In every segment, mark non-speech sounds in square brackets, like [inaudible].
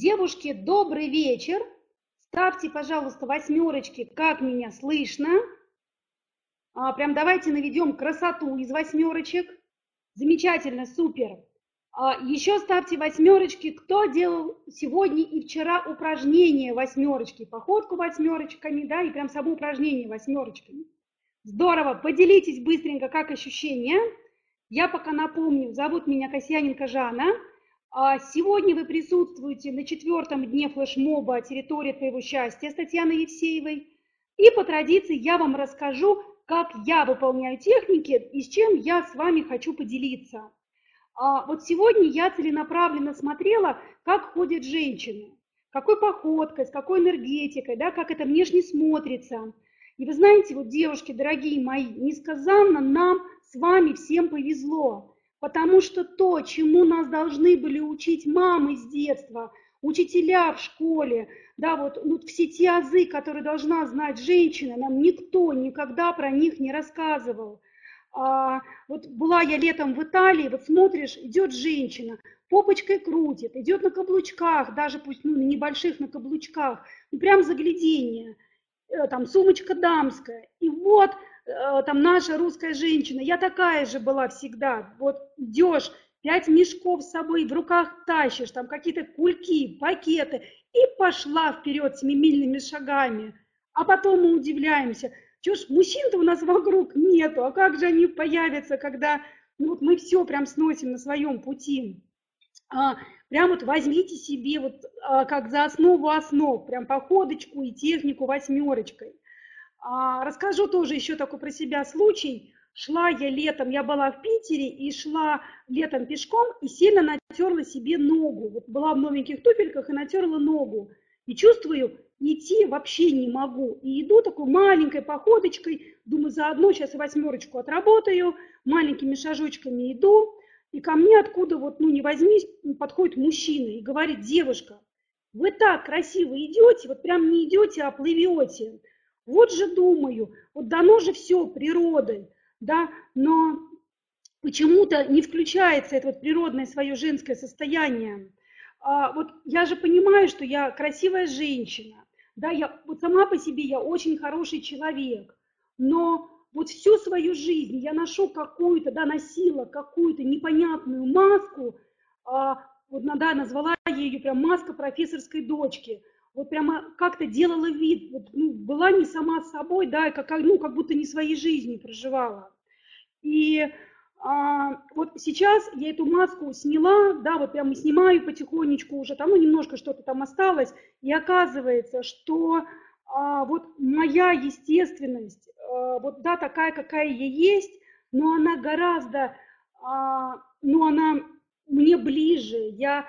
Девушки, добрый вечер. Ставьте, пожалуйста, восьмерочки, как меня слышно. А, прям давайте наведем красоту из восьмерочек. Замечательно, супер. А, еще ставьте восьмерочки, кто делал сегодня и вчера упражнение восьмерочки, походку восьмерочками, да, и прям само упражнение восьмерочками. Здорово, поделитесь быстренько, как ощущения. Я пока напомню, зовут меня Касьяненко Жанна. А сегодня вы присутствуете на четвертом дне флешмоба «Территория твоего счастья» с Татьяной Евсеевой. И по традиции я вам расскажу, как я выполняю техники и с чем я с вами хочу поделиться. А вот сегодня я целенаправленно смотрела, как ходят женщины, какой походкой, с какой энергетикой, да, как это внешне смотрится. И вы знаете, вот девушки, дорогие мои, несказанно нам с вами всем повезло, потому что то, чему нас должны были учить мамы с детства, учителя в школе, да, вот ну, все те азы, которые должна знать женщина, нам никто никогда про них не рассказывал. А, вот была я летом в Италии, вот смотришь, идет женщина, попочкой крутит, идет на каблучках, даже пусть ну, на небольших на каблучках, ну, прям заглядение, э, там сумочка дамская. И вот там наша русская женщина, я такая же была всегда, вот идешь, пять мешков с собой в руках тащишь, там какие-то кульки, пакеты, и пошла вперед семимильными шагами. А потом мы удивляемся – чего ж, мужчин-то у нас вокруг нету, а как же они появятся, когда ну, вот мы все прям сносим на своем пути. А, прям вот возьмите себе вот а, как за основу основ, прям походочку и технику восьмерочкой. А, расскажу тоже еще такой про себя случай. Шла я летом, я была в Питере и шла летом пешком и сильно натерла себе ногу. Вот была в новеньких туфельках и натерла ногу. И чувствую, идти вообще не могу. И иду такой маленькой походочкой, думаю, заодно сейчас восьмерочку отработаю, маленькими шажочками иду, и ко мне откуда вот, ну не возьмись, подходит мужчина и говорит, девушка, вы так красиво идете, вот прям не идете, а плывете. Вот же думаю, вот дано же все природой, да, но почему-то не включается это вот природное свое женское состояние. А, вот я же понимаю, что я красивая женщина, да, я вот сама по себе я очень хороший человек, но вот всю свою жизнь я ношу какую-то, да, носила какую-то непонятную маску, а, вот, да, назвала ее прям маска профессорской дочки, вот прямо как-то делала вид, вот, ну, была не сама собой, да, как, ну, как будто не своей жизни проживала. И а, вот сейчас я эту маску сняла, да, вот прямо снимаю потихонечку уже, там ну, немножко что-то там осталось, и оказывается, что а, вот моя естественность, а, вот да, такая, какая я есть, но она гораздо, а, ну она мне ближе, я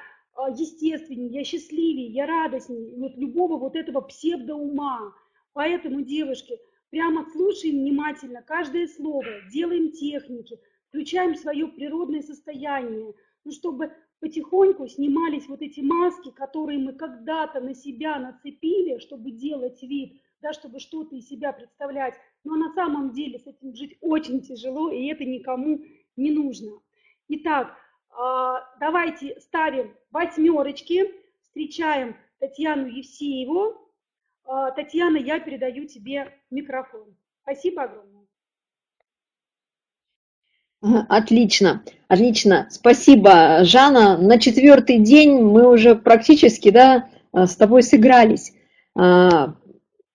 естественнее, я счастливее, я радостнее, вот любого вот этого псевдоума. Поэтому, девушки, прямо слушаем внимательно каждое слово, делаем техники – включаем свое природное состояние, ну, чтобы потихоньку снимались вот эти маски, которые мы когда-то на себя нацепили, чтобы делать вид, да, чтобы что-то из себя представлять. Но на самом деле с этим жить очень тяжело, и это никому не нужно. Итак, а, давайте ставим восьмерочки, встречаем Татьяну Евсееву. А, Татьяна, я передаю тебе микрофон. Спасибо огромное. Отлично, отлично. Спасибо, Жанна. На четвертый день мы уже практически да, с тобой сыгрались.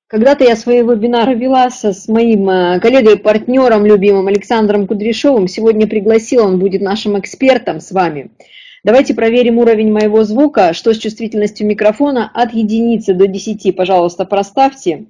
Когда-то я свои вебинары вела со, с моим а, коллегой, партнером любимым Александром Кудряшовым. Сегодня пригласил, он будет нашим экспертом с вами. Давайте проверим уровень моего звука. Что с чувствительностью микрофона? От единицы до 10, пожалуйста, проставьте.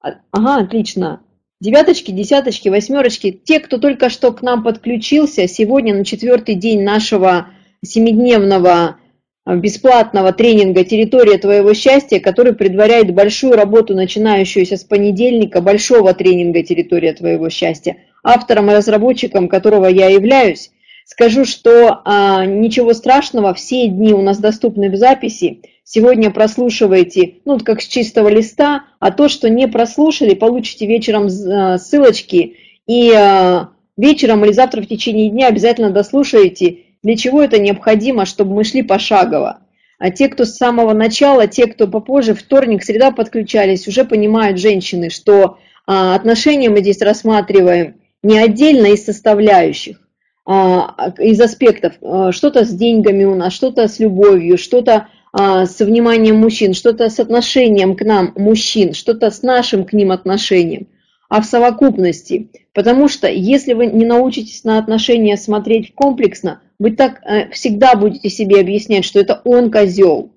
Ага, отлично. Девяточки, десяточки, восьмерочки. Те, кто только что к нам подключился, сегодня на четвертый день нашего семидневного э, бесплатного тренинга «Территория твоего счастья», который предваряет большую работу, начинающуюся с понедельника, большого тренинга «Территория твоего счастья», автором и разработчиком которого я являюсь, скажу, что а, ничего страшного, все дни у нас доступны в записи, сегодня прослушиваете, ну, как с чистого листа, а то, что не прослушали, получите вечером э, ссылочки, и э, вечером или завтра в течение дня обязательно дослушаете, для чего это необходимо, чтобы мы шли пошагово. А те, кто с самого начала, те, кто попозже, вторник, среда подключались, уже понимают женщины, что а, отношения мы здесь рассматриваем не отдельно из составляющих, а, из аспектов. Что-то с деньгами у нас, что-то с любовью, что-то а, с вниманием мужчин, что-то с отношением к нам мужчин, что-то с нашим к ним отношением. А в совокупности. Потому что если вы не научитесь на отношения смотреть комплексно, вы так э, всегда будете себе объяснять, что это он козел.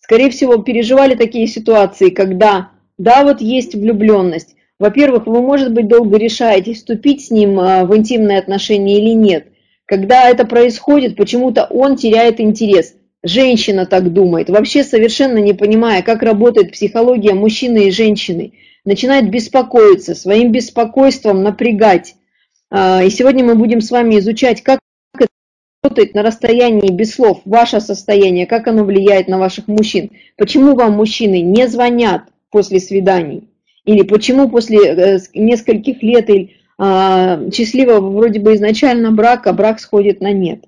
Скорее всего, переживали такие ситуации, когда, да, вот есть влюбленность. Во-первых, вы, может быть, долго решаете, вступить с ним э, в интимные отношения или нет. Когда это происходит, почему-то он теряет интерес. Женщина так думает, вообще совершенно не понимая, как работает психология мужчины и женщины начинает беспокоиться, своим беспокойством напрягать. А, и сегодня мы будем с вами изучать, как это работает на расстоянии без слов, ваше состояние, как оно влияет на ваших мужчин. Почему вам мужчины не звонят после свиданий? Или почему после э, нескольких лет или а, счастливого вроде бы изначально брака, брак сходит на нет?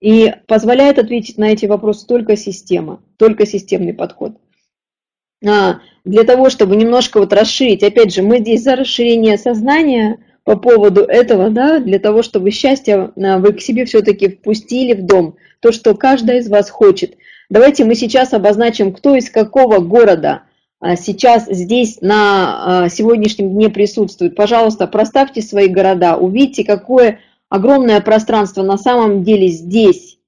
И позволяет ответить на эти вопросы только система, только системный подход. А, для того, чтобы немножко вот расширить, опять же, мы здесь за расширение сознания по поводу этого, да, для того, чтобы счастье а, вы к себе все-таки впустили в дом, то, что каждая из вас хочет. Давайте мы сейчас обозначим, кто из какого города а, сейчас здесь на сегодняшнем дне присутствует. Пожалуйста, проставьте свои города, увидите, какое огромное пространство на самом деле здесь,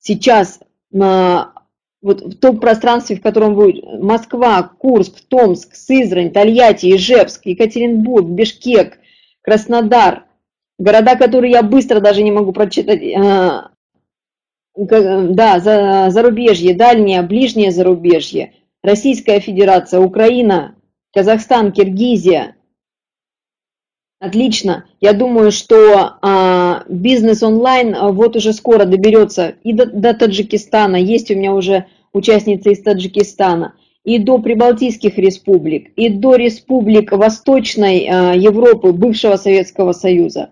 сейчас вот в том пространстве, в котором вы Москва, Курск, Томск, Сызрань, Тольятти, Ижевск, Екатеринбург, Бишкек, Краснодар, города, которые я быстро даже не могу прочитать, а, да, за, зарубежье, дальнее, ближнее зарубежье, Российская Федерация, Украина, Казахстан, Киргизия, Отлично. Я думаю, что а, бизнес онлайн а, вот уже скоро доберется и до, до Таджикистана. Есть у меня уже участницы из Таджикистана. И до прибалтийских республик, и до республик Восточной а, Европы, бывшего Советского Союза.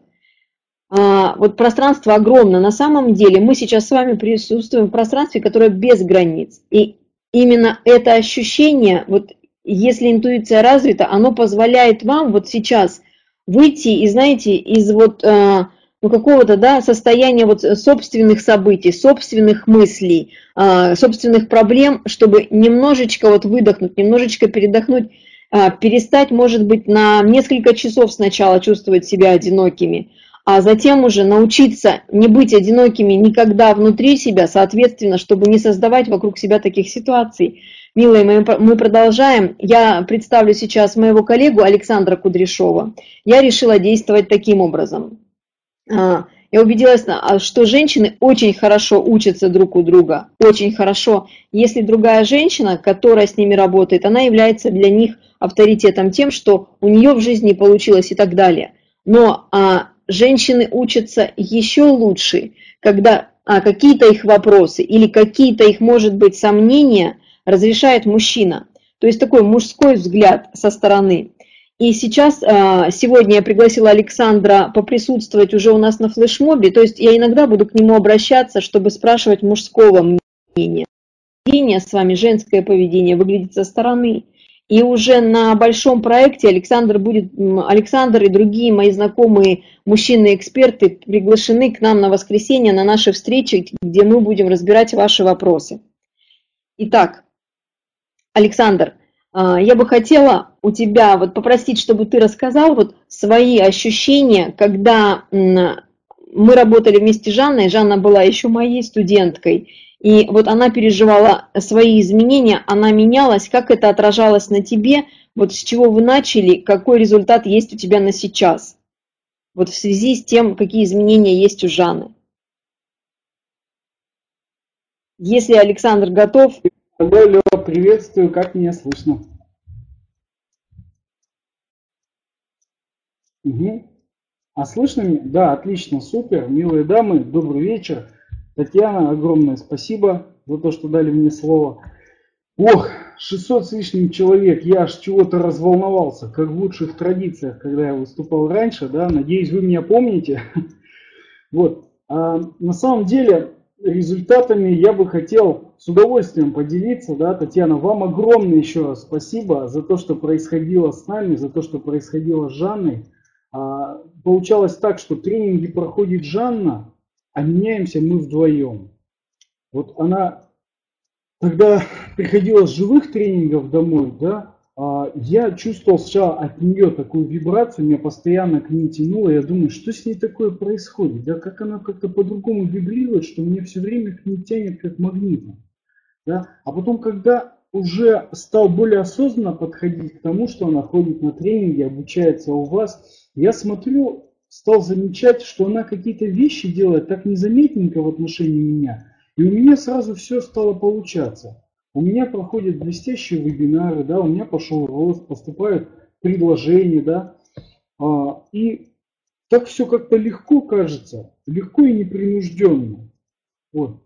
А, вот пространство огромно. На самом деле мы сейчас с вами присутствуем в пространстве, которое без границ. И именно это ощущение, вот если интуиция развита, оно позволяет вам вот сейчас – выйти и, знаете, из вот э, ну, какого-то да, состояния вот собственных событий, собственных мыслей, э, собственных проблем, чтобы немножечко вот выдохнуть, немножечко передохнуть, э, перестать, может быть, на несколько часов сначала чувствовать себя одинокими, а затем уже научиться не быть одинокими никогда внутри себя, соответственно, чтобы не создавать вокруг себя таких ситуаций. Милые мои, мы продолжаем. Я представлю сейчас моего коллегу Александра Кудряшова. Я решила действовать таким образом. А, я убедилась, а, что женщины очень хорошо учатся друг у друга, очень хорошо. Если другая женщина, которая с ними работает, она является для них авторитетом тем, что у нее в жизни получилось и так далее. Но а, женщины учатся еще лучше, когда а, какие-то их вопросы или какие-то их, может быть, сомнения – разрешает мужчина. То есть такой мужской взгляд со стороны. И сейчас, а, сегодня я пригласила Александра поприсутствовать уже у нас на флешмобе, то есть я иногда буду к нему обращаться, чтобы спрашивать мужского мнения. Поведение с вами, женское поведение выглядит со стороны. И уже на большом проекте Александр будет, Александр и другие мои знакомые мужчины-эксперты приглашены к нам на воскресенье на наши встречи, где мы будем разбирать ваши вопросы. Итак, Александр, а, я бы хотела у тебя вот попросить, чтобы ты рассказал вот свои ощущения, когда мы работали вместе с Жанной, Жанна была еще моей студенткой, и вот она переживала свои изменения, она менялась, как это отражалось на тебе, вот с чего вы начали, какой результат есть у тебя на сейчас, вот в связи с тем, какие изменения есть у Жанны. Если Александр готов, Алло, приветствую, как меня слышно? Угу. А слышно меня? Да, отлично, супер. Милые дамы, добрый вечер. Татьяна, огромное спасибо за то, что дали мне слово. Ох, 600 с лишним человек, я аж чего-то разволновался, как в лучших традициях, когда я выступал раньше, да, надеюсь, вы меня помните. [laughs] Вот, а на самом деле результатами я бы хотел с удовольствием поделиться. Да, Татьяна, вам огромное еще раз спасибо за то, что происходило с нами, за то, что происходило с Жанной. А, получалось так, что тренинги проходит Жанна, а меняемся мы вдвоем. Вот она, когда приходила с живых тренингов домой, да, а, я чувствовал сначала от нее такую вибрацию, меня постоянно к ней тянуло, я думаю, что с ней такое происходит, да, как она как-то по-другому вибрирует, что мне все время к ней тянет как магнитом. Да? А потом, когда уже стал более осознанно подходить к тому, что она ходит на тренинги, обучается у вас, я смотрю, стал замечать, что она какие-то вещи делает так незаметненько в отношении меня, и у меня сразу все стало получаться. У меня проходят блестящие вебинары, да, у меня пошел рост, поступают предложения, да, а, и так все как-то легко кажется, легко и непринужденно. Вот.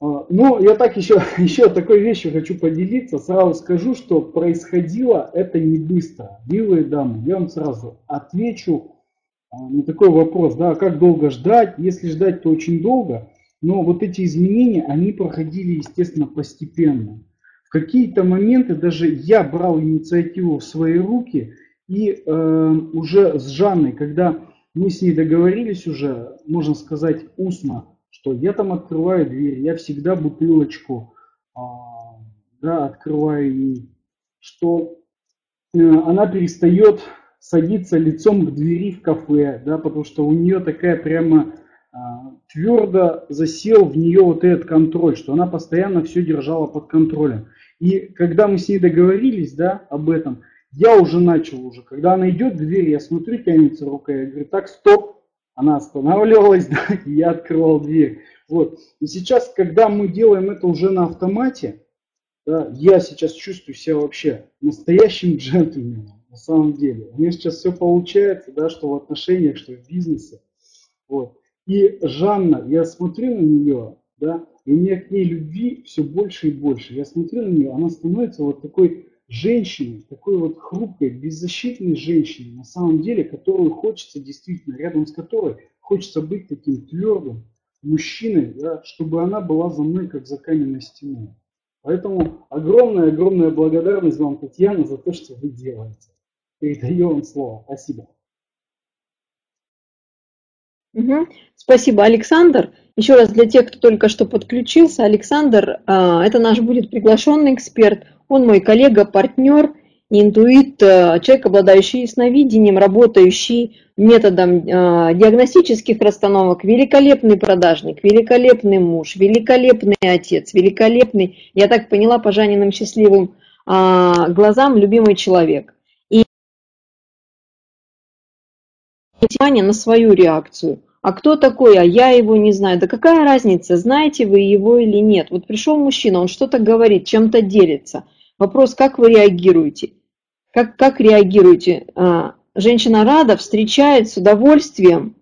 Но я так еще, [laughs] еще такой вещью хочу поделиться. Сразу скажу, что происходило это не быстро. Милые дамы, я вам сразу отвечу а, на такой вопрос, да, как долго ждать. Если ждать, то очень долго. Но вот эти изменения, они проходили, естественно, постепенно. В какие-то моменты даже я брал инициативу в свои руки и э, уже с Жанной, когда мы с ней договорились уже, можно сказать, устно, что я там открываю дверь, я всегда бутылочку э, да, открываю ей, что э, она перестает садиться лицом к двери в кафе, да, потому что у нее такая прямо а, твердо засел в нее вот этот контроль, что она постоянно все держала под контролем. И когда мы с ней договорились да, об этом, я уже начал уже, когда она идет к двери, я смотрю, тянется рука, я говорю, так, стоп, она останавливалась, [laughs] да, и я открывал дверь. Вот. И сейчас, когда мы делаем это уже на автомате, да, я сейчас чувствую себя вообще настоящим джентльменом, на самом деле. У меня сейчас все получается, да, что в отношениях, что в бизнесе. Вот. И Жанна, я смотрю на нее, да, и у меня к ней любви все больше и больше. Я смотрю на нее, она становится вот такой женщиной, такой вот хрупкой, беззащитной женщиной, на самом деле, которую хочется действительно, рядом с которой хочется быть таким твердым мужчиной, да, чтобы она была за мной, как за каменной стеной. Поэтому огромная-огромная благодарность вам, Татьяна, за то, что вы делаете. Передаю вам слово. Спасибо. Угу. Спасибо, Александр. Еще раз для тех, кто только что подключился, Александр, а, это наш будет приглашенный эксперт. Он мой коллега, партнер, интуит, а, человек, обладающий ясновидением, работающий методом а, диагностических расстановок, великолепный продажник, великолепный муж, великолепный отец, великолепный, я так поняла по Жаниным счастливым глазам, любимый человек. И внимание на свою реакцию. А кто такой? А я его не знаю. Да какая разница, знаете вы его или нет? Вот пришел мужчина, он что-то говорит, чем-то делится. Вопрос, как вы реагируете? Как, как реагируете? А, женщина рада, встречает с удовольствием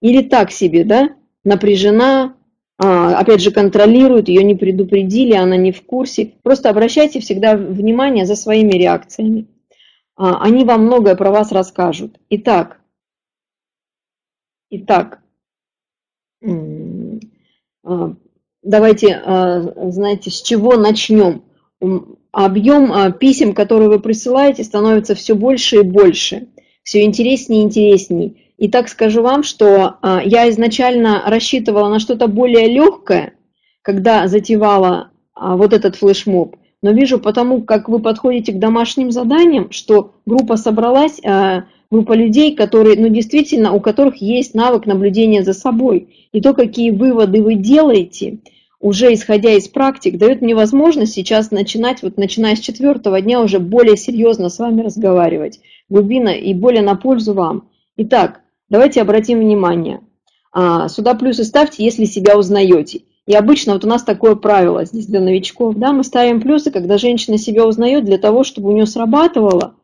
или так себе, да? Напряжена, а, опять же, контролирует, ее не предупредили, она не в курсе. Просто обращайте всегда внимание за своими реакциями. А, они вам многое про вас расскажут. Итак, итак, давайте, знаете, с чего начнем? Объем а, писем, которые вы присылаете, становится все больше и больше, все интереснее и интереснее. И так скажу вам, что я изначально рассчитывала на что-то более легкое, когда затевала вот этот флешмоб, но вижу потому, как вы подходите к домашним заданиям, что группа собралась, группа людей, которые, ну, действительно, у которых есть навык наблюдения за собой. И то, какие выводы вы делаете, уже исходя из практик, дает мне возможность сейчас начинать, вот начиная с четвертого дня, уже более серьезно с вами разговаривать, глубина и более на пользу вам. Итак, давайте обратим внимание. А, сюда плюсы ставьте, если себя узнаете. И обычно вот у нас такое правило здесь для новичков, да, мы ставим плюсы, когда женщина себя узнает для того, чтобы у нее срабатывало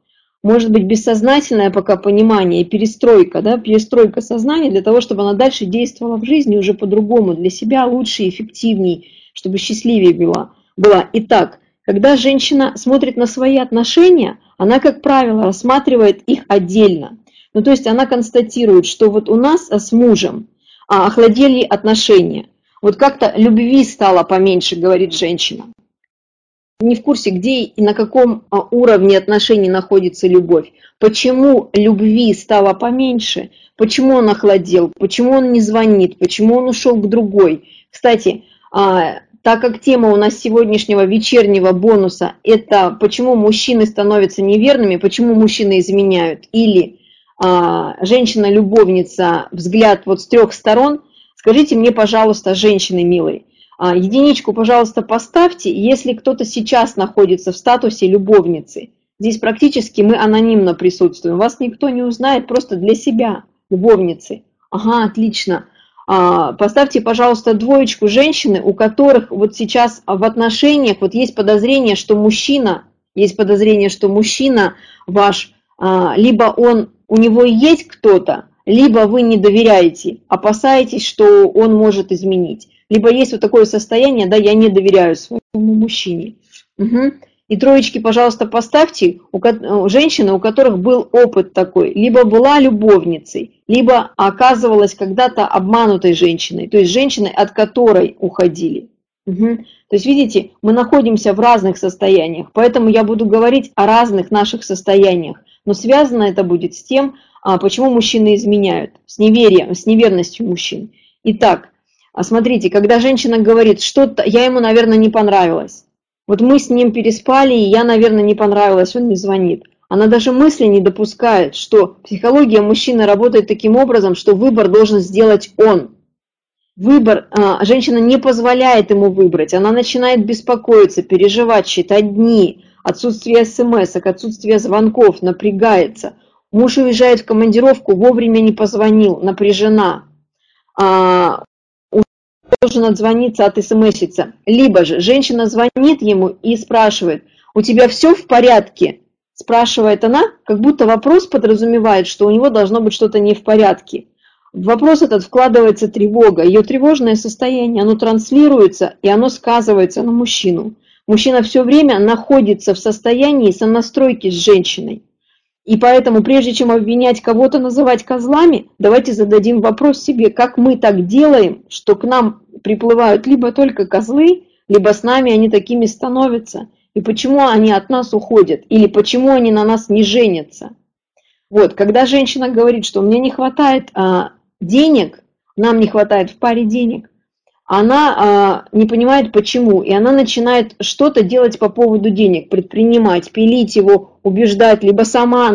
может быть бессознательное пока понимание, перестройка, да, перестройка сознания для того, чтобы она дальше действовала в жизни уже по-другому, для себя лучше и эффективнее, чтобы счастливее была. была. Итак, когда женщина смотрит на свои отношения, она, как правило, рассматривает их отдельно. Ну, то есть она констатирует, что вот у нас с мужем а, охладели отношения. Вот как-то любви стало поменьше, говорит женщина не в курсе, где и на каком а, уровне отношений находится любовь. Почему любви стало поменьше? Почему он охладел? Почему он не звонит? Почему он ушел к другой? Кстати, а, Так как тема у нас сегодняшнего вечернего бонуса – это почему мужчины становятся неверными, почему мужчины изменяют, или а, женщина-любовница, взгляд вот с трех сторон, скажите мне, пожалуйста, женщины милые, единичку, пожалуйста, поставьте, если кто-то сейчас находится в статусе любовницы. Здесь практически мы анонимно присутствуем, вас никто не узнает, просто для себя, любовницы. Ага, отлично. А, поставьте, пожалуйста, двоечку женщины, у которых вот сейчас в отношениях вот есть подозрение, что мужчина, есть подозрение, что мужчина ваш, а, либо он, у него есть кто-то, либо вы не доверяете, опасаетесь, что он может изменить. Либо есть вот такое состояние, да, я не доверяю своему мужчине. Угу. И троечки, пожалуйста, поставьте у, у женщины, у которых был опыт такой, либо была любовницей, либо оказывалась когда-то обманутой женщиной, то есть женщиной, от которой уходили. Угу. То есть, видите, мы находимся в разных состояниях, поэтому я буду говорить о разных наших состояниях, но связано это будет с тем, а, почему мужчины изменяют, с, неверием, с неверностью мужчин. Итак, а смотрите, когда женщина говорит, что-то, я ему, наверное, не понравилась, вот мы с ним переспали, и я, наверное, не понравилась, он не звонит. Она даже мысли не допускает, что психология мужчины работает таким образом, что выбор должен сделать он. Выбор, а, женщина не позволяет ему выбрать, она начинает беспокоиться, переживать, считать дни, отсутствие смс, отсутствие звонков, напрягается. Муж уезжает в командировку, вовремя не позвонил, напряжена. А, должен отзвониться, от смситься. Либо же женщина звонит ему и спрашивает, у тебя все в порядке? Спрашивает она, как будто вопрос подразумевает, что у него должно быть что-то не в порядке. В вопрос этот вкладывается тревога, ее тревожное состояние, оно транслируется и оно сказывается на мужчину. Мужчина все время находится в состоянии сонастройки с женщиной. И поэтому, прежде чем обвинять кого-то, называть козлами, давайте зададим вопрос себе, как мы так делаем, что к нам приплывают либо только козлы, либо с нами они такими становятся, и почему они от нас уходят, или почему они на нас не женятся. Вот, когда женщина говорит, что мне не хватает а, денег, нам не хватает в паре денег, она а, не понимает почему, и она начинает что-то делать по поводу денег, предпринимать, пилить его, убеждать, либо сама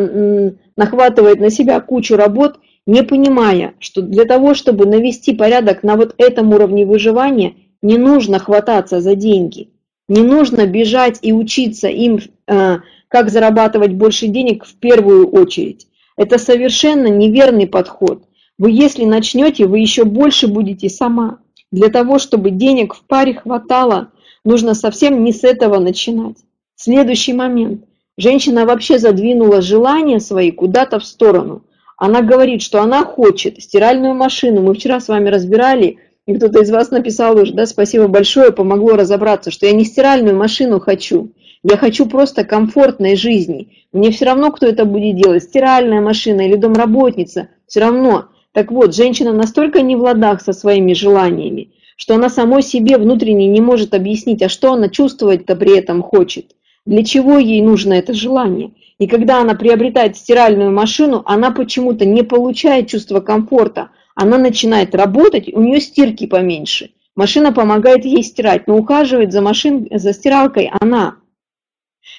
нахватывает на себя кучу работ, не понимая, что для того, чтобы навести порядок на вот этом уровне выживания, не нужно хвататься за деньги, не нужно бежать и учиться им, а, как зарабатывать больше денег в первую очередь. Это совершенно неверный подход. Вы если начнете, вы еще больше будете сама. Для того, чтобы денег в паре хватало, нужно совсем не с этого начинать. Следующий момент. Женщина вообще задвинула желания свои куда-то в сторону. Она говорит, что она хочет стиральную машину. Мы вчера с вами разбирали, и кто-то из вас написал уже, да, спасибо большое, помогло разобраться, что я не стиральную машину хочу. Я хочу просто комфортной жизни. Мне все равно, кто это будет делать, стиральная машина или домработница, все равно. Так вот, женщина настолько не в ладах со своими желаниями, что она самой себе внутренне не может объяснить, а что она чувствовать-то при этом хочет, для чего ей нужно это желание. И когда она приобретает стиральную машину, она почему-то не получает чувство комфорта, она начинает работать, у нее стирки поменьше. Машина помогает ей стирать, но ухаживает за, машин, за стиралкой она.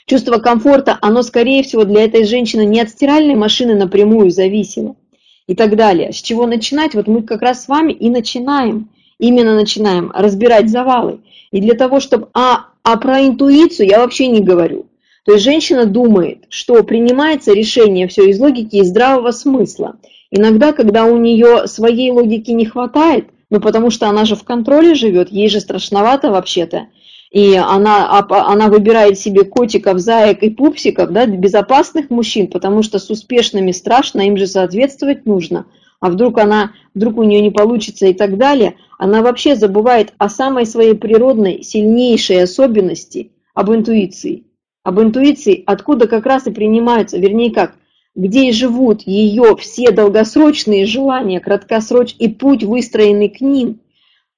Чувство комфорта, оно скорее всего для этой женщины не от стиральной машины напрямую зависело, и так далее. С чего начинать? Вот мы как раз с вами и начинаем, именно начинаем разбирать завалы. И для того, чтобы... А, а про интуицию я вообще не говорю. То есть женщина думает, что принимается решение все из логики и здравого смысла. Иногда, когда у нее своей логики не хватает, ну потому что она же в контроле живет, ей же страшновато вообще-то, и она, она выбирает себе котиков, заек и пупсиков, да, безопасных мужчин, потому что с успешными страшно, им же соответствовать нужно. А вдруг она, вдруг у нее не получится и так далее, она вообще забывает о самой своей природной, сильнейшей особенности, об интуиции. Об интуиции, откуда как раз и принимаются, вернее как, где и живут ее все долгосрочные желания, краткосрочные, и путь, выстроенный к ним –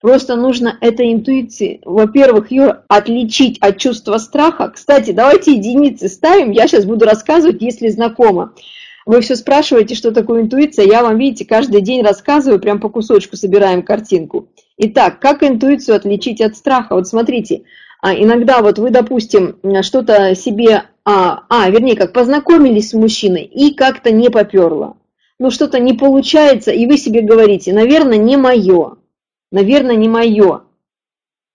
Просто нужно этой интуиции, во-первых, ее отличить от чувства страха. Кстати, давайте единицы ставим, я сейчас буду рассказывать, если знакомо. Вы все спрашиваете, что такое интуиция, я вам, видите, каждый день рассказываю, прям по кусочку собираем картинку. Итак, как интуицию отличить от страха? Вот смотрите, а иногда вот вы, допустим, что-то себе, а, а, вернее, как познакомились с мужчиной и как-то не поперло. Ну, что-то не получается, и вы себе говорите, наверное, не мое, наверное, не мое.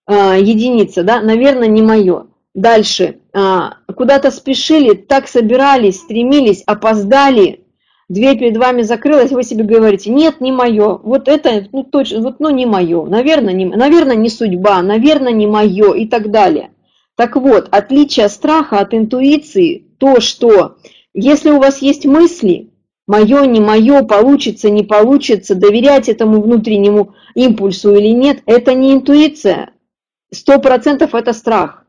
А, единица, да, наверное, не мое. Дальше, а, куда-то спешили, так собирались, стремились, опоздали, дверь перед вами закрылась, вы себе говорите, нет, не мое, вот это, ну точно, вот, ну не мое, наверное, не, наверное, не судьба, наверное, не мое и так далее. Так вот, отличие страха от интуиции, то, что если у вас есть мысли, мое, не мое, получится, не получится, доверять этому внутреннему импульсу или нет, это не интуиция, сто процентов это страх.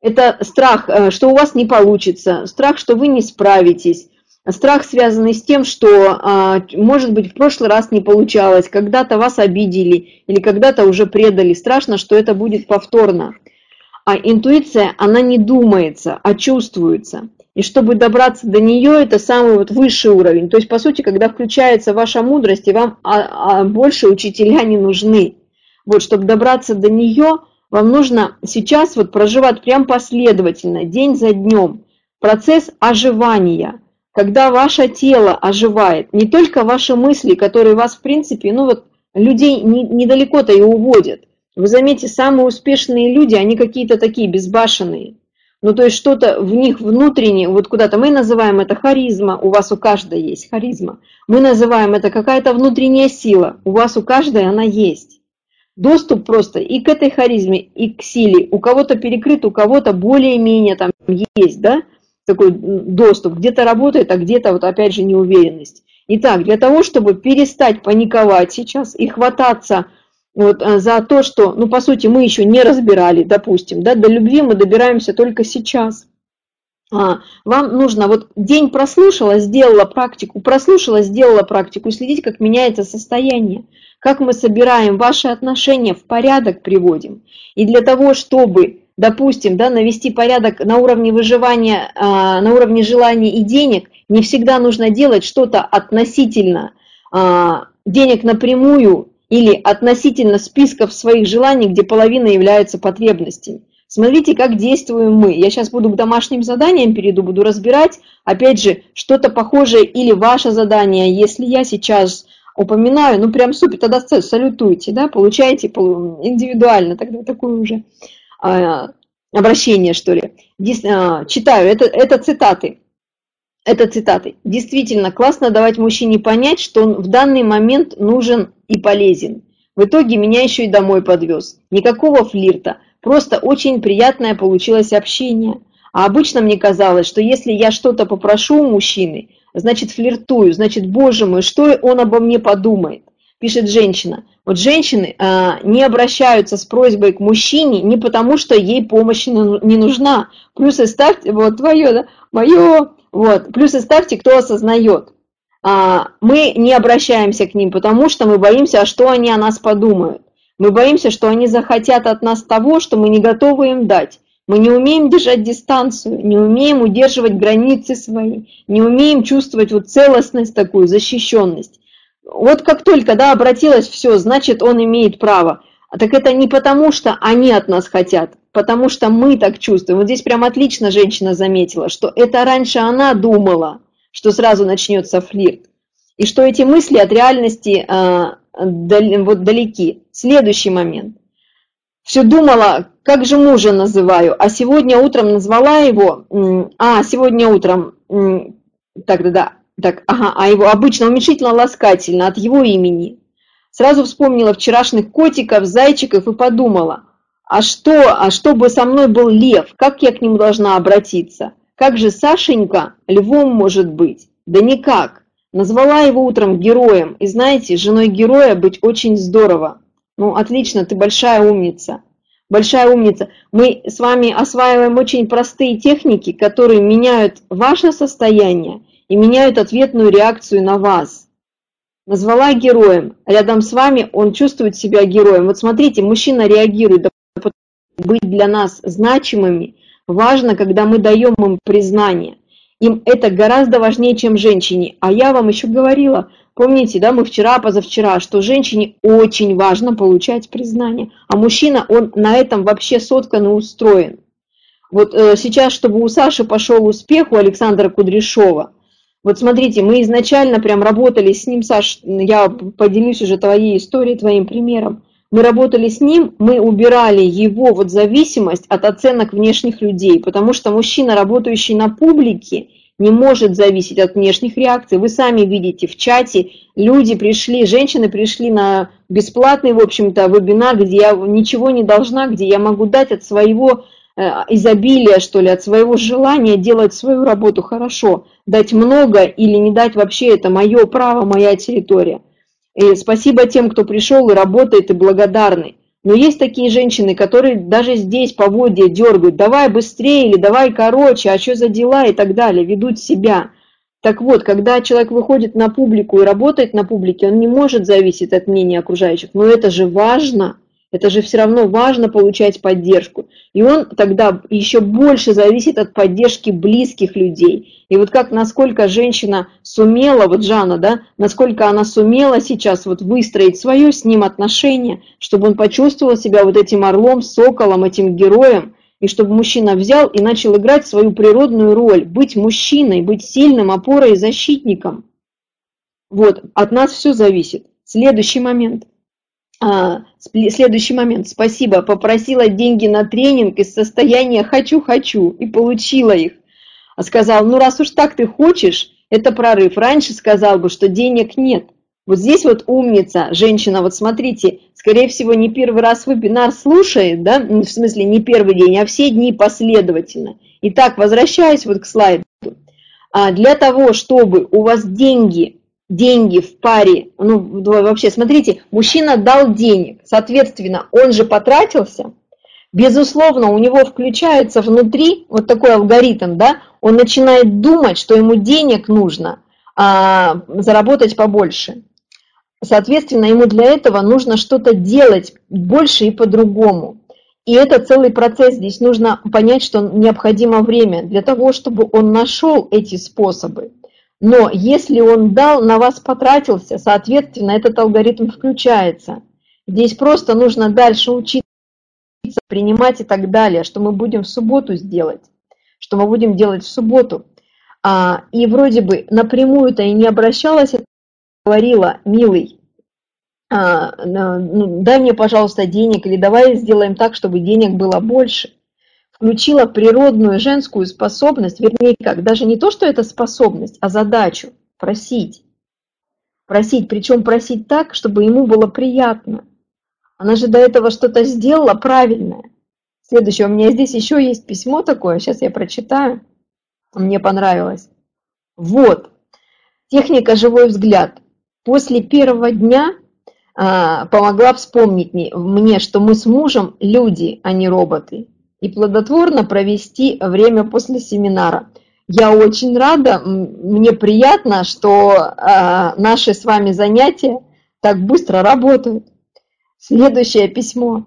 Это страх, э, что у вас не получится, страх, что вы не справитесь, страх, связанный с тем, что, а, может быть, в прошлый раз не получалось, когда-то вас обидели или когда-то уже предали, страшно, что это будет повторно. А интуиция, она не думается, а чувствуется. И чтобы добраться до нее, это самый вот высший уровень. То есть, по сути, когда включается ваша мудрость, и вам а, а больше учителя не нужны. Вот, чтобы добраться до нее, вам нужно сейчас вот проживать прям последовательно, день за днем, процесс оживания, когда ваше тело оживает, не только ваши мысли, которые вас, в принципе, ну вот, людей не, недалеко-то и уводят. Вы заметите, самые успешные люди, они какие-то такие безбашенные. Ну, то есть что-то в них внутреннее, вот куда-то мы называем это харизма, у вас у каждой есть харизма. Мы называем это какая-то внутренняя сила, у вас у каждой она есть. Доступ просто и к этой харизме, и к силе. У кого-то перекрыт, у кого-то более-менее там есть, да, такой доступ. Где-то работает, а где-то вот опять же неуверенность. Итак, для того, чтобы перестать паниковать сейчас и хвататься вот э, за то, что, ну, по сути, мы еще не разбирали, допустим, да, до любви мы добираемся только сейчас. А, вам нужно, вот день прослушала, сделала практику, прослушала, сделала практику, и следить, как меняется состояние как мы собираем ваши отношения в порядок приводим. И для того, чтобы, допустим, да, навести порядок на уровне выживания, а, на уровне желаний и денег, не всегда нужно делать что-то относительно а, денег напрямую или относительно списков своих желаний, где половина является потребностями. Смотрите, как действуем мы. Я сейчас буду к домашним заданиям перейду, буду разбирать, опять же, что-то похожее или ваше задание, если я сейчас упоминаю, ну прям супер, тогда салютуйте, да, получаете индивидуально тогда такое уже а, обращение, что ли. Дис, а, читаю, это, это цитаты. Это цитаты. Действительно, классно давать мужчине понять, что он в данный момент нужен и полезен. В итоге меня еще и домой подвез. Никакого флирта, просто очень приятное получилось общение. А обычно мне казалось, что если я что-то попрошу у мужчины, значит флиртую, значит, боже мой, что он обо мне подумает, пишет женщина. Вот женщины а, не обращаются с просьбой к мужчине не потому, что ей помощь не нужна. Плюсы ставьте, вот твое, да, мое, вот, плюсы ставьте, кто осознает. А, мы не обращаемся к ним, потому что мы боимся, а что они о нас подумают. Мы боимся, что они захотят от нас того, что мы не готовы им дать. Мы не умеем держать дистанцию, не умеем удерживать границы свои, не умеем чувствовать вот целостность такую, защищенность. Вот как только да, обратилась, все, значит, он имеет право. Так это не потому, что они от нас хотят, потому что мы так чувствуем. Вот здесь прям отлично женщина заметила, что это раньше она думала, что сразу начнется флирт. И что эти мысли от реальности э, дал, вот далеки. Следующий момент. Все думала, как же мужа называю, а сегодня утром назвала его, а, сегодня утром, так, да, да, так, ага, а его обычно уменьшительно-ласкательно от его имени. Сразу вспомнила вчерашних котиков, зайчиков и подумала, а что, а чтобы со мной был лев, как я к нему должна обратиться? Как же Сашенька львом может быть? Да никак. Назвала его утром героем, и знаете, женой героя быть очень здорово. Ну, отлично, ты большая умница большая умница. Мы с вами осваиваем очень простые техники, которые меняют ваше состояние и меняют ответную реакцию на вас. Назвала героем. Рядом с вами он чувствует себя героем. Вот смотрите, мужчина реагирует. Быть для нас значимыми важно, когда мы даем им признание. Им это гораздо важнее, чем женщине. А я вам еще говорила, помните, да, мы вчера, позавчера, что женщине очень важно получать признание, а мужчина, он на этом вообще соткан и устроен. Вот э, сейчас, чтобы у Саши пошел успех, у Александра Кудряшова, вот смотрите, мы изначально прям работали с ним, Саш, я поделюсь уже твоей историей, твоим примером. Мы работали с ним, мы убирали его вот зависимость от оценок внешних людей, потому что мужчина, работающий на публике, не может зависеть от внешних реакций. Вы сами видите в чате, люди пришли, женщины пришли на бесплатный, в общем-то, вебинар, где я ничего не должна, где я могу дать от своего изобилия, что ли, от своего желания делать свою работу хорошо. Дать много или не дать вообще, это мое право, моя территория. И спасибо тем, кто пришел и работает, и благодарный. Но есть такие женщины, которые даже здесь по воде дергают, давай быстрее или давай короче, а что за дела и так далее, ведут себя. Так вот, когда человек выходит на публику и работает на публике, он не может зависеть от мнения окружающих. Но это же важно. Это же все равно важно получать поддержку. И он тогда еще больше зависит от поддержки близких людей. И вот как, насколько женщина сумела, вот Жанна, да, насколько она сумела сейчас вот выстроить свое с ним отношение, чтобы он почувствовал себя вот этим орлом, соколом, этим героем, и чтобы мужчина взял и начал играть свою природную роль, быть мужчиной, быть сильным, опорой и защитником. Вот, от нас все зависит. Следующий момент. А, следующий момент. Спасибо. Попросила деньги на тренинг из состояния «хочу-хочу» и получила их. А сказал, ну раз уж так ты хочешь, это прорыв. Раньше сказал бы, что денег нет. Вот здесь вот умница, женщина, вот смотрите, скорее всего, не первый раз вебинар слушает, да, в смысле не первый день, а все дни последовательно. Итак, возвращаясь вот к слайду. А для того, чтобы у вас деньги деньги в паре, ну вообще, смотрите, мужчина дал денег, соответственно, он же потратился, безусловно, у него включается внутри вот такой алгоритм, да, он начинает думать, что ему денег нужно а, заработать побольше. Соответственно, ему для этого нужно что-то делать больше и по-другому. И это целый процесс. Здесь нужно понять, что необходимо время для того, чтобы он нашел эти способы. Но если он дал, на вас потратился, соответственно, этот алгоритм включается. Здесь просто нужно дальше учиться, принимать и так далее, что мы будем в субботу сделать, что мы будем делать в субботу. А, и вроде бы напрямую-то и не обращалась, говорила, милый, а, ну, дай мне, пожалуйста, денег, или давай сделаем так, чтобы денег было больше включила природную женскую способность, вернее как, даже не то, что это способность, а задачу просить. Просить, причем просить так, чтобы ему было приятно. Она же до этого что-то сделала правильное. Следующее, у меня здесь еще есть письмо такое, сейчас я прочитаю. Мне понравилось. Вот, техника «Живой взгляд». После первого дня а, помогла вспомнить мне, мне, что мы с мужем люди, а не роботы и плодотворно провести время после семинара. Я очень рада, мне приятно, что э, наши с вами занятия так быстро работают. Следующее письмо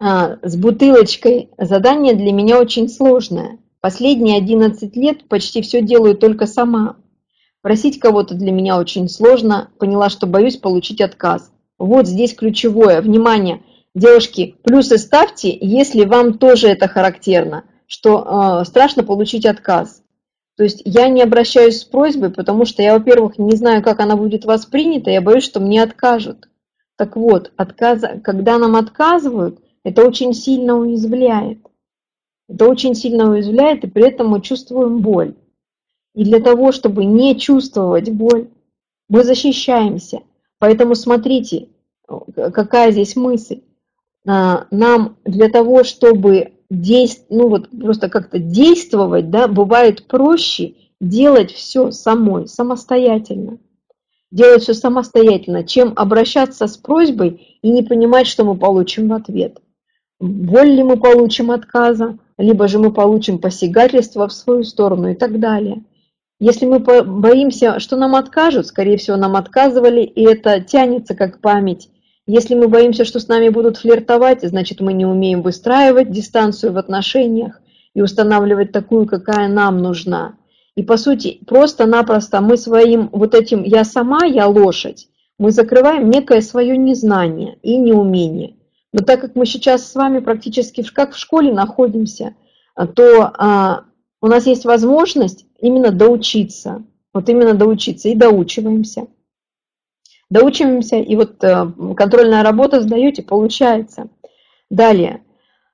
а, с бутылочкой. Задание для меня очень сложное. Последние 11 лет почти все делаю только сама. Просить кого-то для меня очень сложно. Поняла, что боюсь получить отказ. Вот здесь ключевое. Внимание! Девушки, плюсы ставьте, если вам тоже это характерно, что э, страшно получить отказ. То есть я не обращаюсь с просьбой, потому что я, во-первых, не знаю, как она будет воспринята, я боюсь, что мне откажут. Так вот, отказ, когда нам отказывают, это очень сильно уязвляет. Это очень сильно уязвляет, и при этом мы чувствуем боль. И для того, чтобы не чувствовать боль, мы защищаемся. Поэтому смотрите, какая здесь мысль. А, нам для того, чтобы действ... ну вот просто как-то действовать, да, бывает проще делать все самой, самостоятельно. Делать все самостоятельно, чем обращаться с просьбой и не понимать, что мы получим в ответ. Боль ли мы получим отказа, либо же мы получим посягательство в свою сторону и так далее. Если мы боимся, что нам откажут, скорее всего, нам отказывали, и это тянется как память, если мы боимся, что с нами будут флиртовать, значит мы не умеем выстраивать дистанцию в отношениях и устанавливать такую, какая нам нужна. И по сути, просто-напросто мы своим вот этим «я сама, я лошадь», мы закрываем некое свое незнание и неумение. Но так как мы сейчас с вами практически как в школе находимся, то а, у нас есть возможность именно доучиться. Вот именно доучиться и доучиваемся. Доучиваемся, и вот э, контрольная работа сдаете, получается. Далее.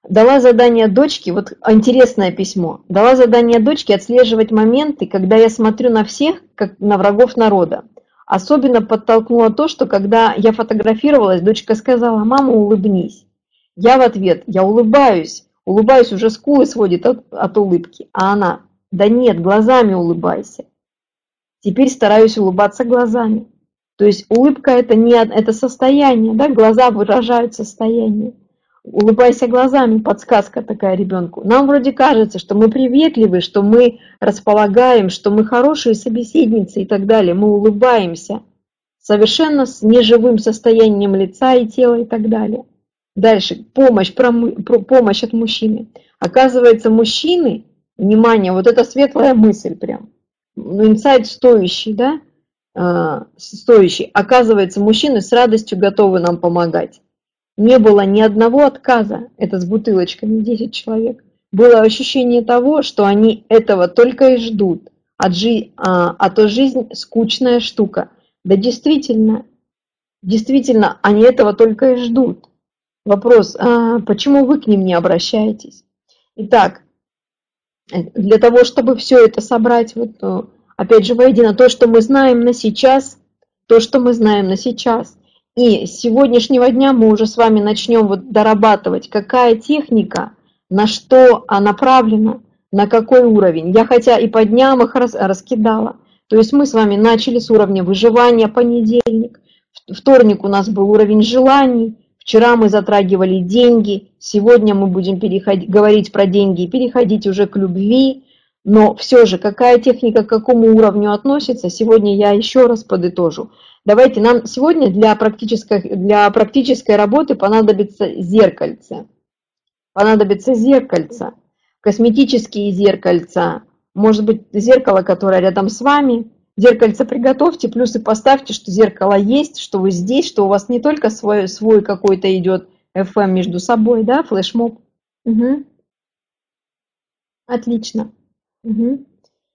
Дала задание дочке, вот интересное письмо, дала задание дочке отслеживать моменты, когда я смотрю на всех, как на врагов народа. Особенно подтолкнуло то, что когда я фотографировалась, дочка сказала, мама, улыбнись. Я в ответ, я улыбаюсь, улыбаюсь, уже скулы сводит от, от улыбки. А она, да нет, глазами улыбайся. Теперь стараюсь улыбаться глазами. То есть улыбка это не это состояние, да, глаза выражают состояние. Улыбайся глазами, подсказка такая ребенку. Нам вроде кажется, что мы приветливы, что мы располагаем, что мы хорошие собеседницы и так далее. Мы улыбаемся совершенно с неживым состоянием лица и тела и так далее. Дальше, помощь, про, про, помощь от мужчины. Оказывается, мужчины, внимание, вот это светлая мысль прям, ну, инсайт стоящий, да, стоящий. Оказывается, мужчины с радостью готовы нам помогать. Не было ни одного отказа, это с бутылочками 10 человек. Было ощущение того, что они этого только и ждут, а, жи, а, а то жизнь скучная штука. Да действительно, действительно, они этого только и ждут. Вопрос, а почему вы к ним не обращаетесь? Итак, для того, чтобы все это собрать, вот, э, опять же, воедино, то, что мы знаем на сейчас, то, что мы знаем на сейчас. И с сегодняшнего дня мы уже с вами начнем вот дорабатывать, какая техника, на что направлена, на какой уровень. Я хотя и по дням их раскидала. То есть мы с вами начали с уровня выживания понедельник, вторник у нас был уровень желаний, Вчера мы затрагивали деньги, сегодня мы будем переходить, говорить про деньги и переходить уже к любви. Но все же, какая техника к какому уровню относится, сегодня я еще раз подытожу. Давайте, нам сегодня для практической, для практической работы понадобится зеркальце. Понадобится зеркальце, косметические зеркальца, может быть зеркало, которое рядом с вами, Зеркальце приготовьте, плюсы поставьте, что зеркало есть, что вы здесь, что у вас не только свой, свой какой-то идет FM между собой, да, флешмоб. Угу. Отлично. Угу.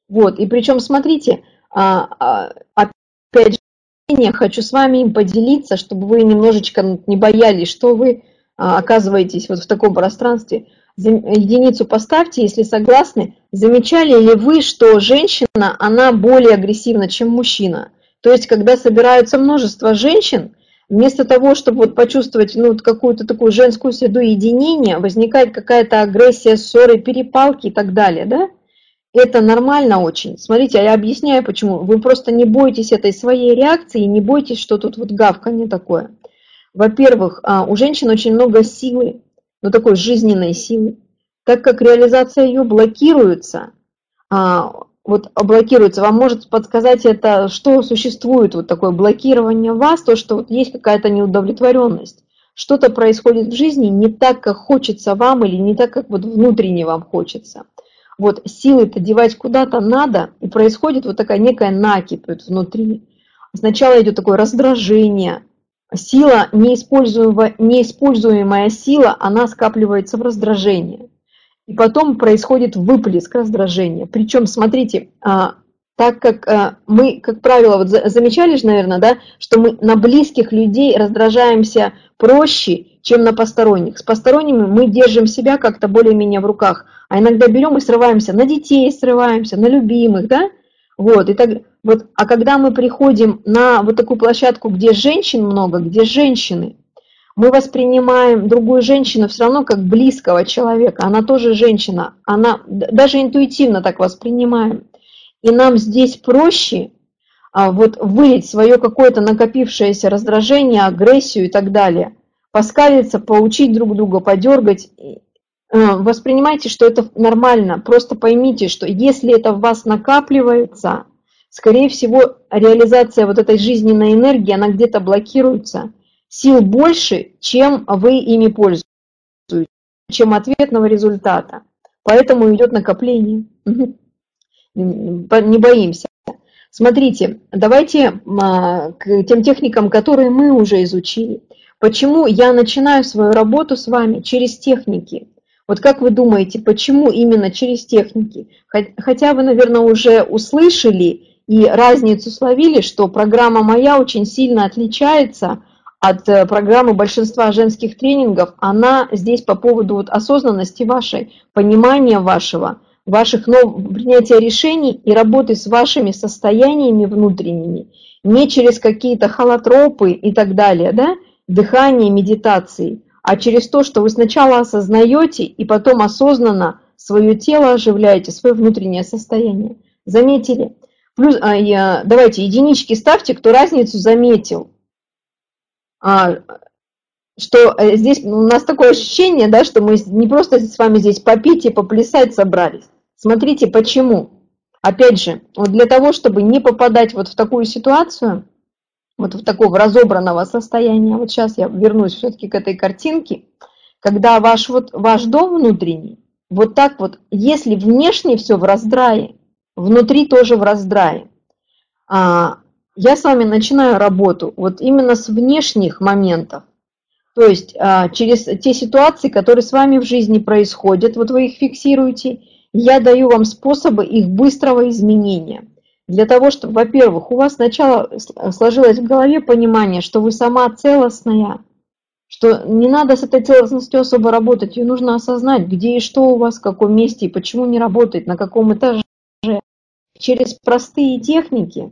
Вот, и причем, смотрите, а, а, опять же, я хочу с вами им поделиться, чтобы вы немножечко не боялись, что вы а, оказываетесь вот в таком пространстве единицу поставьте, если согласны. Замечали ли вы, что женщина, она более агрессивна, чем мужчина? То есть, когда собираются множество женщин, вместо того, чтобы вот почувствовать ну, какую-то такую женскую среду единения, возникает какая-то агрессия, ссоры, перепалки и так далее, да? Это нормально очень. Смотрите, а я объясняю почему. Вы просто не бойтесь этой своей реакции, не бойтесь, что тут вот гавканье такое. Во-первых, а, у женщин очень много силы, ну, такой жизненной силы, так как реализация ее блокируется, а, вот блокируется, вам может подсказать это, что существует вот такое блокирование вас, то, что вот есть какая-то неудовлетворенность. Что-то происходит в жизни не так, как хочется вам, или не так, как вот внутренне вам хочется. Вот силы-то девать куда-то надо, и происходит вот такая некая накипь вот внутри. Сначала идет такое раздражение, сила, неиспользуемая, неиспользуемая сила, она скапливается в раздражении. И потом происходит выплеск раздражения. Причем, смотрите, а, так как а, мы, как правило, вот замечали же, наверное, да, что мы на близких людей раздражаемся проще, чем на посторонних. С посторонними мы держим себя как-то более-менее в руках, а иногда берем и срываемся на детей, срываемся, на любимых, да, вот, и так, вот, а когда мы приходим на вот такую площадку, где женщин много, где женщины, мы воспринимаем другую женщину все равно как близкого человека. Она тоже женщина, она даже интуитивно так воспринимаем. И нам здесь проще а, вот вылить свое какое-то накопившееся раздражение, агрессию и так далее, поскалиться, поучить друг друга, подергать Э, воспринимайте, что это нормально. Просто поймите, что если это в вас накапливается, скорее всего, реализация вот этой жизненной энергии, она где-то блокируется. Сил больше, чем вы ими пользуетесь, чем ответного результата. Поэтому идет накопление. не боимся. Смотрите, давайте а, к тем техникам, которые мы уже изучили. Почему я начинаю свою работу с вами через техники? Вот как вы думаете, почему именно через техники? Хотя вы, наверное, уже услышали и разницу словили, что программа моя очень сильно отличается от э, программы большинства женских тренингов. Она здесь по поводу вот осознанности вашей, понимания вашего, ваших нов... принятия решений и работы с вашими состояниями внутренними, не через какие-то холотропы и так далее, да, дыхание, медитации, а через то, что вы сначала осознаете и потом осознанно свое тело оживляете, свое внутреннее состояние. Заметили? Плюс, а, я, давайте единички ставьте, кто разницу заметил. А, что э, здесь у нас такое ощущение, да, что мы не просто с вами здесь попить и поплясать собрались. Смотрите, почему. Опять же, вот для того, чтобы не попадать вот в такую ситуацию, вот в такого разобранного состояния, вот сейчас я вернусь все-таки к этой картинке, когда ваш, вот, ваш дом внутренний, вот так вот, если внешне все в раздрае, внутри тоже в раздрае, а, я с вами начинаю работу вот именно с внешних моментов, то есть а, через те ситуации, которые с вами в жизни происходят, вот вы их фиксируете, я даю вам способы их быстрого изменения. Для того, чтобы, во-первых, у вас сначала сложилось в голове понимание, что вы сама целостная, что не надо с этой целостностью особо работать, ее нужно осознать, где и что у вас, в каком месте, и почему не работает, на каком этаже. Через простые техники,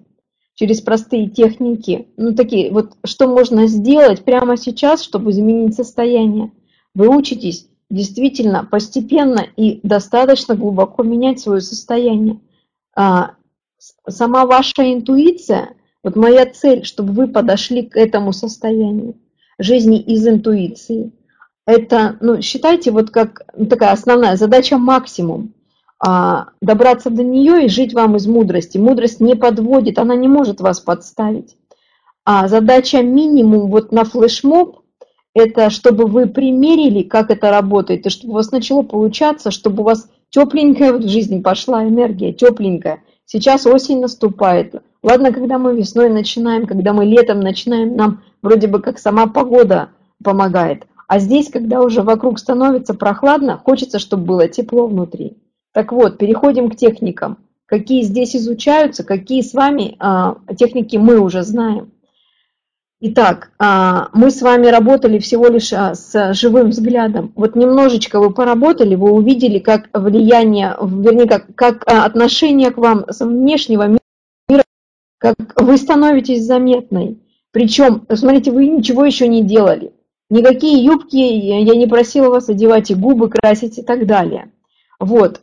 через простые техники, ну такие, вот что можно сделать прямо сейчас, чтобы изменить состояние. Вы учитесь действительно постепенно и достаточно глубоко менять свое состояние. Сама ваша интуиция, вот моя цель, чтобы вы подошли к этому состоянию жизни из интуиции. Это, ну, считайте, вот как ну, такая основная задача максимум. А, добраться до нее и жить вам из мудрости. Мудрость не подводит, она не может вас подставить. А задача минимум вот на флешмоб это чтобы вы примерили, как это работает, и чтобы у вас начало получаться, чтобы у вас тепленькая в жизни пошла энергия, тепленькая. Сейчас осень наступает. Ладно, когда мы весной начинаем, когда мы летом начинаем, нам вроде бы как сама погода помогает. А здесь, когда уже вокруг становится прохладно, хочется, чтобы было тепло внутри. Так вот, переходим к техникам. Какие здесь изучаются, какие с вами а, техники мы уже знаем. Итак, а, мы с вами работали всего лишь а, с живым взглядом. Вот немножечко вы поработали, вы увидели, как влияние, вернее, как, как а, отношение к вам с внешнего мира, как вы становитесь заметной. Причем, смотрите, вы ничего еще не делали. Никакие юбки я не просила вас одевать, и губы красить и так далее. Вот,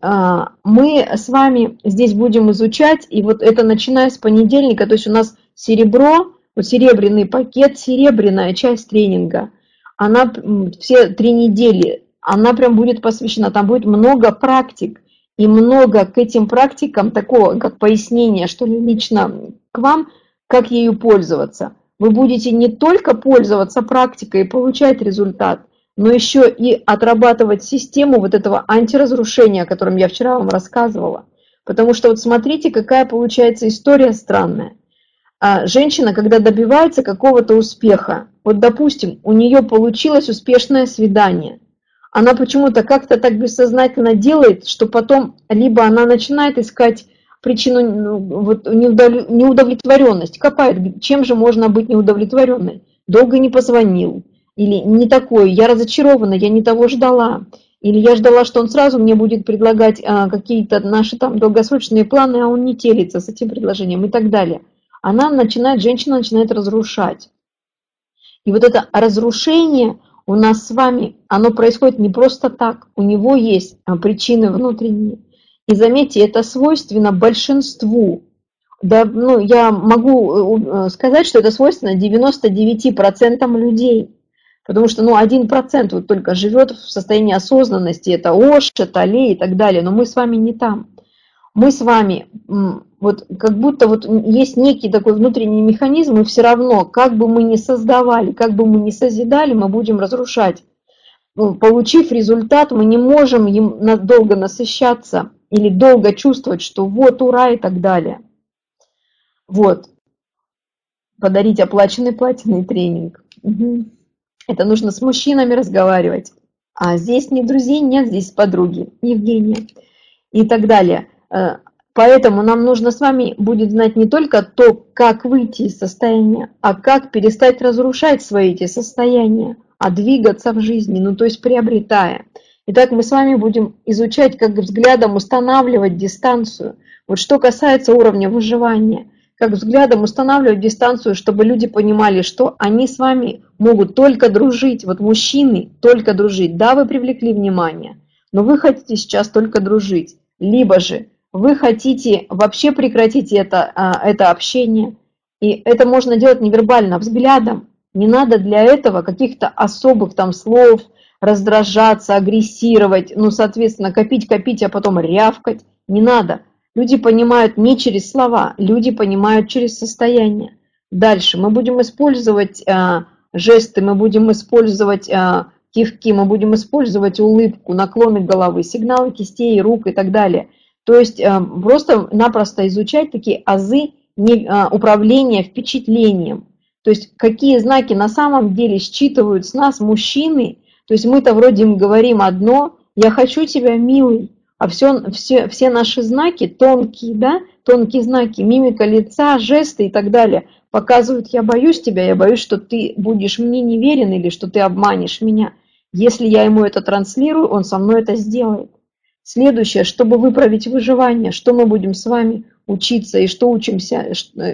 мы с вами здесь будем изучать, и вот это начиная с понедельника, то есть у нас серебро, вот серебряный пакет, серебряная часть тренинга, она все три недели, она прям будет посвящена, там будет много практик, и много к этим практикам такого, как пояснение, что ли, лично к вам, как ею пользоваться. Вы будете не только пользоваться практикой и получать результат, но еще и отрабатывать систему вот этого антиразрушения, о котором я вчера вам рассказывала. Потому что вот смотрите, какая получается история странная. А женщина, когда добивается какого-то успеха, вот допустим, у нее получилось успешное свидание, она почему-то как-то так бессознательно делает, что потом либо она начинает искать причину ну, вот, неудовлетворенность, копает, чем же можно быть неудовлетворенной. Долго не позвонил, или не такой, я разочарована, я не того ждала, или я ждала, что он сразу мне будет предлагать а, какие-то наши там долгосрочные планы, а он не телится с этим предложением и так далее – она начинает, женщина начинает разрушать. И вот это разрушение у нас с вами, оно происходит не просто так, у него есть а, причины внутренние. И заметьте, это свойственно большинству. Да, ну, я могу э, э, сказать, что это свойственно 99% людей. Потому что ну, 1% вот только живет в состоянии осознанности, это Ош, это Алле и так далее, но мы с вами не там мы с вами, вот как будто вот есть некий такой внутренний механизм, и все равно, как бы мы ни создавали, как бы мы ни созидали, мы будем разрушать. Ну, получив результат, мы не можем им долго насыщаться. или долго чувствовать, что вот ура и так далее. Вот. Подарить оплаченный платиный тренинг. Угу. Это нужно с мужчинами разговаривать. А здесь не друзей нет, здесь подруги, Евгения и так далее. Э, поэтому нам нужно с вами будет знать не только то, как выйти из состояния, а как перестать разрушать свои эти состояния, а двигаться в жизни, ну то есть приобретая. Итак, мы с вами будем изучать, как взглядом устанавливать дистанцию. Вот что касается уровня выживания, как взглядом устанавливать дистанцию, чтобы люди понимали, что они с вами могут только дружить. Вот мужчины только дружить. Да, вы привлекли внимание, но вы хотите сейчас только дружить. Либо же вы хотите вообще прекратить это, а, это общение. И это можно делать невербально, взглядом. Не надо для этого каких-то особых там слов, раздражаться, агрессировать, ну, соответственно, копить, копить, а потом рявкать. Не надо. Люди понимают не через слова, люди понимают через состояние. Дальше мы будем использовать а, жесты, мы будем использовать а, кивки, мы будем использовать улыбку, наклоны головы, сигналы кистей, рук и так далее. То есть а, просто-напросто изучать такие азы а, управления впечатлением. То есть какие знаки на самом деле считывают с нас мужчины. То есть мы-то вроде им говорим одно, я хочу тебя, милый, а все, все, все наши знаки тонкие, да, тонкие знаки, мимика лица, жесты и так далее, показывают, я боюсь тебя, я боюсь, что ты будешь мне неверен или что ты обманешь меня. Если я ему это транслирую, он со мной это сделает. Следующее, чтобы выправить выживание, что мы будем с вами учиться и что учимся,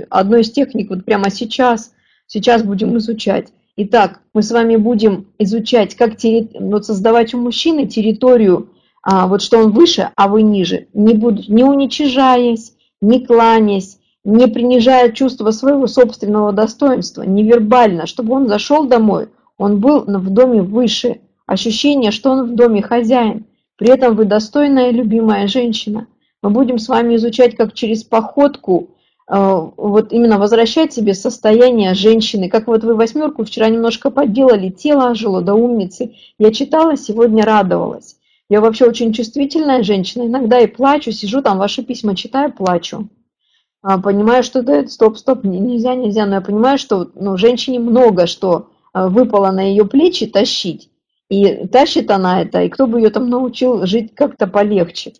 одной из техник вот прямо сейчас, сейчас будем изучать. Итак, мы с вами будем изучать, как терри... вот создавать у мужчины территорию а, вот что он выше, а вы ниже, не, будут, не уничижаясь, не кланясь, не принижая чувство своего собственного достоинства, невербально, чтобы он зашел домой, он был в доме выше, ощущение, что он в доме хозяин, при этом вы достойная и любимая женщина. Мы будем с вами изучать, как через походку э, вот именно возвращать себе состояние женщины. Как вот вы восьмерку вчера немножко подделали, тело ожило до умницы. Я читала, сегодня радовалась. Я вообще очень чувствительная женщина, иногда и плачу, сижу там, ваши письма читаю, плачу. А, понимаю, что да, стоп, стоп, нельзя, нельзя, но я понимаю, что ну, женщине много что а, выпало на ее плечи тащить. И тащит она это, и кто бы ее там научил жить как-то полегче.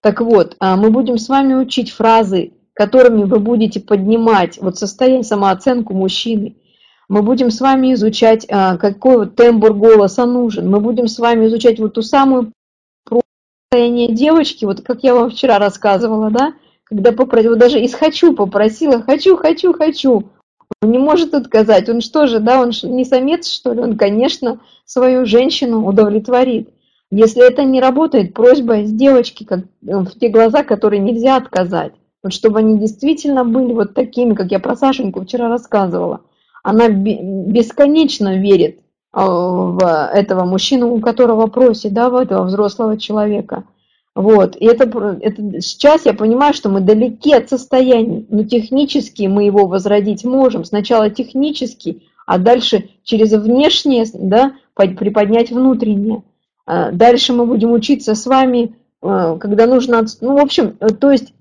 Так вот, а, мы будем с вами учить фразы, которыми вы будете поднимать вот состояние, самооценку мужчины. Мы будем с вами изучать, какой вот тембр голоса нужен. Мы будем с вами изучать вот ту самую состояние девочки, вот как я вам вчера рассказывала, да, когда попросила, вот даже из «хочу» попросила, «хочу, хочу, хочу», он не может отказать, он что же, да, он не самец, что ли, он, конечно, свою женщину удовлетворит. Если это не работает, просьба из девочки, как, э, в те глаза, которые нельзя отказать, вот чтобы они действительно были вот такими, как я про Сашеньку вчера рассказывала. Она бесконечно верит а, в этого мужчину, у которого просит, да, в этого взрослого человека. Вот, и это, это сейчас я понимаю, что мы далеки от состояния, но технически мы его возродить можем. Сначала технически, а дальше через внешнее, да, приподнять внутреннее. А дальше мы будем учиться с вами, а, когда нужно, ну, в общем, то есть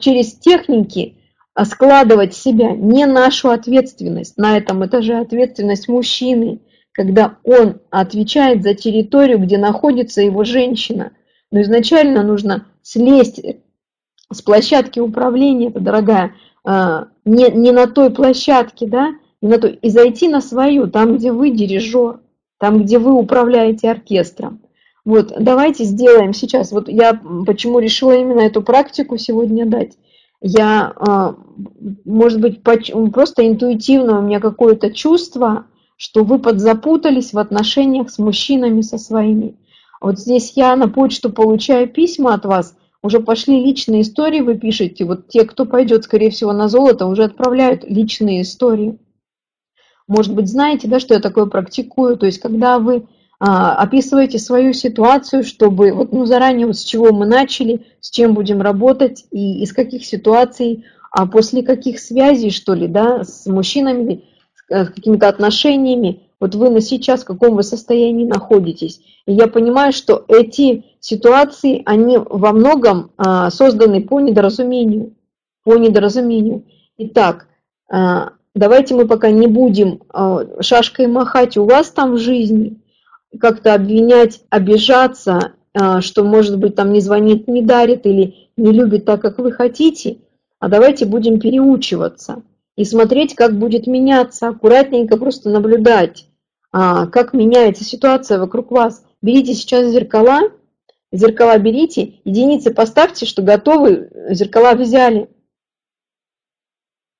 через техники складывать себя, не нашу ответственность, на этом этаже ответственность мужчины – когда он отвечает за территорию, где находится его женщина. Но изначально нужно слезть с площадки управления, это, дорогая, а, не, не на той площадке, да, не на той, и зайти на свою, там, где вы дирижер, там, где вы управляете оркестром. Вот, давайте сделаем сейчас, вот я почему решила именно эту практику сегодня дать. Я, а, может быть, просто интуитивно у меня какое-то чувство, что вы подзапутались в отношениях с мужчинами со своими. Вот здесь я на почту получаю письма от вас, уже пошли личные истории, вы пишете. Вот те, кто пойдет, скорее всего, на золото, уже отправляют личные истории. Может быть, знаете, да, что я такое практикую? То есть, когда вы а, описываете свою ситуацию, чтобы вот, ну, заранее вот с чего мы начали, с чем будем работать и из каких ситуаций, а после каких связей, что ли, да, с мужчинами Э, с какими-то отношениями, вот вы на сейчас в каком вы состоянии находитесь. И я понимаю, что эти ситуации, они во многом а, созданы по недоразумению. По недоразумению. Итак, а, давайте мы пока не будем а, шашкой махать у вас там в жизни, как-то обвинять, обижаться, что, может быть, там не звонит, не дарит или не любит так, как вы хотите, а давайте будем переучиваться и смотреть, как будет меняться, аккуратненько просто наблюдать, как меняется ситуация вокруг вас. Берите сейчас зеркала, зеркала берите, единицы поставьте, что готовы, зеркала взяли.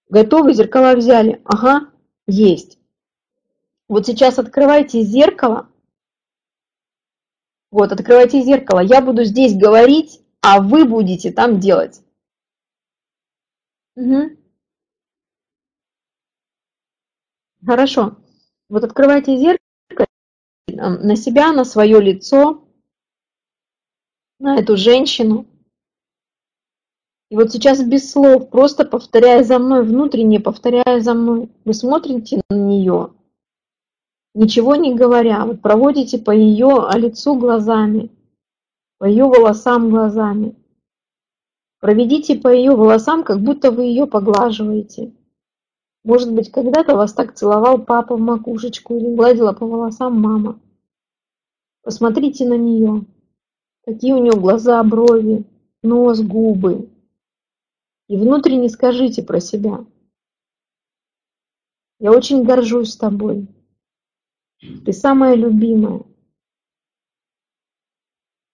Готовы, зеркала взяли. Ага, есть. Вот сейчас открывайте зеркало. Вот, открывайте зеркало. Я буду здесь говорить, а вы будете там делать. Угу. Хорошо. Вот открывайте зеркало на себя, на свое лицо, на эту женщину. И вот сейчас без слов, просто повторяя за мной, внутренне повторяя за мной, вы смотрите на нее, ничего не говоря, вот проводите по ее лицу глазами, по ее волосам глазами. Проведите по ее волосам, как будто вы ее поглаживаете. Может быть, когда-то вас так целовал папа в макушечку или гладила по волосам мама. Посмотрите на нее. Какие у нее глаза, брови, нос, губы. И внутренне скажите про себя. Я очень горжусь тобой. Ты самая любимая.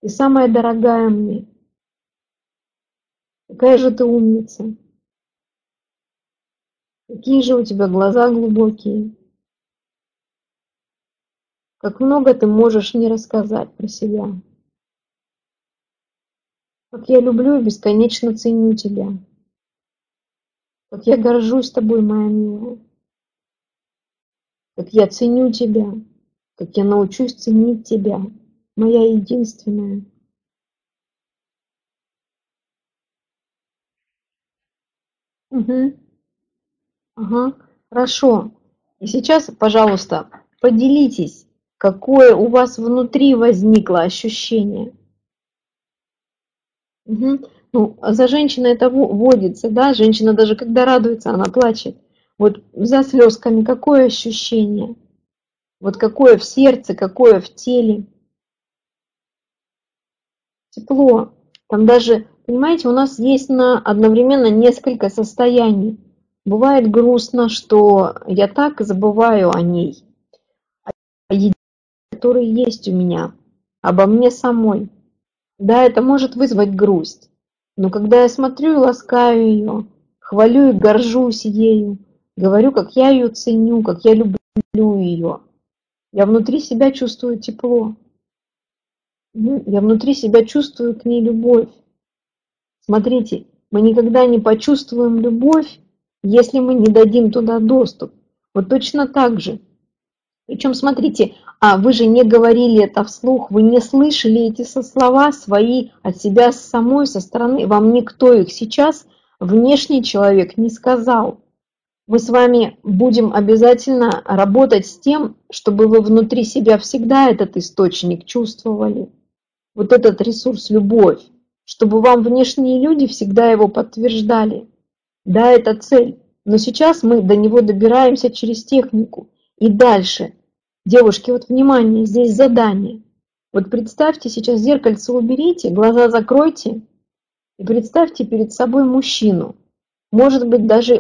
Ты самая дорогая мне. Какая же ты умница. Какие же у тебя глаза глубокие. Как много ты можешь мне рассказать про себя. Как я люблю и бесконечно ценю тебя. Как я горжусь тобой, моя милая. Как я ценю тебя. Как я научусь ценить тебя, моя единственная. Угу. Ага, хорошо. И сейчас, пожалуйста, поделитесь, какое у вас внутри возникло ощущение. Угу. Ну, за женщиной это водится, да, женщина даже когда радуется, она плачет. Вот за слезками какое ощущение? Вот какое в сердце, какое в теле? Тепло. Там даже, понимаете, у нас есть на одновременно несколько состояний. Бывает грустно, что я так забываю о ней, о еде, которая есть у меня, обо мне самой. Да, это может вызвать грусть, но когда я смотрю и ласкаю ее, хвалю и горжусь ею, говорю, как я ее ценю, как я люблю ее, я внутри себя чувствую тепло. Я внутри себя чувствую к ней любовь. Смотрите, мы никогда не почувствуем любовь, если мы не дадим туда доступ. Вот точно так же. Причем, смотрите, а вы же не говорили это вслух, вы не слышали эти со слова свои от себя самой, со стороны. Вам никто их сейчас, внешний человек, не сказал. Мы с вами будем обязательно работать с тем, чтобы вы внутри себя всегда этот источник чувствовали. Вот этот ресурс, любовь. Чтобы вам внешние люди всегда его подтверждали. Да, это цель. Но сейчас мы до него добираемся через технику. И дальше. Девушки, вот внимание, здесь задание. Вот представьте, сейчас зеркальце уберите, глаза закройте и представьте перед собой мужчину. Может быть, даже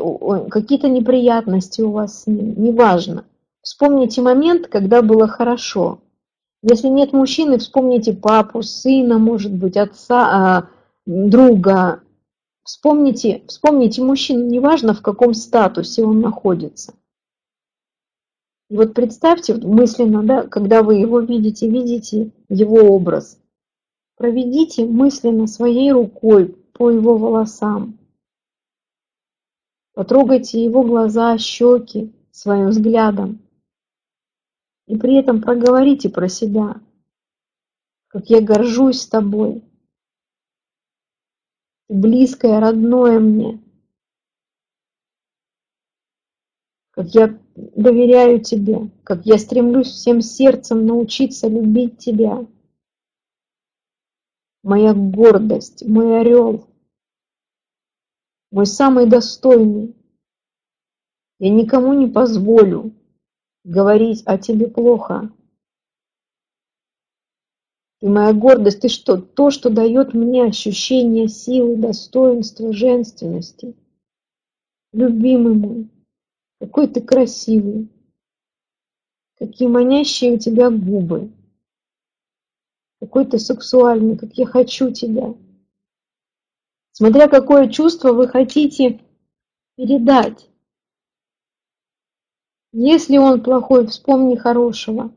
какие-то неприятности у вас с ним, неважно. Вспомните момент, когда было хорошо. Если нет мужчины, вспомните папу, сына, может быть, отца, а, друга, Вспомните, вспомните мужчину, неважно в каком статусе он находится. И вот представьте мысленно, да, когда вы его видите, видите его образ. Проведите мысленно своей рукой по его волосам. Потрогайте его глаза, щеки своим взглядом. И при этом проговорите про себя, как я горжусь тобой, близкое, родное мне. Как я доверяю тебе, как я стремлюсь всем сердцем научиться любить тебя. Моя гордость, мой орел, мой самый достойный. Я никому не позволю говорить о тебе плохо. И моя гордость, ты что? То, что дает мне ощущение силы, достоинства, женственности. Любимый мой, какой ты красивый, какие манящие у тебя губы, какой ты сексуальный, как я хочу тебя. Смотря какое чувство вы хотите передать. Если он плохой, вспомни хорошего.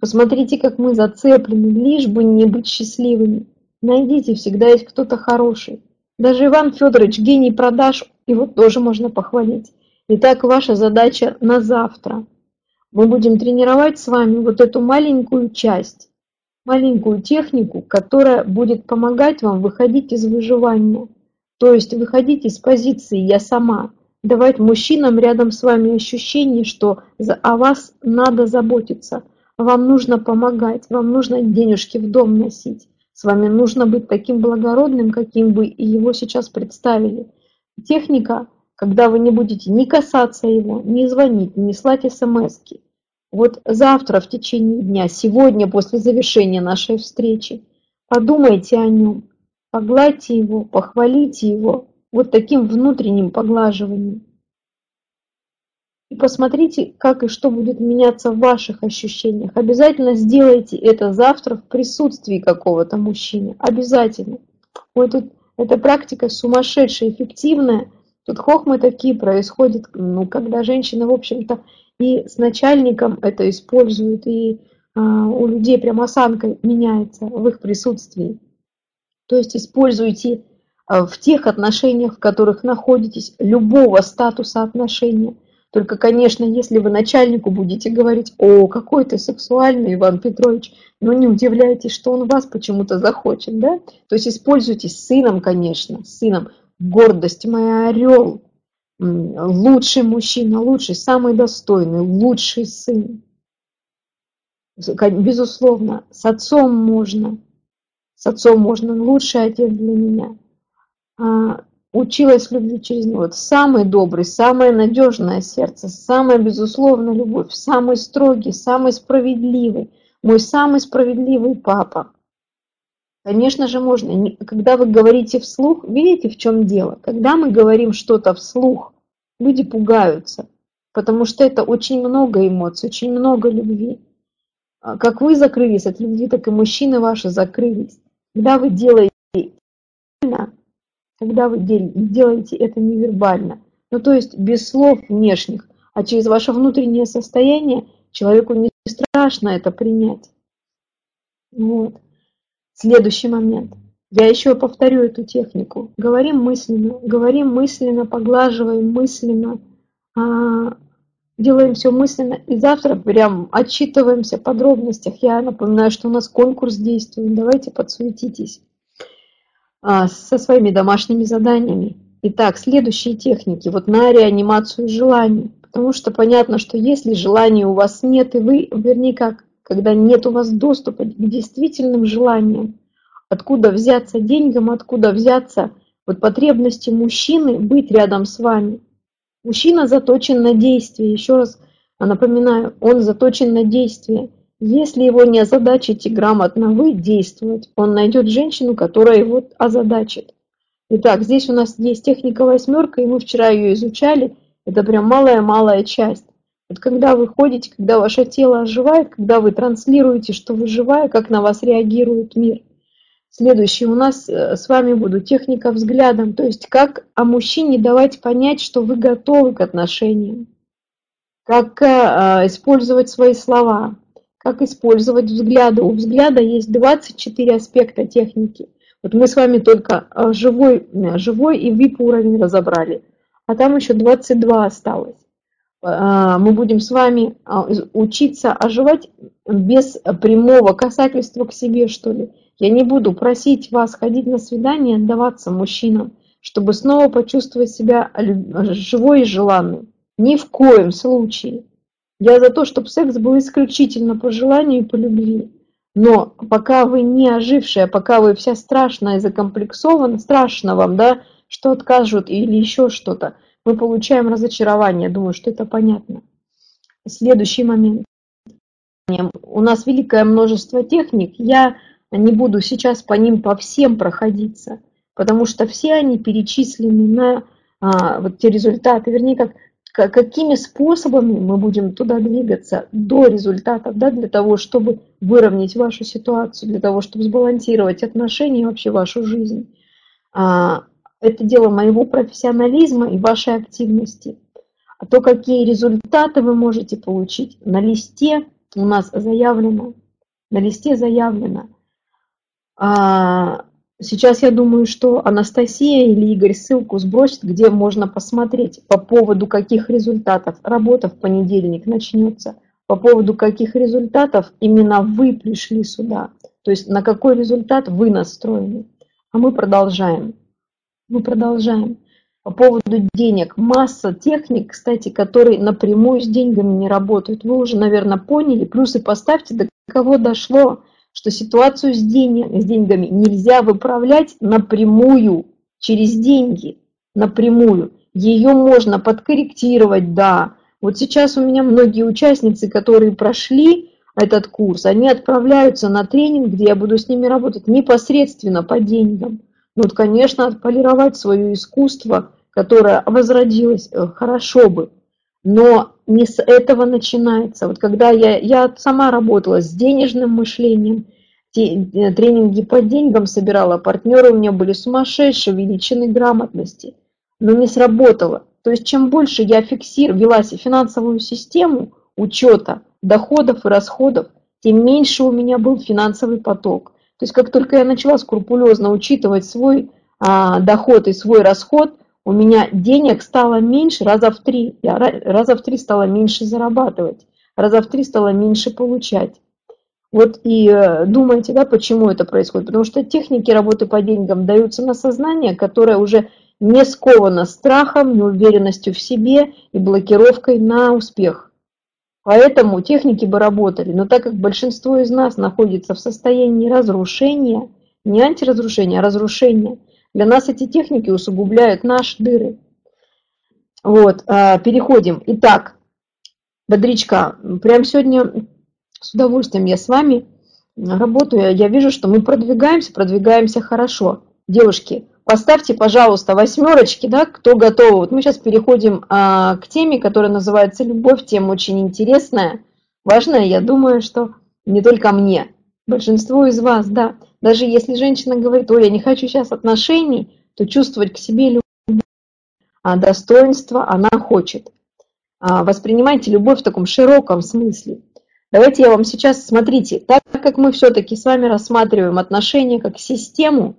Посмотрите, как мы зацеплены, лишь бы не быть счастливыми. Найдите, всегда есть кто-то хороший. Даже Иван Федорович, гений продаж, его тоже можно похвалить. Итак, ваша задача на завтра. Мы будем тренировать с вами вот эту маленькую часть, маленькую технику, которая будет помогать вам выходить из выживания. То есть выходить из позиции «я сама», давать мужчинам рядом с вами ощущение, что о вас надо заботиться – вам нужно помогать, вам нужно денежки в дом носить. С вами нужно быть таким благородным, каким бы его сейчас представили. Техника, когда вы не будете ни касаться его, ни звонить, ни слать смс -ки. Вот завтра в течение дня, сегодня после завершения нашей встречи, подумайте о нем, погладьте его, похвалите его вот таким внутренним поглаживанием. И посмотрите, как и что будет меняться в ваших ощущениях. Обязательно сделайте это завтра в присутствии какого-то мужчины. Обязательно. Вот тут эта практика сумасшедшая, эффективная. Тут хохмы такие происходят, ну, когда женщина, в общем-то, и с начальником это используют, и а, у людей прям осанка меняется в их присутствии. То есть используйте а, в тех отношениях, в которых находитесь, любого статуса отношения – только, конечно, если вы начальнику будете говорить, о, какой ты сексуальный, Иван Петрович, но не удивляйтесь, что он вас почему-то захочет, да? То есть используйте с сыном, конечно, с сыном. Гордость моя, орел, лучший мужчина, лучший, самый достойный, лучший сын. Безусловно, с отцом можно, с отцом можно, лучший отец для меня. Училась любви через него. Это самый добрый, самое надежное сердце, самая безусловная любовь, самый строгий, самый справедливый, мой самый справедливый папа. Конечно же, можно. Когда вы говорите вслух, видите, в чем дело? Когда мы говорим что-то вслух, люди пугаются, потому что это очень много эмоций, очень много любви. А как вы закрылись от любви, так и мужчины ваши закрылись. Когда вы делаете когда вы делаете это невербально, ну то есть без слов внешних, а через ваше внутреннее состояние человеку не страшно это принять. Вот. Следующий момент. Я еще повторю эту технику. Говорим мысленно, говорим мысленно, поглаживаем мысленно, а, делаем все мысленно. И завтра прям отчитываемся в подробностях. Я напоминаю, что у нас конкурс действует. Давайте подсуетитесь. А, со своими домашними заданиями. Итак, следующие техники. Вот на реанимацию желаний. Потому что понятно, что если желаний у вас нет, и вы, вернее как, когда нет у вас доступа к действительным желаниям, откуда взяться деньгам, откуда взяться вот потребности мужчины быть рядом с вами. Мужчина заточен на действие. Еще раз напоминаю, он заточен на действие. Если его не озадачить и грамотно вы действовать, он найдет женщину, которая его озадачит. Итак, здесь у нас есть техника восьмерка, и мы вчера ее изучали. Это прям малая-малая часть. Вот когда вы ходите, когда ваше тело оживает, когда вы транслируете, что вы живая, как на вас реагирует мир. Следующий у нас э, с вами будет техника взглядом, то есть как о мужчине давать понять, что вы готовы к отношениям, как э, э использовать свои слова, как использовать взгляды. У взгляда есть 24 аспекта техники. Вот мы с вами только а, живой, э, живой и VIP уровень разобрали, а там еще 22 осталось. А, мы будем с вами а, учиться оживать без прямого касательства к себе, что ли. Я не буду просить вас ходить на свидание, отдаваться мужчинам, чтобы снова почувствовать себя живой и желанным. Ни в коем случае. Я за то, чтобы секс был исключительно по желанию и по любви. Но пока вы не ожившая, пока вы вся страшная, закомплексована, страшно вам, да, что откажут или еще что-то, мы получаем разочарование. Думаю, что это понятно. Следующий момент. У нас великое множество техник. Я не буду сейчас по ним по всем проходиться, потому что все они перечислены на а, вот те результаты, вернее, как какими способами мы будем туда двигаться до результатов, да, для того, чтобы выровнять вашу ситуацию, для того, чтобы сбалансировать отношения и вообще вашу жизнь. А, это дело моего профессионализма и вашей активности. А то, какие результаты вы можете получить, на листе у нас заявлено. На листе заявлено. Сейчас я думаю, что Анастасия или Игорь ссылку сбросит, где можно посмотреть, по поводу каких результатов работа в понедельник начнется, по поводу каких результатов именно вы пришли сюда, то есть на какой результат вы настроены. А мы продолжаем. Мы продолжаем. По поводу денег. Масса техник, кстати, которые напрямую с деньгами не работают. Вы уже, наверное, поняли. Плюсы поставьте, до кого дошло что ситуацию с, денег, с деньгами нельзя выправлять напрямую, через деньги, напрямую. Ее можно подкорректировать, да. Вот сейчас у меня многие участницы, которые прошли этот курс, они отправляются на тренинг, где я буду с ними работать непосредственно по деньгам. Ну, вот, конечно, отполировать свое искусство, которое возродилось, э, хорошо бы. Но не с этого начинается. Вот когда я, я сама работала с денежным мышлением, э, тренинги по деньгам собирала, партнеры у меня были сумасшедшие величины грамотности, но не сработало. То есть чем больше я фиксировала, вела финансовую систему учета доходов и расходов, тем меньше у меня был финансовый поток. То есть как только я начала скрупулезно учитывать свой а, доход и свой расход, у меня денег стало меньше раза в три. Я раза в три стала меньше зарабатывать, раза в три стала меньше получать. Вот и э, думаете, да, почему это происходит? Потому что техники работы по деньгам даются на сознание, которое уже не сковано страхом, неуверенностью в себе и блокировкой на успех. Поэтому техники бы работали, но так как большинство из нас находится в состоянии разрушения, не антиразрушения, а разрушения – для нас эти техники усугубляют наши дыры. Вот, а, переходим. Итак, Бодричка, прям сегодня с удовольствием я с вами работаю. Я вижу, что мы продвигаемся, продвигаемся хорошо. Девушки, поставьте, пожалуйста, восьмерочки, да, кто готов. Вот мы сейчас переходим а, к теме, которая называется «Любовь». Тема очень интересная, важная, я думаю, что не только мне, большинству из вас, да. Даже если женщина говорит, ой, я не хочу сейчас отношений, то чувствовать к себе любовь, а достоинство она хочет. А, воспринимайте любовь в таком широком смысле. Давайте я вам сейчас, смотрите, так как мы все-таки с вами рассматриваем отношения как систему,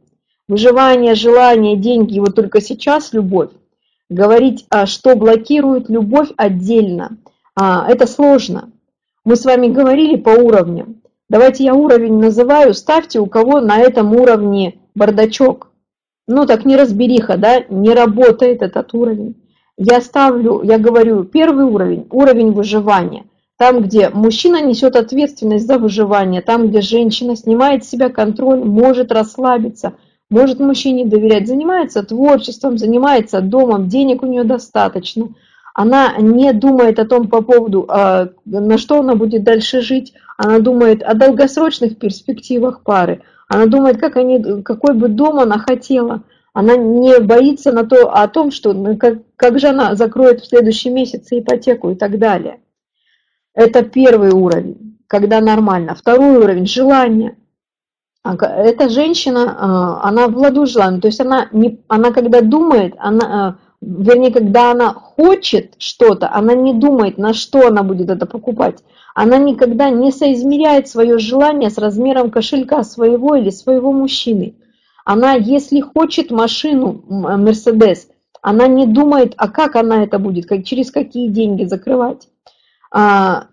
выживание, желание, деньги, и вот только сейчас любовь, говорить, а что блокирует любовь отдельно, а, это сложно. Мы с вами говорили по уровням. Давайте я уровень называю, ставьте у кого на этом уровне бардачок. Ну так не разбериха, да, не работает этот уровень. Я ставлю, я говорю, первый уровень, уровень выживания. Там, где мужчина несет ответственность за выживание, там, где женщина снимает с себя контроль, может расслабиться, может мужчине доверять, занимается творчеством, занимается домом, денег у нее достаточно – она не думает о том по поводу, а, на что она будет дальше жить, она думает о долгосрочных перспективах пары, она думает, как они, какой бы дом она хотела, она не боится на то, о том, что ну, как, как же она закроет в следующем месяце ипотеку и так далее. Это первый уровень, когда нормально. Второй уровень – желание. А эта женщина, а, она в ладу желанием, то есть она, не, она когда думает, она, вернее, когда она хочет что-то, она не думает, на что она будет это покупать. Она никогда не соизмеряет свое желание с размером кошелька своего или своего мужчины. Она, если хочет машину Мерседес, она не думает, а как она это будет, как, через какие деньги закрывать. А,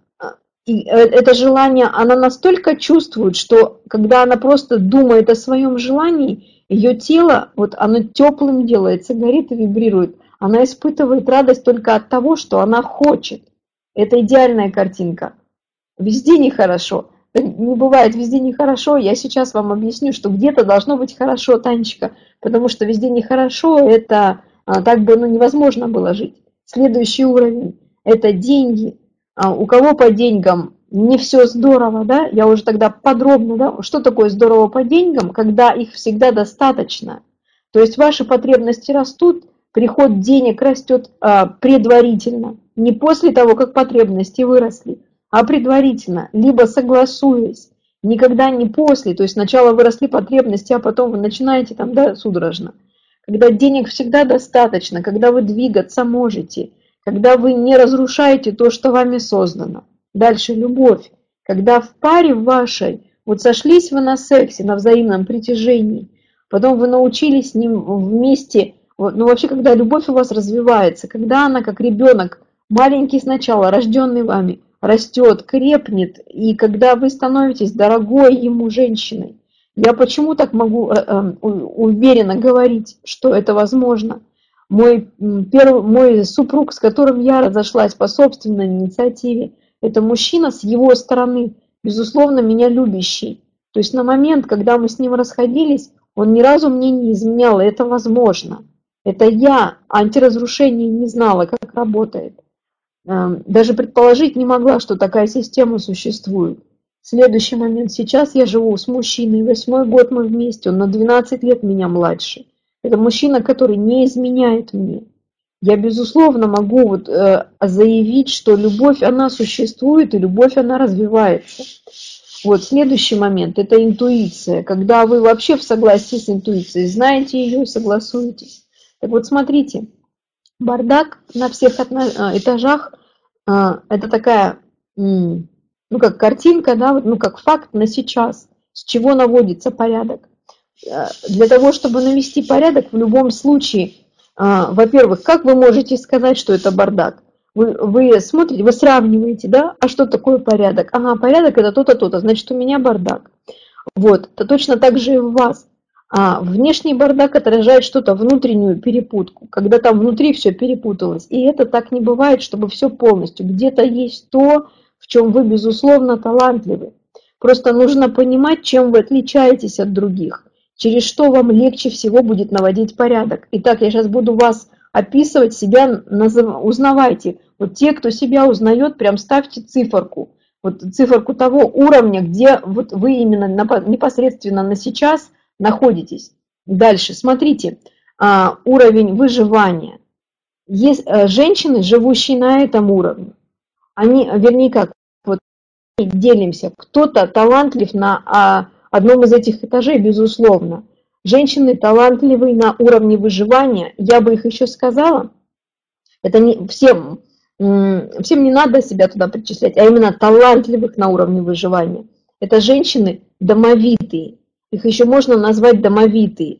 и э, это желание, она настолько чувствует, что когда она просто думает о своем желании, ее тело, вот оно теплым делается, горит и вибрирует. Она испытывает радость только от того, что она хочет. Это идеальная картинка. Везде нехорошо. Не бывает везде нехорошо. Я сейчас вам объясню, что где-то должно быть хорошо, Танечка, потому что везде нехорошо, это а, так бы ну, невозможно было жить. Следующий уровень – это деньги. А, у кого по деньгам не все здорово, да, я уже тогда подробно, да, что такое здорово по деньгам, когда их всегда достаточно. То есть ваши потребности растут, приход денег растет а, предварительно, не после того, как потребности выросли, а предварительно, либо согласуясь, никогда не после, то есть сначала выросли потребности, а потом вы начинаете там, да, судорожно. Когда денег всегда достаточно, когда вы двигаться можете, когда вы не разрушаете то, что вами создано. Дальше любовь. Когда в паре вашей, вот сошлись вы на сексе, на взаимном притяжении, потом вы научились с ним вместе, ну вообще, когда любовь у вас развивается, когда она как ребенок, маленький сначала, рожденный вами, растет, крепнет, и когда вы становитесь дорогой ему женщиной, я почему так могу э, э, уверенно говорить, что это возможно? Мой, первый, мой супруг, с которым я разошлась по собственной инициативе, это мужчина с его стороны, безусловно, меня любящий. То есть на момент, когда мы с ним расходились, он ни разу мне не изменял, и это возможно. Это я антиразрушение не знала, как работает. Эм, даже предположить не могла, что такая система существует. Следующий момент. Сейчас я живу с мужчиной, восьмой год мы вместе, он на 12 лет меня младше. Это мужчина, который не изменяет мне я, безусловно, могу вот, э, заявить, что любовь, она существует, и любовь, она развивается. Вот следующий момент – это интуиция. Когда вы вообще в согласии с интуицией, знаете ее и согласуетесь. Так вот, смотрите, бардак на всех э, этажах э, – это такая, ну, как картинка, да, ну, как факт на сейчас, с чего наводится порядок. Э, для того, чтобы навести порядок, в любом случае – а, во-первых, как вы можете сказать, что это бардак? Вы, вы смотрите, вы сравниваете, да? А что такое порядок? Ага, порядок это то-то, то-то, значит у меня бардак. Вот, это точно так же и у вас. А внешний бардак отражает что-то, внутреннюю перепутку, когда там внутри все перепуталось. И это так не бывает, чтобы все полностью. Где-то есть то, в чем вы, безусловно, талантливы. Просто нужно понимать, чем вы отличаетесь от других через что вам легче всего будет наводить порядок. Итак, я сейчас буду вас описывать, себя назыв... узнавайте. Вот те, кто себя узнает, прям ставьте циферку. Вот циферку того уровня, где вот вы именно непосредственно на сейчас находитесь. Дальше, смотрите, а, уровень выживания. Есть э, женщины, живущие на этом уровне, они, вернее как, вот делимся, кто-то талантлив на а, одном из этих этажей, безусловно. Женщины талантливые на уровне выживания, я бы их еще сказала, это не всем, всем не надо себя туда причислять, а именно талантливых на уровне выживания. Это женщины домовитые, их еще можно назвать домовитые.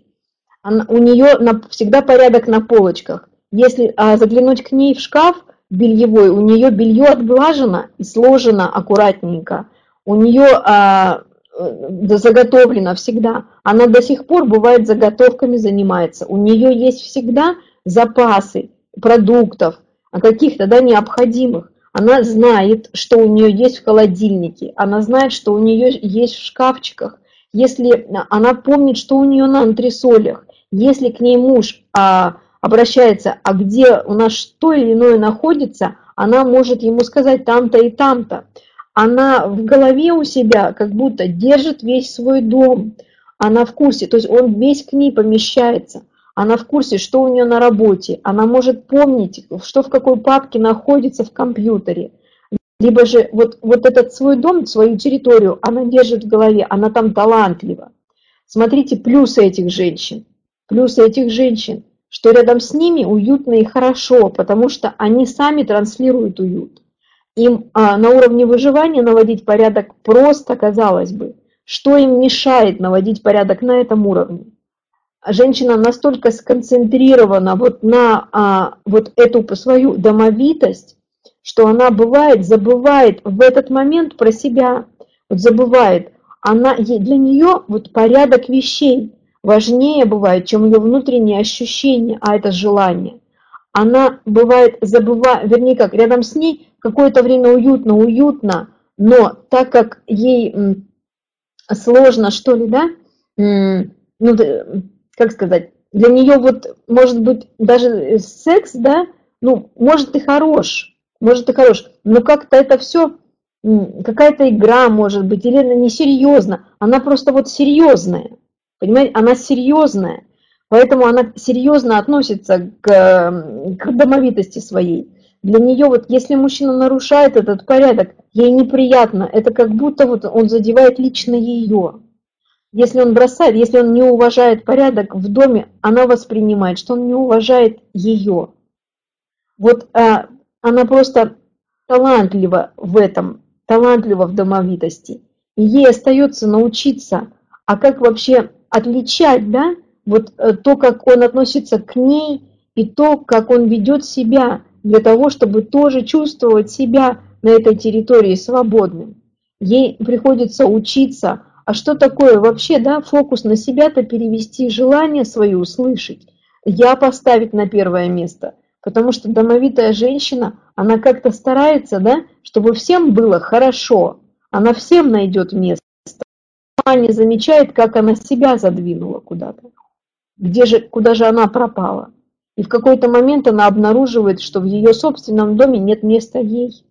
Она, у нее на, всегда порядок на полочках. Если а, заглянуть к ней в шкаф бельевой, у нее белье отглажено и сложено аккуратненько. У нее а, Э, заготовлена всегда. Она до сих пор бывает заготовками занимается. У нее есть всегда запасы продуктов, а каких-то да, необходимых. Она знает, что у нее есть в холодильнике. Она знает, что у нее есть в шкафчиках. Если она помнит, что у нее на антресолях. Если к ней муж а, обращается, а где у нас что или иное находится, она может ему сказать там-то и там-то она в голове у себя как будто держит весь свой дом, она в курсе, то есть он весь к ней помещается, она в курсе, что у нее на работе, она может помнить, что в какой папке находится в компьютере, либо же вот, вот этот свой дом, свою территорию она держит в голове, она там талантлива. Смотрите плюсы этих женщин, плюсы этих женщин, что рядом с ними уютно и хорошо, потому что они сами транслируют уют им а, на уровне выживания наводить порядок просто, казалось бы. Что им мешает наводить порядок на этом уровне? Женщина настолько сконцентрирована вот на а, вот эту свою домовитость, что она бывает, забывает в этот момент про себя, вот забывает. Она, для нее вот порядок вещей важнее бывает, чем ее внутреннее ощущение, а это желание. она бывает забывает, вернее как, рядом с ней какое-то время уютно, уютно, но так как ей сложно, что ли, да, ну, как сказать, для нее вот, может быть, даже секс, да, ну, может и хорош, может и хорош, но как-то это все, какая-то игра, может быть, или она несерьезна, она просто вот серьезная, понимаете, она серьезная, поэтому она серьезно относится к, к домовитости своей. Для нее вот, если мужчина нарушает этот порядок, ей неприятно, это как будто вот он задевает лично ее. Если он бросает, если он не уважает порядок в доме, она воспринимает, что он не уважает ее. Вот а, она просто талантлива в этом, талантлива в домовитости. И ей остается научиться, а как вообще отличать, да, вот э, то, как он относится к ней, и то, как он ведет себя для того, чтобы тоже чувствовать себя на этой территории свободным. Ей приходится учиться а что такое вообще, да, фокус на себя-то перевести, желание свое услышать, я поставить на первое место, потому что домовитая женщина, она как-то старается, да, чтобы всем было хорошо, она всем найдет место, она не замечает, как она себя задвинула куда-то, где же, куда же она пропала. И в какой-то момент она обнаруживает, что в ее собственном доме нет места ей.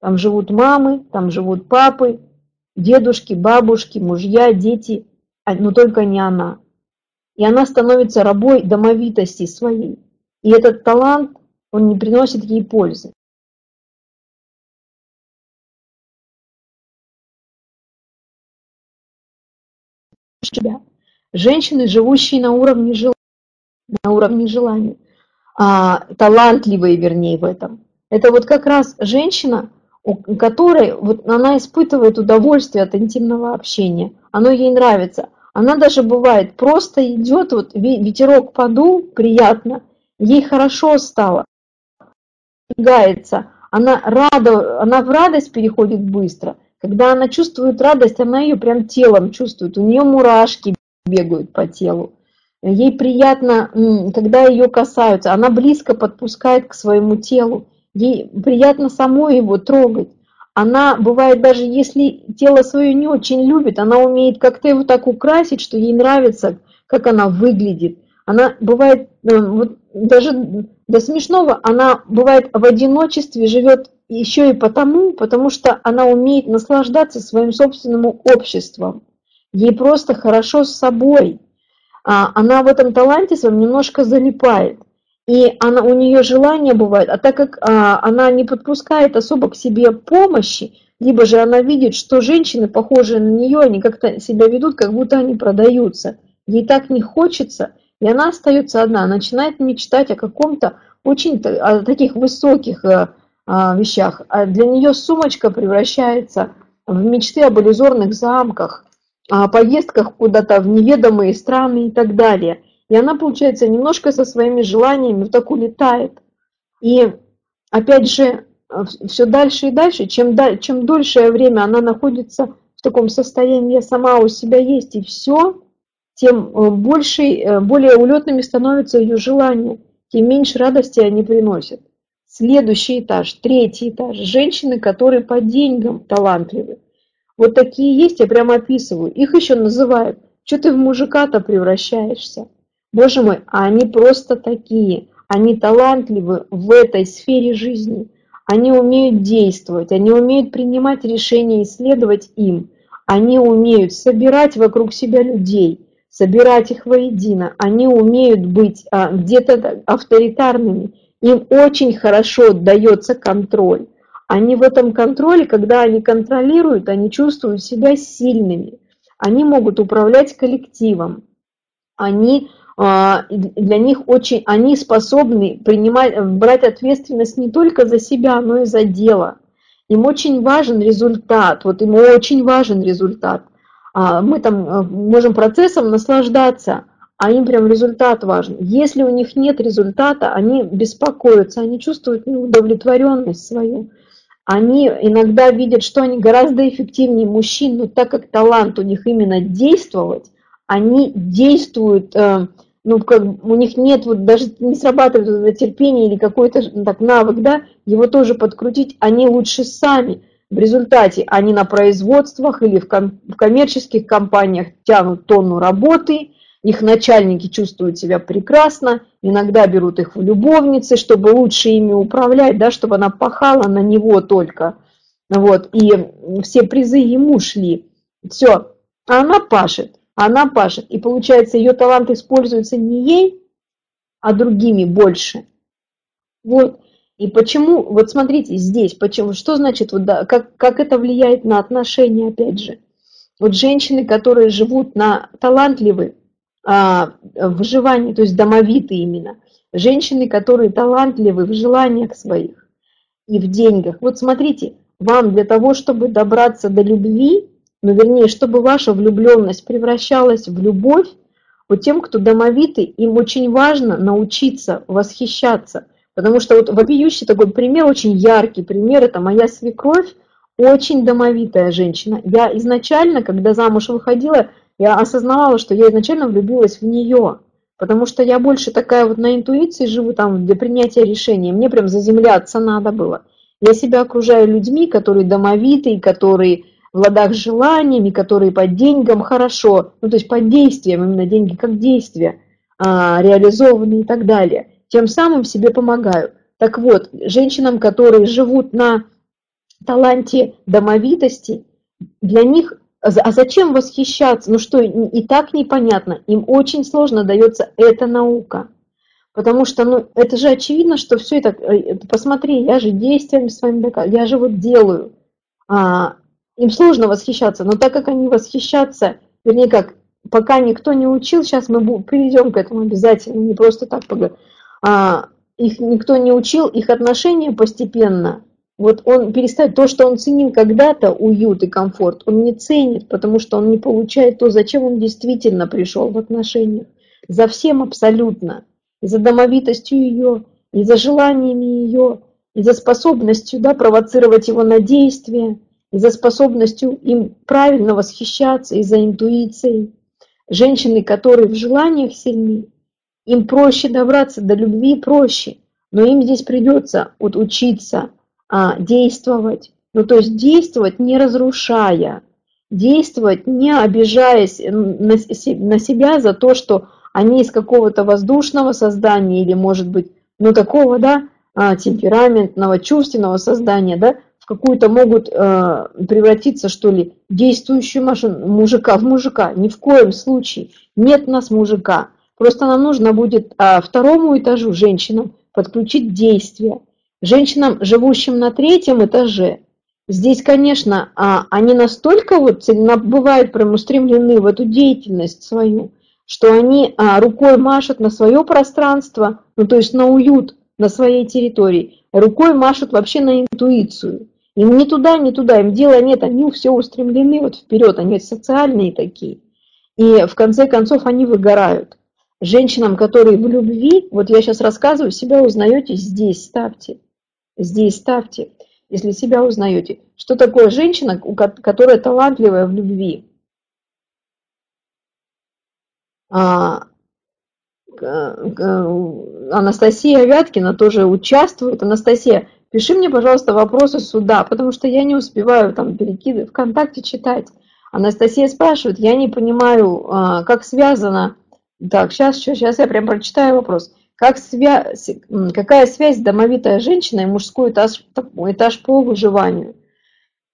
Там живут мамы, там живут папы, дедушки, бабушки, мужья, дети, а, но только не она. И она становится рабой домовитости своей. И этот талант, он не приносит ей пользы. Женщины, живущие на уровне желания, на уровне желания, а, талантливые, вернее, в этом. Это вот как раз женщина, у которой вот она испытывает удовольствие от интимного общения, оно ей нравится. Она даже бывает просто идет, вот ветерок подул, приятно, ей хорошо стало, она рада, она в радость переходит быстро. Когда она чувствует радость, она ее прям телом чувствует, у нее мурашки бегают по телу. Ей приятно, когда ее касаются, она близко подпускает к своему телу ей приятно самой его трогать. Она бывает даже если тело свое не очень любит, она умеет как-то его так украсить, что ей нравится, как она выглядит. Она бывает, э, даже до смешного, она бывает в одиночестве, живет еще и потому, потому что она умеет наслаждаться своим собственным обществом. Ей просто хорошо с собой. А она в этом таланте своем немножко залипает и она, у нее желание бывает, а так как а, она не подпускает особо к себе помощи, либо же она видит, что женщины, похожие на нее, они как-то себя ведут, как будто они продаются. Ей так не хочется, и она остается одна, начинает мечтать о каком-то очень о таких высоких а, а, вещах. А для нее сумочка превращается в мечты об иллюзорных замках, о поездках куда-то в неведомые страны и так далее – и она, получается, немножко со своими желаниями вот так улетает. И опять же, все дальше и дальше, чем, чем дольшее время она находится в таком состоянии, я сама у себя есть, и все, тем э, больше, э, более улетными становятся ее желания, тем меньше радости они приносят. Следующий этаж, третий этаж. Женщины, которые по деньгам талантливы. Вот такие есть, я прямо описываю. Их еще называют. Что ты в мужика-то превращаешься? Боже мой, а они просто такие, они талантливы в этой сфере жизни, они умеют действовать, они умеют принимать решения и следовать им, они умеют собирать вокруг себя людей, собирать их воедино, они умеют быть а, где-то авторитарными, им очень хорошо дается контроль. Они в этом контроле, когда они контролируют, они чувствуют себя сильными, они могут управлять коллективом, они а, для них очень, они способны принимать, брать ответственность не только за себя, но и за дело. Им очень важен результат, вот им очень важен результат. А, мы там э, можем процессом наслаждаться, а им прям результат важен. Если у них нет результата, они беспокоятся, они чувствуют неудовлетворенность свою. Они иногда видят, что они гораздо эффективнее мужчин, но так как талант у них именно действовать, они действуют э, ну, как, у них нет, вот даже не срабатывает терпение или какой-то так, навык, да, его тоже подкрутить, они лучше сами. В результате они на производствах или в, ком в коммерческих компаниях тянут тонну работы, их начальники чувствуют себя прекрасно, иногда берут их в любовницы, чтобы лучше ими управлять, да, чтобы она пахала на него только. Вот, и все призы ему шли. Все, а она пашет, она пашет. И получается, ее талант используется не ей, а другими больше. Вот. И почему, вот смотрите, здесь, почему, что значит, вот, да, как, как это влияет на отношения, опять же. Вот женщины, которые живут на талантливые, а, выживании, то есть домовитые именно. Женщины, которые талантливы в желаниях своих и в деньгах. Вот смотрите, вам для того, чтобы добраться до любви, ну вернее, чтобы ваша влюбленность превращалась в любовь, вот тем, кто домовитый, им очень важно научиться восхищаться. Потому что вот вопиющий такой пример, очень яркий пример, это моя свекровь, очень домовитая женщина. Я изначально, когда замуж выходила, я осознавала, что я изначально влюбилась в нее, потому что я больше такая вот на интуиции живу там для принятия решений, мне прям заземляться надо было. Я себя окружаю людьми, которые домовитые, которые в ладах с желаниями, которые по деньгам хорошо, ну то есть по действиям, именно деньги как действия, а, реализованы и так далее. Тем самым себе помогаю. Так вот, женщинам, которые живут на таланте домовитости, для них а зачем восхищаться? Ну что, и так непонятно. Им очень сложно дается эта наука. Потому что, ну, это же очевидно, что все это, э, посмотри, я же действиями своим доказываю, я же вот делаю. А, им сложно восхищаться, но так как они восхищаться, вернее как, пока никто не учил, сейчас мы перейдем к этому обязательно, не просто так поговорим, их никто не учил, их отношения постепенно вот он перестает то, что он ценил когда-то, уют и комфорт, он не ценит, потому что он не получает то, зачем он действительно пришел в отношениях. За всем абсолютно. И за домовитостью ее, и за желаниями ее, и за способностью да, провоцировать его на действие, и за способностью им правильно восхищаться, и за интуицией. Женщины, которые в желаниях сильны, им проще добраться до любви, проще. Но им здесь придется вот учиться – а, действовать. Ну, то есть действовать не разрушая, действовать не обижаясь на, на себя за то, что они из какого-то воздушного создания или, может быть, ну, такого, да, а, темпераментного, чувственного создания, да, в какую-то могут э, превратиться, что ли, действующую машину, мужика в мужика. Ни в коем случае. Нет у нас мужика. Просто нам нужно будет а, второму этажу женщинам подключить действия. Женщинам, живущим на третьем этаже, здесь, конечно, а, они настолько вот бывают прям устремлены в эту деятельность свою, что они а, рукой машут на свое пространство, ну то есть на уют на своей территории, рукой машут вообще на интуицию. Им ни туда, ни туда, им дела нет, они все устремлены вот вперед, они социальные такие. И в конце концов они выгорают. Женщинам, которые в любви, вот я сейчас рассказываю, себя узнаете здесь, ставьте. Здесь ставьте, если себя узнаете. Что такое женщина, которая талантливая в любви? А, Анастасия Вяткина тоже участвует. Анастасия, пиши мне, пожалуйста, вопросы сюда, потому что я не успеваю там перекидывать, ВКонтакте читать. Анастасия спрашивает, я не понимаю, а, как связано... Так, сейчас, сейчас я прям прочитаю вопрос. Как связь, какая связь домовитая женщина и мужской этаж, этаж по выживанию?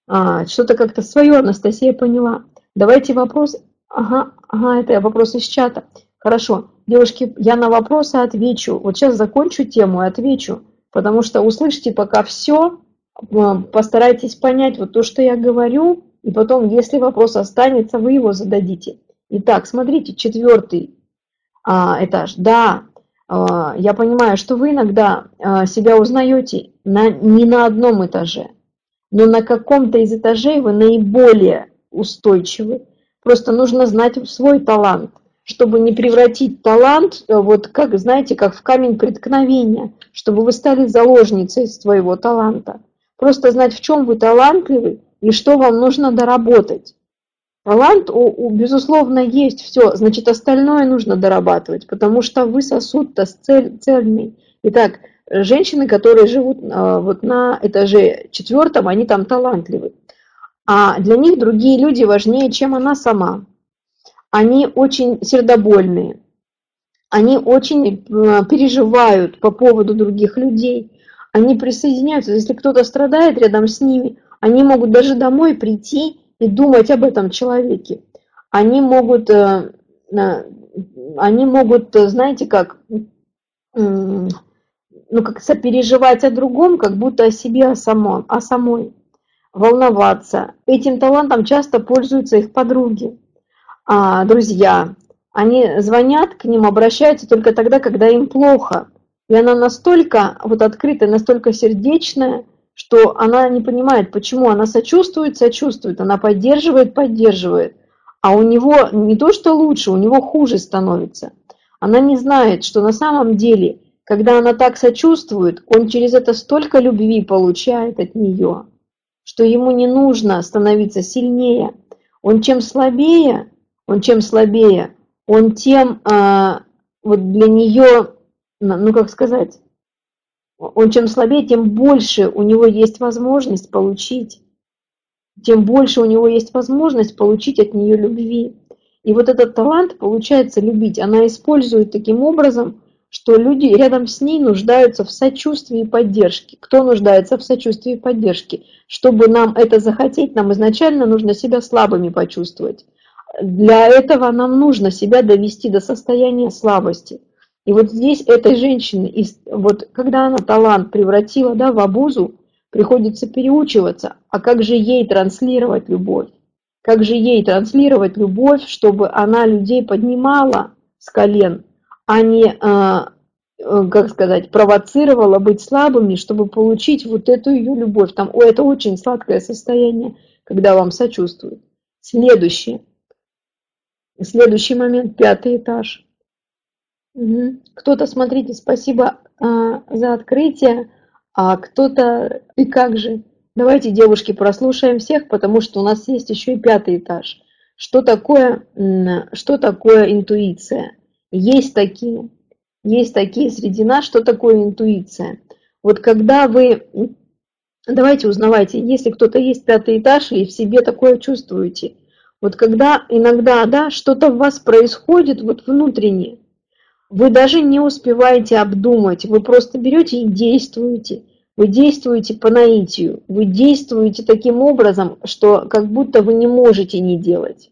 А, что-то как-то свое Анастасия поняла. Давайте вопрос. Ага, ага, это вопрос из чата. Хорошо. Девушки, я на вопросы отвечу. Вот сейчас закончу тему и отвечу. Потому что услышьте пока все, постарайтесь понять вот то, что я говорю, и потом, если вопрос останется, вы его зададите. Итак, смотрите, четвертый а, этаж. Да, а, я понимаю, что вы иногда а, себя узнаете на, не на одном этаже, но на каком-то из этажей вы наиболее устойчивы. Просто нужно знать свой талант, чтобы не превратить талант, э, вот как, знаете, как в камень преткновения, чтобы вы стали заложницей своего таланта. Просто знать, в чем вы талантливы и что вам нужно доработать. Талант, у, безусловно, есть все, значит, остальное нужно дорабатывать, потому что вы сосуд-то цель, цельный. Итак, женщины, которые живут а, вот на этаже четвертом, они там талантливы. А для них другие люди важнее, чем она сама. Они очень сердобольные, они очень переживают по поводу других людей, они присоединяются. Если кто-то страдает рядом с ними, они могут даже домой прийти и думать об этом человеке. Они могут, э, они могут, знаете, как, ну, как сопереживать о другом, как будто о себе, о, самом, о самой, волноваться. Этим талантом часто пользуются их подруги, а, друзья. Они звонят к ним, обращаются только тогда, когда им плохо. И она настолько вот открытая, настолько сердечная, что она не понимает, почему она сочувствует, сочувствует, она поддерживает, поддерживает, а у него не то, что лучше, у него хуже становится. Она не знает, что на самом деле, когда она так сочувствует, он через это столько любви получает от нее, что ему не нужно становиться сильнее. Он чем слабее, он чем слабее, он тем э, вот для нее, ну как сказать, он чем слабее, тем больше у него есть возможность получить, тем больше у него есть возможность получить от нее любви. И вот этот талант, получается, любить, она использует таким образом, что люди рядом с ней нуждаются в сочувствии и поддержке. Кто нуждается в сочувствии и поддержке? Чтобы нам это захотеть, нам изначально нужно себя слабыми почувствовать. Для этого нам нужно себя довести до состояния слабости – и вот здесь этой женщине, вот когда она талант превратила да, в обузу, приходится переучиваться. А как же ей транслировать любовь? Как же ей транслировать любовь, чтобы она людей поднимала с колен, а не, а, э, как сказать, провоцировала быть слабыми, чтобы получить вот эту ее любовь. Там, о, это очень сладкое состояние, когда вам сочувствуют. Следующее. Следующий момент, пятый этаж. Кто-то, смотрите, спасибо а, за открытие, а кто-то и как же. Давайте, девушки, прослушаем всех, потому что у нас есть еще и пятый этаж. Что такое, что такое интуиция? Есть такие, есть такие среди нас, что такое интуиция. Вот когда вы, давайте узнавайте, если кто-то есть пятый этаж и в себе такое чувствуете, вот когда иногда, да, что-то в вас происходит вот внутренне, вы даже не успеваете обдумать, вы просто берете и действуете. Вы действуете по наитию, вы действуете таким образом, что как будто вы не можете не делать.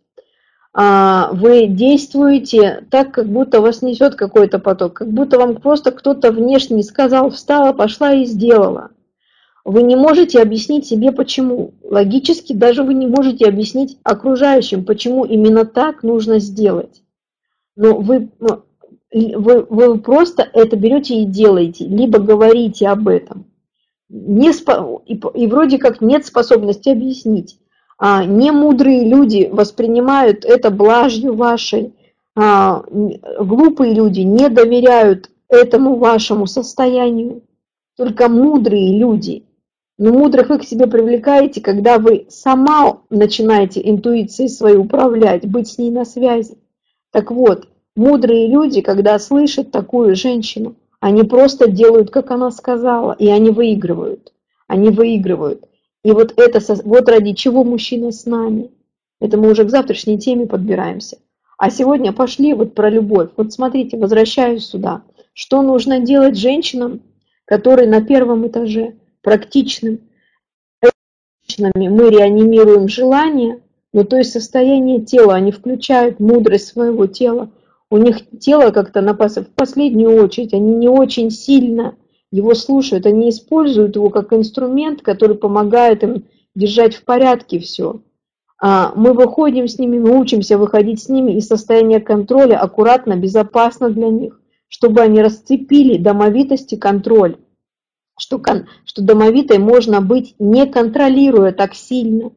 А, вы действуете так, как будто вас несет какой-то поток, как будто вам просто кто-то внешне сказал, встала, пошла и сделала. Вы не можете объяснить себе почему. Логически даже вы не можете объяснить окружающим, почему именно так нужно сделать. Но вы вы, вы просто это берете и делаете, либо говорите об этом. Не спо... и, и вроде как нет способности объяснить. А, немудрые люди воспринимают это блажью вашей. А, глупые люди не доверяют этому вашему состоянию. Только мудрые люди. Но мудрых вы к себе привлекаете, когда вы сама начинаете интуицией своей управлять, быть с ней на связи. Так вот, Мудрые люди, когда слышат такую женщину, они просто делают, как она сказала, и они выигрывают. Они выигрывают. И вот это, вот ради чего мужчина с нами. Это мы уже к завтрашней теме подбираемся. А сегодня пошли вот про любовь. Вот смотрите, возвращаюсь сюда. Что нужно делать женщинам, которые на первом этаже, практичным? Женщинами мы реанимируем желание, но то есть состояние тела, они включают мудрость своего тела, у них тело как-то на в последнюю очередь, они не очень сильно его слушают, они используют его как инструмент, который помогает им держать в порядке все. А мы выходим с ними, мы учимся выходить с ними из состояния контроля аккуратно, безопасно для них, чтобы они расцепили домовитость и контроль, что, что домовитой можно быть, не контролируя так сильно.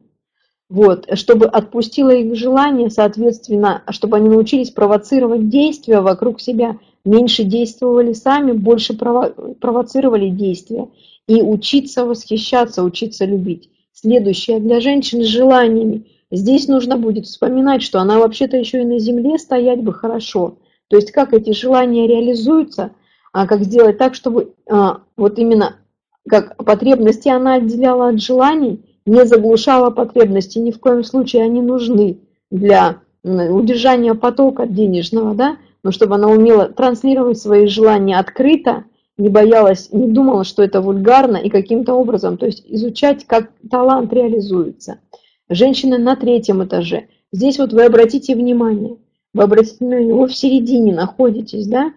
Вот, чтобы отпустила их желание, соответственно, чтобы они научились провоцировать действия вокруг себя, меньше действовали сами, больше прово провоцировали действия. И учиться восхищаться, учиться любить. Следующее, для женщин с желаниями. Здесь нужно будет вспоминать, что она вообще-то еще и на земле стоять бы хорошо. То есть как эти желания реализуются, а как сделать так, чтобы а, вот именно как потребности она отделяла от желаний, не заглушала потребности, ни в коем случае они нужны для удержания потока денежного, да, но чтобы она умела транслировать свои желания открыто, не боялась, не думала, что это вульгарно и каким-то образом, то есть изучать, как талант реализуется. Женщины на третьем этаже. Здесь вот вы обратите внимание, вы обратите внимание, вы в середине находитесь, да,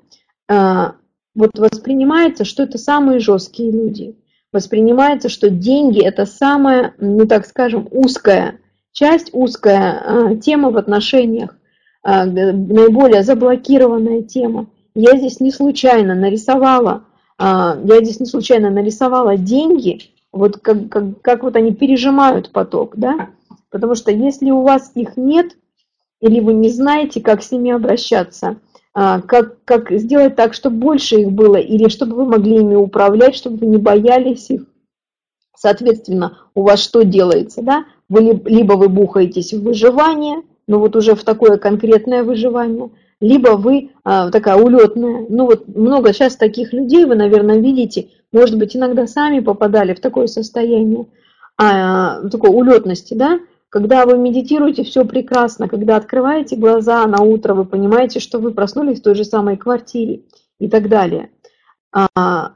а, вот воспринимается, что это самые жесткие люди. Воспринимается, что деньги это самая, ну так скажем, узкая часть, узкая а, тема в отношениях, а, наиболее заблокированная тема. Я здесь не случайно нарисовала, а, я здесь не случайно нарисовала деньги, вот как, как, как вот они пережимают поток, да, потому что если у вас их нет, или вы не знаете, как с ними обращаться, как, как сделать так, чтобы больше их было, или чтобы вы могли ими управлять, чтобы вы не боялись их. Соответственно, у вас что делается, да? Вы, либо вы бухаетесь в выживание, ну вот уже в такое конкретное выживание, либо вы а, такая улетная. Ну вот много сейчас таких людей, вы, наверное, видите, может быть, иногда сами попадали в такое состояние, а, такой улетности, да? Когда вы медитируете, все прекрасно. Когда открываете глаза на утро, вы понимаете, что вы проснулись в той же самой квартире и так далее. А,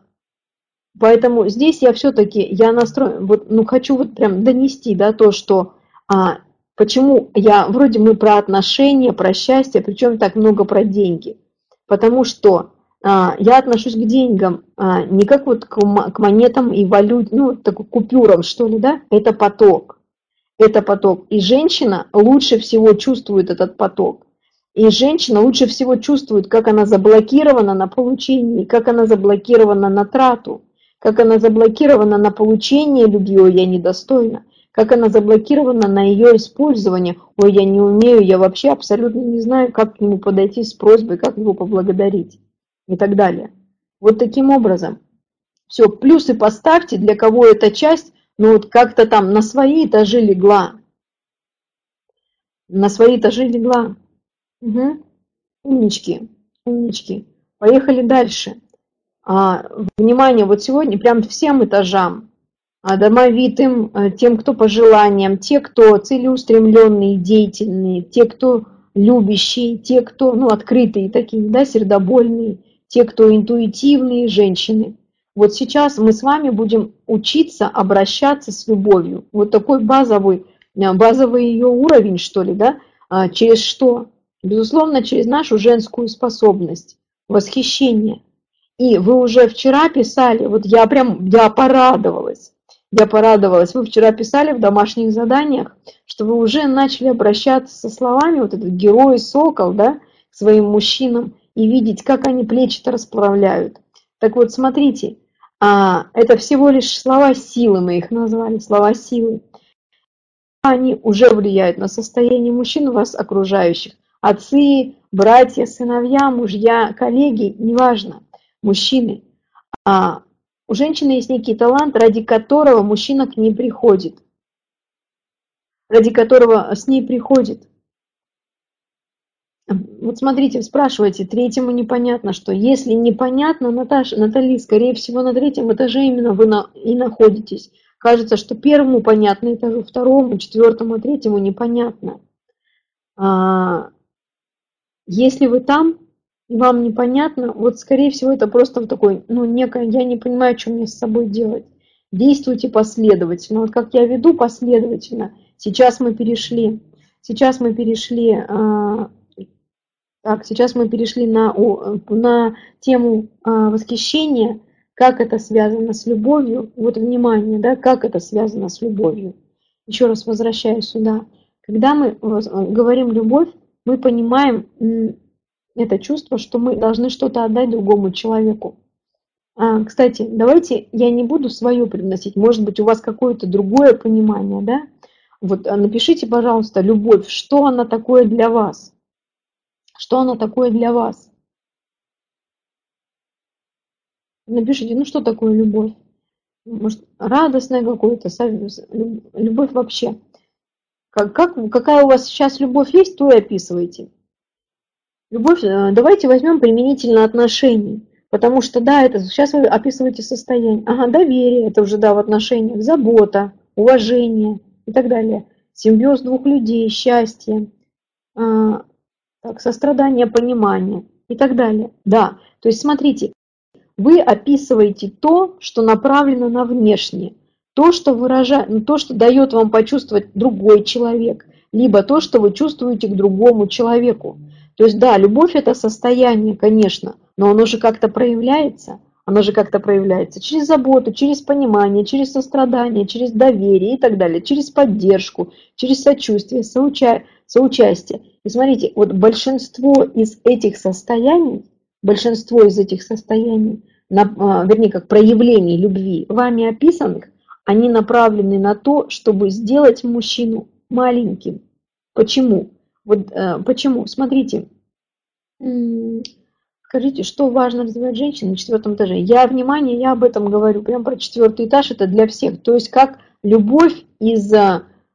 поэтому здесь я все-таки, я настроен, вот, ну, хочу вот прям донести, да, то, что а, почему я, вроде мы про отношения, про счастье, причем так много про деньги. Потому что а, я отношусь к деньгам а, не как вот к, к монетам и валют, ну, такой купюрам, что ли, да, это поток это поток. И женщина лучше всего чувствует этот поток. И женщина лучше всего чувствует, как она заблокирована на получение, как она заблокирована на трату, как она заблокирована на получение любви, ой, я недостойна, как она заблокирована на ее использование, ой, я не умею, я вообще абсолютно не знаю, как к нему подойти с просьбой, как его поблагодарить и так далее. Вот таким образом. Все, плюсы поставьте, для кого эта часть ну вот как-то там на свои этажи легла. На свои этажи легла. Угу. Умнички, умнички. Поехали дальше. А, внимание, вот сегодня прям всем этажам, а, домовитым, а, тем, кто по желаниям, те, кто целеустремленные, деятельные, те, кто любящие, те, кто ну, открытые такие, да, сердобольные, те, кто интуитивные женщины. Вот сейчас мы с вами будем учиться обращаться с любовью. Вот такой базовый, э, базовый ее уровень, что ли, да? А, через что? Безусловно, через нашу женскую способность, восхищение. И вы уже вчера писали, вот я прям, я порадовалась, я порадовалась. Вы вчера писали в домашних заданиях, что вы уже начали обращаться со словами, вот этот герой, сокол, да, к своим мужчинам, и видеть, как они плечи-то расправляют так вот, смотрите, а, это всего лишь слова силы, мы их назвали, слова силы. Они уже влияют на состояние мужчин у вас окружающих. Отцы, братья, сыновья, мужья, коллеги, неважно, мужчины. А у женщины есть некий талант, ради которого мужчина к ней приходит. Ради которого с ней приходит. Вот смотрите, спрашивайте, третьему непонятно что. Если непонятно, Наташа, Натали, скорее всего, на третьем этаже именно вы на, и находитесь. Кажется, что первому понятно этажу, второму, четвертому, третьему непонятно. А, если вы там, и вам непонятно, вот скорее всего это просто такой, ну, некое, я не понимаю, что мне с собой делать. Действуйте последовательно. Вот как я веду последовательно. Сейчас мы перешли, сейчас мы перешли а, так, сейчас мы перешли на, на тему а, восхищения, как это связано с любовью. Вот внимание, да, как это связано с любовью. Еще раз возвращаюсь сюда. Когда мы говорим любовь, мы понимаем это чувство, что мы должны что-то отдать другому человеку. А, кстати, давайте я не буду свое привносить, может быть, у вас какое-то другое понимание, да? Вот а, напишите, пожалуйста, любовь, что она такое для вас? Что оно такое для вас? Напишите, ну что такое любовь? Может, радостная какое-то, любовь вообще. Как, как, какая у вас сейчас любовь есть, то и описывайте. Любовь, э, давайте возьмем применительно отношений. Потому что, да, это сейчас вы описываете состояние. Ага, доверие, это уже, да, в отношениях, забота, уважение и так далее. Симбиоз двух людей, счастье, а, так, сострадание, понимание и так далее. Да, то есть смотрите, вы описываете то, что направлено на внешнее, то, что выражает, ну, то, что дает вам почувствовать другой человек, либо то, что вы чувствуете к другому человеку. То есть да, любовь это состояние, конечно, но оно же как-то проявляется. Оно же как-то проявляется через заботу, через понимание, через сострадание, через доверие и так далее, через поддержку, через сочувствие, соуча... соучастие. И смотрите, вот большинство из этих состояний, большинство из этих состояний, на, а, вернее, как проявлений любви, вами описанных, они направлены на то, чтобы сделать мужчину маленьким. Почему? Вот э, почему? Смотрите, скажите, что важно развивать женщин на четвертом этаже? Я, внимание, я об этом говорю, прям про четвертый этаж, это для всех. То есть как любовь из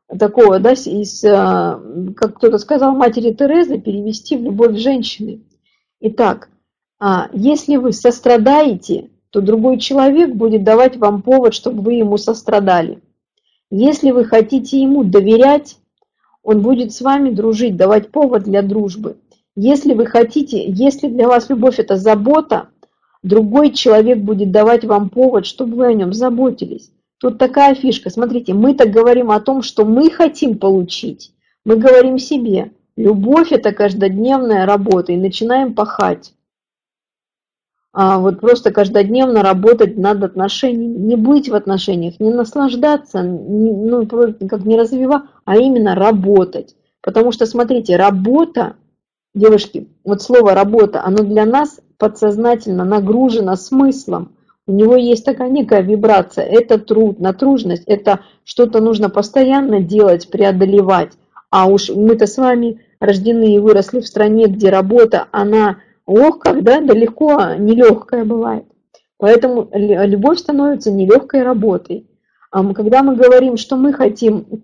такого, да, из, как кто-то сказал, матери Терезы перевести в любовь женщины. Итак, а, если вы сострадаете, то другой человек будет давать вам повод, чтобы вы ему сострадали. Если вы хотите ему доверять, он будет с вами дружить, давать повод для дружбы. Если вы хотите, если для вас любовь это забота, другой человек будет давать вам повод, чтобы вы о нем заботились. Тут такая фишка. Смотрите, мы так говорим о том, что мы хотим получить. Мы говорим себе, любовь это каждодневная работа, и начинаем пахать а вот просто каждодневно работать над отношениями, не быть в отношениях, не наслаждаться, не, ну, как не развивать, а именно работать. Потому что, смотрите, работа, девушки, вот слово работа, оно для нас подсознательно нагружено смыслом. У него есть такая некая вибрация, это труд, натружность, это что-то нужно постоянно делать, преодолевать. А уж мы-то с вами рождены и выросли в стране, где работа, она Ох, когда далеко нелегкая бывает. Поэтому любовь становится нелегкой работой. Когда мы говорим, что мы хотим,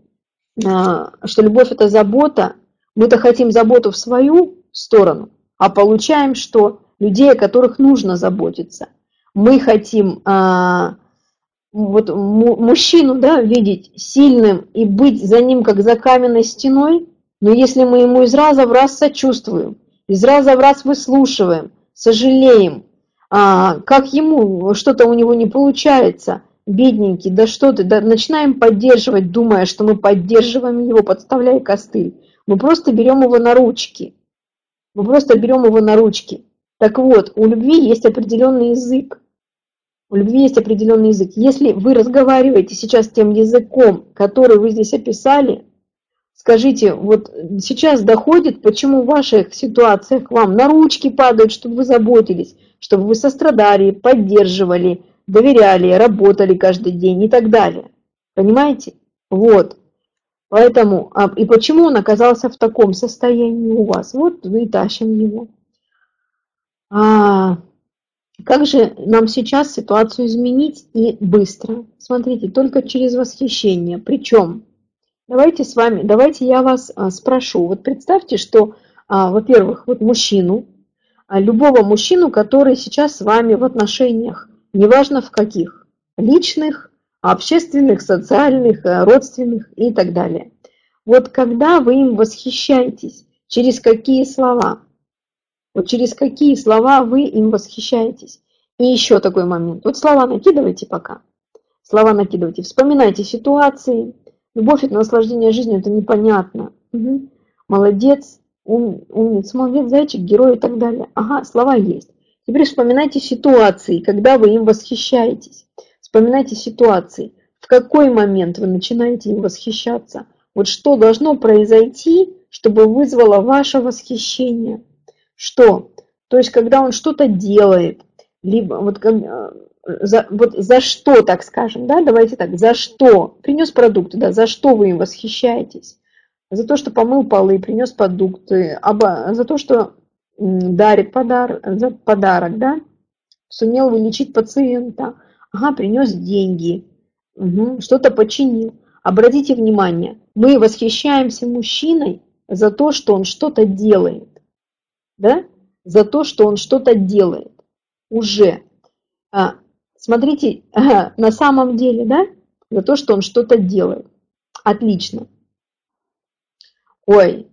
а, что любовь это забота, мы-то хотим заботу в свою сторону, а получаем, что людей, о которых нужно заботиться. Мы хотим а, вот мужчину да, видеть сильным и быть за ним как за каменной стеной, но если мы ему из раза в раз сочувствуем, из раза в раз выслушиваем, сожалеем, а, как ему что-то у него не получается, бедненький, да что ты, да начинаем поддерживать, думая, что мы поддерживаем его, подставляя костыль. Мы просто берем его на ручки. Мы просто берем его на ручки. Так вот, у любви есть определенный язык. У любви есть определенный язык. Если вы разговариваете сейчас тем языком, который вы здесь описали, Скажите, вот сейчас доходит, почему в ваших ситуациях вам на ручки падают, чтобы вы заботились, чтобы вы сострадали, поддерживали, доверяли, работали каждый день и так далее. Понимаете? Вот. Поэтому, а, и почему он оказался в таком состоянии у вас? Вот мы тащим его. А, как же нам сейчас ситуацию изменить и быстро? Смотрите, только через восхищение. Причем Давайте с вами, давайте я вас а, спрошу. Вот представьте, что, а, во-первых, вот мужчину, а, любого мужчину, который сейчас с вами в отношениях, неважно в каких, личных, общественных, социальных, родственных и так далее. Вот когда вы им восхищаетесь, через какие слова? Вот через какие слова вы им восхищаетесь? И еще такой момент. Вот слова накидывайте пока. Слова накидывайте. Вспоминайте ситуации, Любовь – это наслаждение жизнью, это непонятно. Угу. Молодец, ум, умница, молодец, зайчик, герой и так далее. Ага, слова есть. Теперь вспоминайте ситуации, когда вы им восхищаетесь. Вспоминайте ситуации, в какой момент вы начинаете им восхищаться. Вот что должно произойти, чтобы вызвало ваше восхищение. Что? То есть, когда он что-то делает, либо вот э, за, вот за что, так скажем, да, давайте так, за что, принес продукты, да, за что вы им восхищаетесь? За то, что помыл полы, принес продукты, оба, за то, что дарит подар, за подарок, да, сумел вылечить пациента, ага, принес деньги, угу, что-то починил. Обратите внимание, мы восхищаемся мужчиной за то, что он что-то делает. Да? За то, что он что-то делает. Уже. А, смотрите, на самом деле, да? За то, что он что-то делает. Отлично. Ой,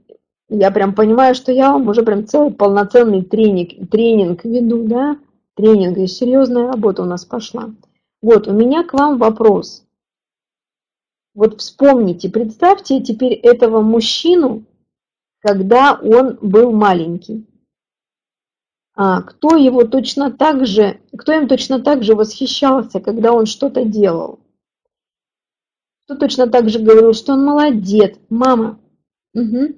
я прям понимаю, что я вам уже прям целый полноценный тренинг, тренинг веду, да? Тренинг, и серьезная работа у нас пошла. Вот, у меня к вам вопрос. Вот вспомните, представьте теперь этого мужчину, когда он был маленький. А, кто его точно так же, кто им точно так же восхищался, когда он что-то делал? Кто точно так же говорил, что он молодец, мама? Угу.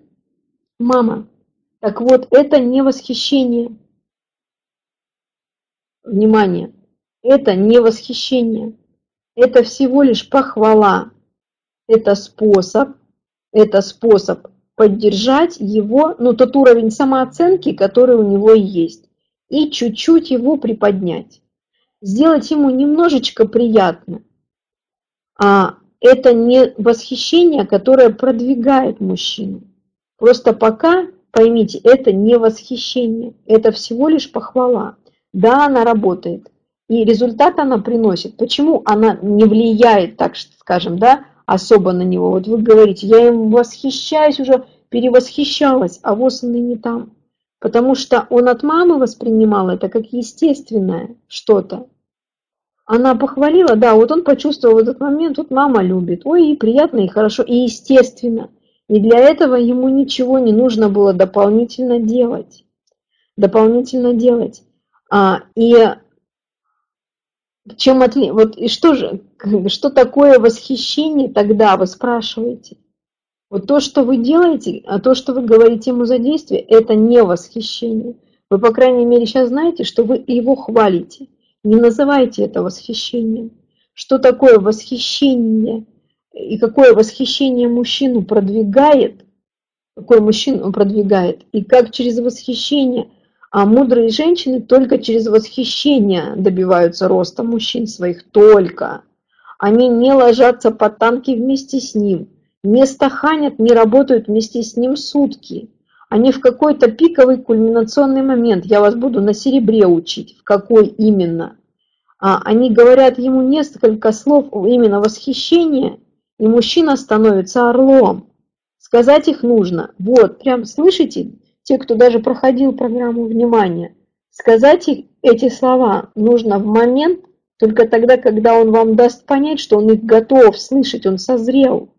Мама. Так вот, это не восхищение. Внимание, это не восхищение. Это всего лишь похвала это способ, это способ поддержать его, ну, тот уровень самооценки, который у него есть, и чуть-чуть его приподнять. Сделать ему немножечко приятно. А это не восхищение, которое продвигает мужчину. Просто пока, поймите, это не восхищение, это всего лишь похвала. Да, она работает, и результат она приносит. Почему она не влияет, так скажем, да, особо на него. Вот вы говорите, я им восхищаюсь уже, перевосхищалась, а вот он и не там. Потому что он от мамы воспринимал это как естественное что-то. Она похвалила, да, вот он почувствовал в этот момент, вот мама любит. Ой, и приятно, и хорошо, и естественно. И для этого ему ничего не нужно было дополнительно делать. Дополнительно делать. А, и чем отли... Вот и что же, [laughs] что такое восхищение тогда, вы спрашиваете? Вот то, что вы делаете, а то, что вы говорите ему за действие, это не восхищение. Вы, по крайней мере, сейчас знаете, что вы его хвалите. Не называйте это восхищением. Что такое восхищение и какое восхищение мужчину продвигает, какой мужчину продвигает, и как через восхищение – а мудрые женщины только через восхищение добиваются роста мужчин своих, только. Они не ложатся под танки вместе с ним, не стаханят, не работают вместе с ним сутки. Они в какой-то пиковый кульминационный момент, я вас буду на серебре учить, в какой именно. А они говорят ему несколько слов именно восхищения, и мужчина становится орлом. Сказать их нужно. Вот, прям слышите, те, кто даже проходил программу внимания, сказать эти слова нужно в момент, только тогда, когда он вам даст понять, что он их готов слышать, он созрел.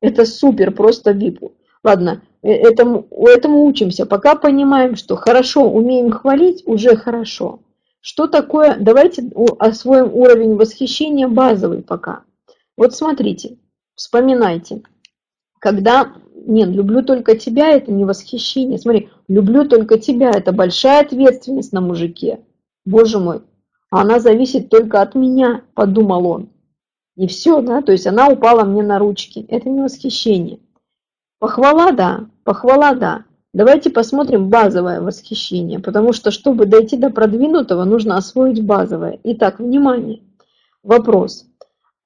Это супер, просто випу. Ладно, э, этому, этому учимся. Пока понимаем, что хорошо, умеем хвалить, уже хорошо. Что такое, давайте освоим уровень восхищения базовый пока. Вот смотрите, вспоминайте, когда нет, люблю только тебя, это не восхищение. Смотри, люблю только тебя, это большая ответственность на мужике. Боже мой, а она зависит только от меня, подумал он. И все, да, то есть она упала мне на ручки. Это не восхищение. Похвала, да, похвала, да. Давайте посмотрим базовое восхищение, потому что, чтобы дойти до продвинутого, нужно освоить базовое. Итак, внимание. Вопрос.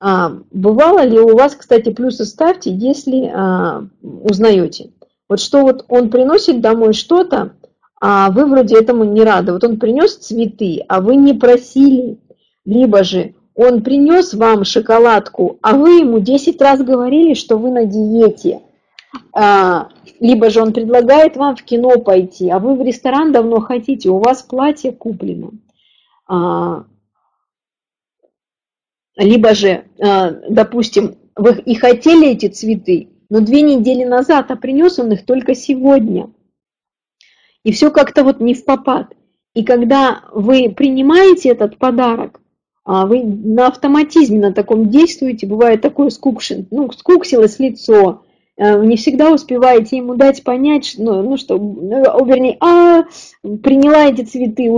А, бывало ли у вас, кстати, плюсы ставьте, если а, узнаете. Вот что вот он приносит домой что-то, а вы вроде этому не рады. Вот он принес цветы, а вы не просили. Либо же он принес вам шоколадку, а вы ему 10 раз говорили, что вы на диете. А, либо же он предлагает вам в кино пойти, а вы в ресторан давно хотите, у вас платье куплено. А, либо же, а, допустим, вы и хотели эти цветы, но две недели назад, а принес он их только сегодня. И все как-то вот не в попад. И когда вы принимаете этот подарок, а, вы на автоматизме на таком действуете, бывает такое скукшин, ну, скуксилось лицо, Э, не всегда успеваете ему дать понять, ну, ну что, ну, вернее, а, приняла эти цветы,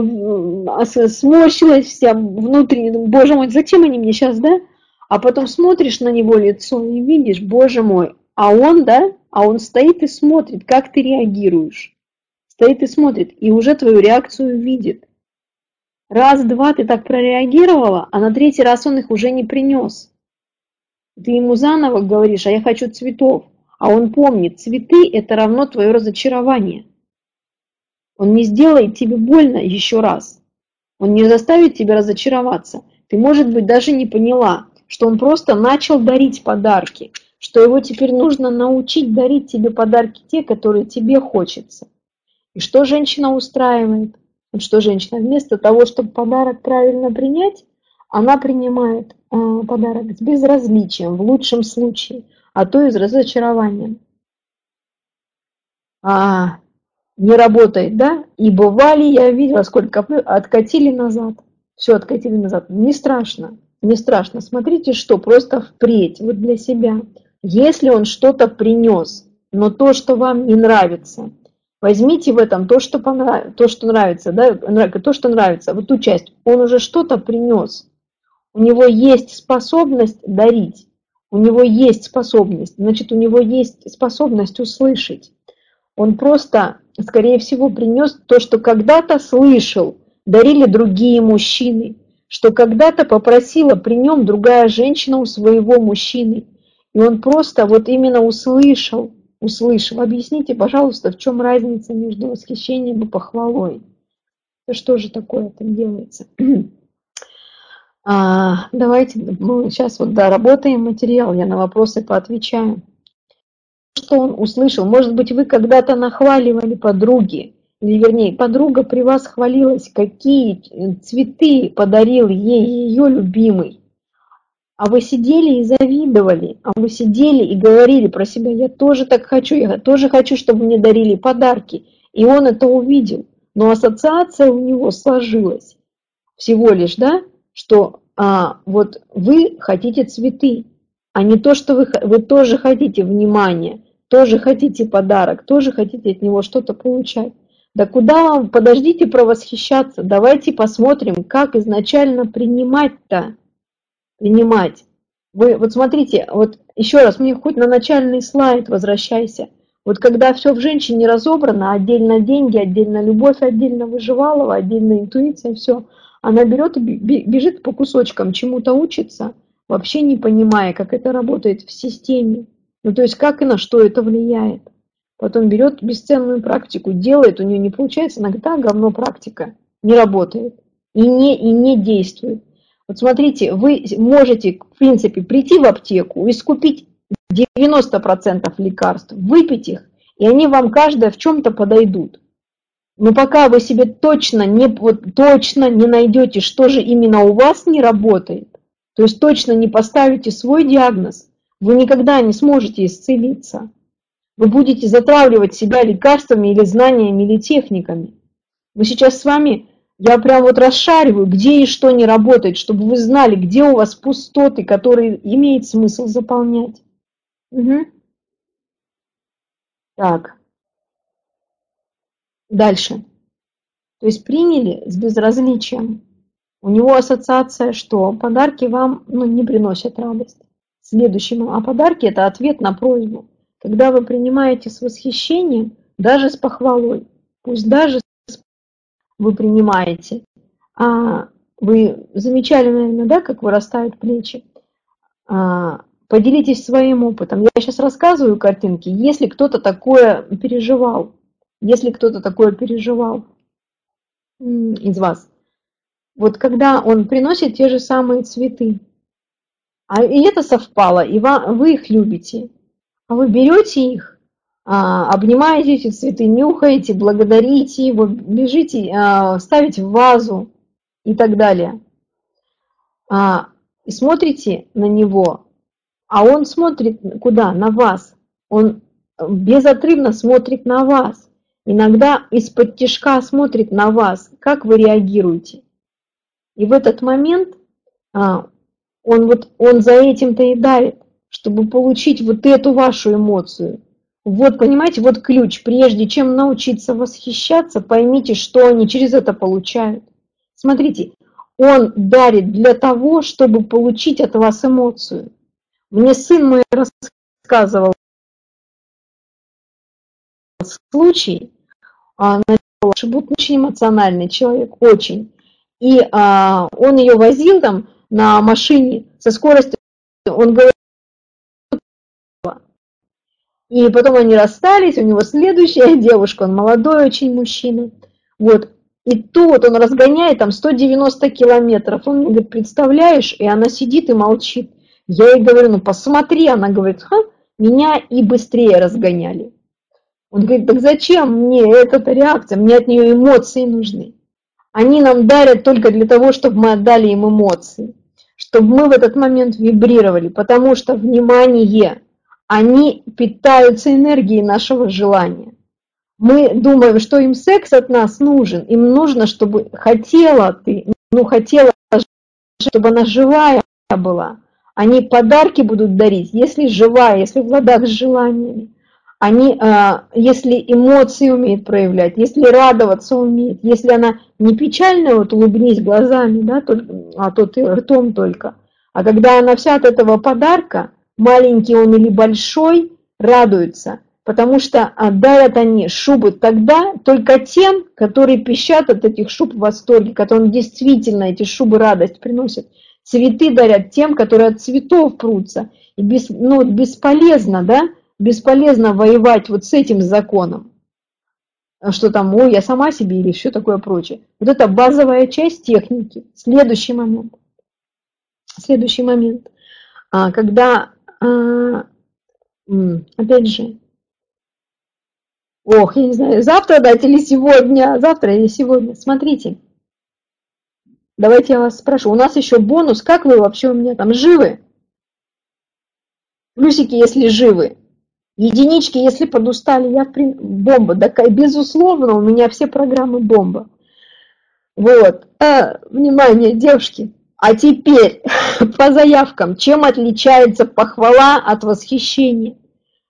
а, сморщилась вся внутренне, боже мой, зачем они мне сейчас, да? А потом смотришь на него лицо и видишь, боже мой, а он, да, а он стоит и смотрит, как ты реагируешь. Стоит и смотрит, и уже твою реакцию видит. Раз, два ты так прореагировала, а на третий раз он их уже не принес. Ты ему заново говоришь, а я хочу цветов. А он помнит, цветы – это равно твое разочарование. Он не сделает тебе больно еще раз. Он не заставит тебя разочароваться. Ты, может быть, даже не поняла, что он просто начал дарить подарки, что его теперь нужно научить дарить тебе подарки те, которые тебе хочется. И что женщина устраивает? Что женщина вместо того, чтобы подарок правильно принять, она принимает э, подарок с безразличием, в лучшем случае, а то и с разочарованием. А, не работает, да? И бывали, я видела, сколько откатили назад. Все откатили назад. Не страшно, не страшно. Смотрите, что просто впредь, вот для себя. Если он что-то принес, но то, что вам не нравится, возьмите в этом то, что, понрав... то, что нравится, да, то, что нравится, вот ту часть. Он уже что-то принес. У него есть способность дарить. У него есть способность, значит, у него есть способность услышать. Он просто, скорее всего, принес то, что когда-то слышал, дарили другие мужчины, что когда-то попросила при нем другая женщина у своего мужчины. И он просто вот именно услышал, услышал. Объясните, пожалуйста, в чем разница между восхищением и похвалой? Что же такое там делается? [clears throat] А, давайте мы сейчас вот доработаем материал, я на вопросы поотвечаю. Что он услышал? Может быть, вы когда-то нахваливали подруги, или вернее, подруга при вас хвалилась, какие цветы подарил ей ее любимый. А вы сидели и завидовали, а вы сидели и говорили про себя, я тоже так хочу, я тоже хочу, чтобы мне дарили подарки. И он это увидел, но ассоциация у него сложилась всего лишь, да, что а, вот вы хотите цветы, а не то, что вы, вы тоже хотите внимания, тоже хотите подарок, тоже хотите от него что-то получать. Да куда вам, подождите про восхищаться, давайте посмотрим, как изначально принимать-то, принимать. Вы, вот смотрите, вот еще раз, мне хоть на начальный слайд возвращайся. Вот когда все в женщине разобрано, отдельно деньги, отдельно любовь, отдельно выживалова, отдельно интуиция, все – она берет и бежит по кусочкам, чему-то учится, вообще не понимая, как это работает в системе. Ну, то есть, как и на что это влияет. Потом берет бесценную практику, делает, у нее не получается, иногда говно практика не работает и не, и не действует. Вот смотрите, вы можете, в принципе, прийти в аптеку и скупить 90% лекарств, выпить их, и они вам каждая в чем-то подойдут. Но пока вы себе точно не, вот, точно не найдете, что же именно у вас не работает, то есть точно не поставите свой диагноз, вы никогда не сможете исцелиться. Вы будете затравливать себя лекарствами или знаниями или техниками. Мы сейчас с вами, я прям вот расшариваю, где и что не работает, чтобы вы знали, где у вас пустоты, которые имеет смысл заполнять. Угу. Так. Дальше. То есть приняли с безразличием. У него ассоциация, что подарки вам ну, не приносят радость. Следующему. А подарки это ответ на просьбу. Когда вы принимаете с восхищением, даже с похвалой, пусть даже вы принимаете, а вы замечали, наверное, да, как вырастают плечи. А, поделитесь своим опытом. Я сейчас рассказываю картинки. Если кто-то такое переживал, если кто-то такое переживал из вас. Вот когда он приносит те же самые цветы, а и это совпало, и вы их любите, а вы берете их, а, обнимаете эти цветы, нюхаете, благодарите его, бежите, а, ставите в вазу и так далее. А, и смотрите на него, а он смотрит куда? На вас. Он безотрывно смотрит на вас иногда из-под тишка смотрит на вас, как вы реагируете. И в этот момент а, он, вот, он за этим-то и давит, чтобы получить вот эту вашу эмоцию. Вот, понимаете, вот ключ. Прежде чем научиться восхищаться, поймите, что они через это получают. Смотрите, он дарит для того, чтобы получить от вас эмоцию. Мне сын мой рассказывал случай, а, Шибут очень эмоциональный человек, очень. И а, он ее возил там на машине со скоростью, он говорит, И потом они расстались, у него следующая [laughs] девушка, он молодой очень мужчина. Вот. И тут он разгоняет там 190 километров. Он мне говорит, представляешь, и она сидит и молчит. Я ей говорю, ну посмотри, она говорит, ха, меня и быстрее разгоняли. Он говорит, так зачем мне эта реакция, мне от нее эмоции нужны. Они нам дарят только для того, чтобы мы отдали им эмоции, чтобы мы в этот момент вибрировали, потому что внимание, они питаются энергией нашего желания. Мы думаем, что им секс от нас нужен, им нужно, чтобы хотела ты, ну хотела, чтобы она живая была. Они подарки будут дарить, если живая, если в ладах с желаниями они, а, если эмоции умеет проявлять, если радоваться умеет, если она не печальная, вот улыбнись глазами, да, только, а то ты ртом только, а когда она вся от этого подарка, маленький он или большой, радуется, потому что а, дарят они шубы тогда только тем, которые пищат от этих шуб в восторге, которым действительно эти шубы радость приносят. Цветы дарят тем, которые от цветов прутся. И без, ну, бесполезно, да, бесполезно воевать вот с этим законом, что там, ой, я сама себе или все такое прочее. Вот это базовая часть техники. Следующий момент. Следующий момент. А, когда, а, опять же, ох, я не знаю, завтра дать или сегодня, завтра или сегодня. Смотрите, давайте я вас спрошу. У нас еще бонус, как вы вообще у меня там живы? Плюсики, если живы. Единички, если подустали, я при... бомба. Да, безусловно, у меня все программы бомба. Вот. А, внимание, девушки. А теперь [laughs] по заявкам. Чем отличается похвала от восхищения?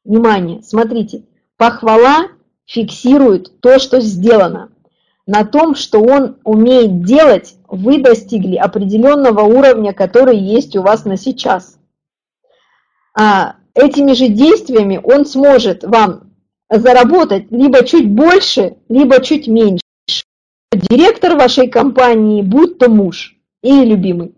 Внимание, смотрите. Похвала фиксирует то, что сделано. На том, что он умеет делать, вы достигли определенного уровня, который есть у вас на сейчас. А, этими же действиями он сможет вам заработать либо чуть больше, либо чуть меньше. Директор вашей компании, будь то муж или любимый.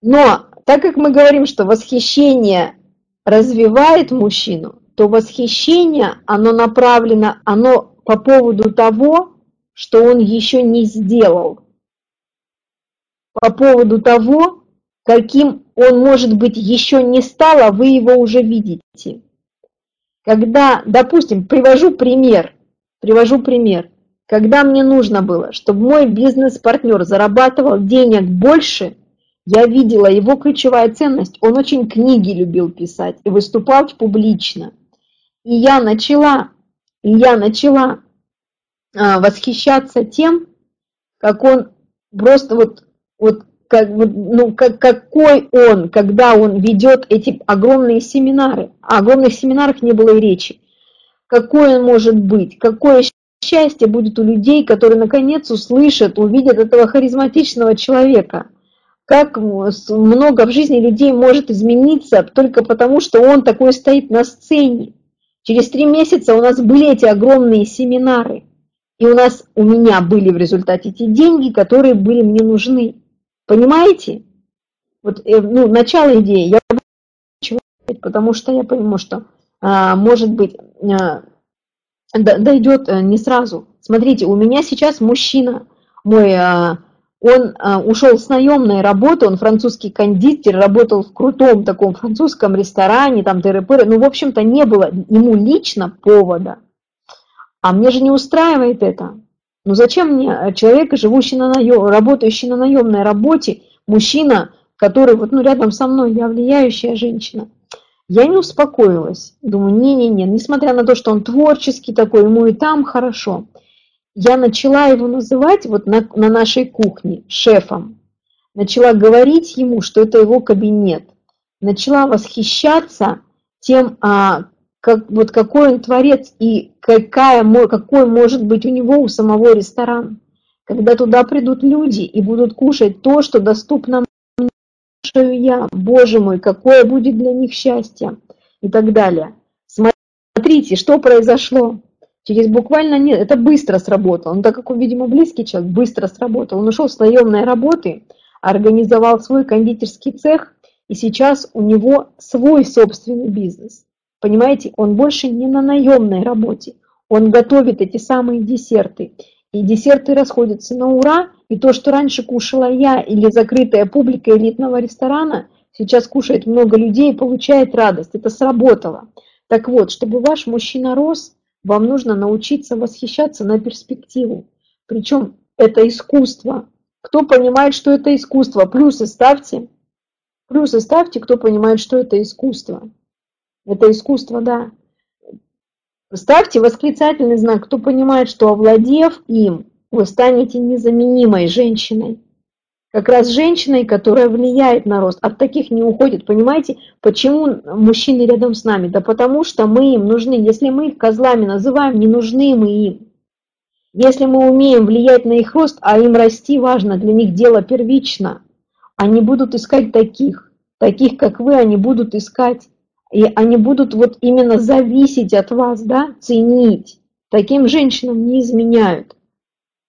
Но так как мы говорим, что восхищение развивает мужчину, то восхищение, оно направлено, оно по поводу того, что он еще не сделал. По поводу того, каким он, может быть, еще не стал, а вы его уже видите. Когда, допустим, привожу пример, привожу пример, когда мне нужно было, чтобы мой бизнес-партнер зарабатывал денег больше, я видела его ключевая ценность. Он очень книги любил писать и выступал публично. И я начала, я начала а, восхищаться тем, как он просто вот, вот как, ну, как, какой он, когда он ведет эти огромные семинары. О огромных семинарах не было и речи. Какой он может быть, какое счастье будет у людей, которые наконец услышат, увидят этого харизматичного человека. Как много в жизни людей может измениться только потому, что он такой стоит на сцене. Через три месяца у нас были эти огромные семинары. И у нас, у меня были в результате эти деньги, которые были мне нужны. Понимаете? Вот, э, ну, начало идеи. Я потому что я понимаю, что, а, может быть, а, дойдет а, не сразу. Смотрите, у меня сейчас мужчина мой, а, он а, ушел с наемной работы, он французский кондитер, работал в крутом таком французском ресторане, там тыры-пыры. Ну, в общем-то, не было ему лично повода. А мне же не устраивает это. Ну зачем мне э, человек, живущий на наем, работающий на наемной работе, мужчина, который вот ну, рядом со мной, я влияющая женщина? Я не успокоилась. Думаю, не-не-не, несмотря на то, что он творческий такой, ему и там хорошо. Я начала его называть вот на, на нашей кухне шефом. Начала говорить ему, что это его кабинет. Начала восхищаться тем, а, как, вот какой он творец и какая, какой может быть у него у самого ресторан. Когда туда придут люди и будут кушать то, что доступно мне, я, боже мой, какое будет для них счастье и так далее. Смотрите, что произошло. Через буквально нет, это быстро сработало. Ну, так как он, видимо, близкий человек, быстро сработал. Он ушел с наемной работы, организовал свой кондитерский цех, и сейчас у него свой собственный бизнес. Понимаете, он больше не на наемной работе. Он готовит эти самые десерты. И десерты расходятся на ура. И то, что раньше кушала я или закрытая публика элитного ресторана, сейчас кушает много людей и получает радость. Это сработало. Так вот, чтобы ваш мужчина рос, вам нужно научиться восхищаться на перспективу. Причем это искусство. Кто понимает, что это искусство, плюсы ставьте. Плюсы ставьте, кто понимает, что это искусство. Это искусство, да. Ставьте восклицательный знак, кто понимает, что овладев им, вы станете незаменимой женщиной. Как раз женщиной, которая влияет на рост. От таких не уходит. Понимаете, почему мужчины рядом с нами? Да потому что мы им нужны. Если мы их козлами называем, не нужны мы им. Если мы умеем влиять на их рост, а им расти важно, для них дело первично, они будут искать таких. Таких, как вы, они будут искать. И они будут вот именно зависеть от вас, да, ценить. Таким женщинам не изменяют.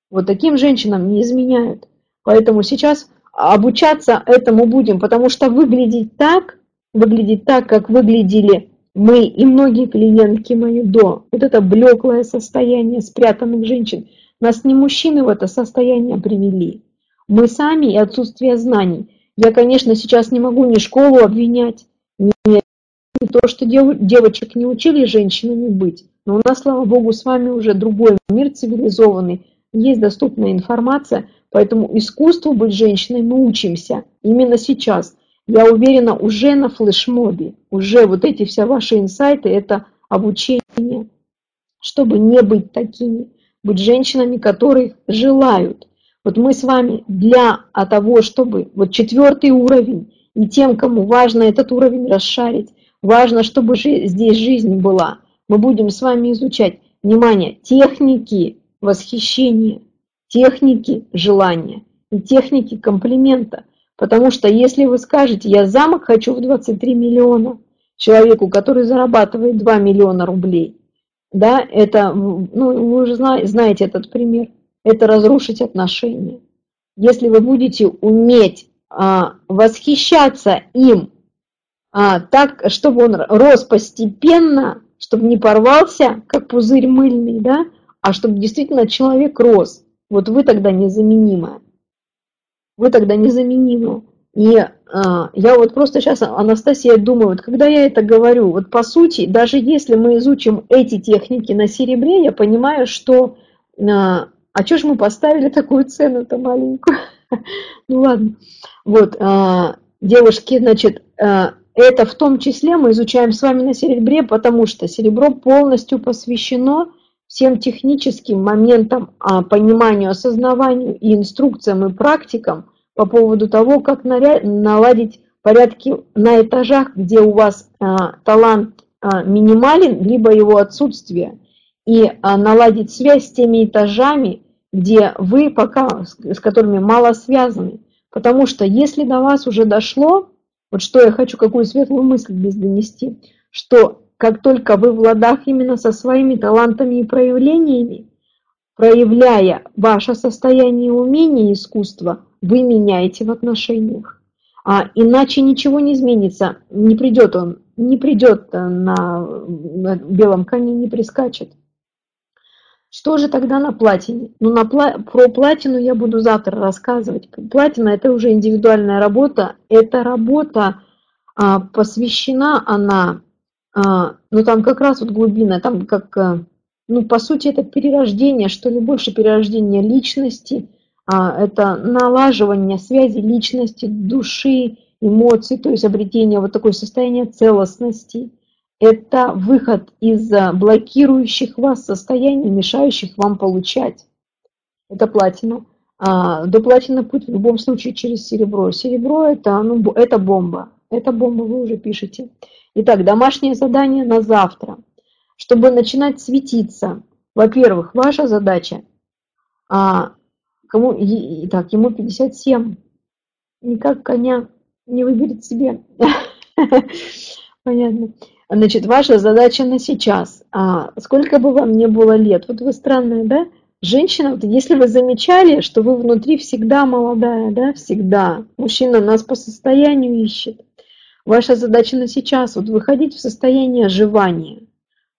Вот таким женщинам не изменяют. Поэтому сейчас обучаться этому будем, потому что выглядеть так, выглядеть так, как выглядели мы и многие клиентки мои до, вот это блеклое состояние спрятанных женщин, нас не мужчины в это состояние привели. Мы сами и отсутствие знаний. Я, конечно, сейчас не могу ни школу обвинять, ни, ни то, что дев, девочек не учили женщинами быть. Но у нас, слава богу, с вами уже другой мир цивилизованный, есть доступная информация – Поэтому искусству быть женщиной мы учимся именно сейчас. Я уверена, уже на флешмобе, уже вот эти все ваши инсайты, это обучение, чтобы не быть такими, быть женщинами, которые желают. Вот мы с вами для того, чтобы вот четвертый уровень, и тем, кому важно этот уровень расшарить, важно, чтобы здесь жизнь была, мы будем с вами изучать, внимание, техники восхищения, техники желания и техники комплимента. Потому что если вы скажете, я замок хочу в 23 миллиона, человеку, который зарабатывает 2 миллиона рублей, да, это, ну, вы уже знаете этот пример, это разрушить отношения. Если вы будете уметь а, восхищаться им а, так, чтобы он рос постепенно, чтобы не порвался, как пузырь мыльный, да, а чтобы действительно человек рос – вот вы тогда незаменимая. Вы тогда незаменимы. И а, я вот просто сейчас, Анастасия, думаю, вот когда я это говорю, вот по сути, даже если мы изучим эти техники на серебре, я понимаю, что а, а что ж мы поставили такую цену-то маленькую? [laughs] ну ладно. Вот, а, девушки, значит, а, это в том числе мы изучаем с вами на серебре, потому что серебро полностью посвящено всем техническим моментам, а, пониманию, осознаванию и инструкциям и практикам по поводу того, как наладить порядки на этажах, где у вас а, талант а, минимален, либо его отсутствие, и наладить связь с теми этажами, где вы пока, с которыми мало связаны. Потому что если до вас уже дошло, вот что я хочу, какую светлую мысль здесь донести, что как только вы в ладах именно со своими талантами и проявлениями, проявляя ваше состояние и умение искусства, вы меняете в отношениях. А иначе ничего не изменится, не придет он, не придет на белом коне, не прискачет. Что же тогда на платине? Ну, на пла про платину я буду завтра рассказывать. Платина – это уже индивидуальная работа. Эта работа а, посвящена она а, ну там как раз вот глубина, там как, э, ну по сути это перерождение, что ли, больше перерождение личности, а, это налаживание связи личности, души, эмоций, то есть обретение вот такое состояние целостности. Это выход из э, блокирующих вас состояний, мешающих вам получать. Это платина. А, до платины путь в любом случае через серебро. Серебро это, ну, это бомба. Это бомба вы уже пишете. Итак, домашнее задание на завтра. Чтобы начинать светиться, во-первых, ваша задача, а, кому, и, так, ему 57, никак коня не выберет себе. [laughs] Понятно. Значит, ваша задача на сейчас. А, сколько бы вам не было лет, вот вы странная, да? Женщина, вот если вы замечали, что вы внутри всегда молодая, да, всегда. Мужчина нас по состоянию ищет. Ваша задача на сейчас вот выходить в состояние оживания.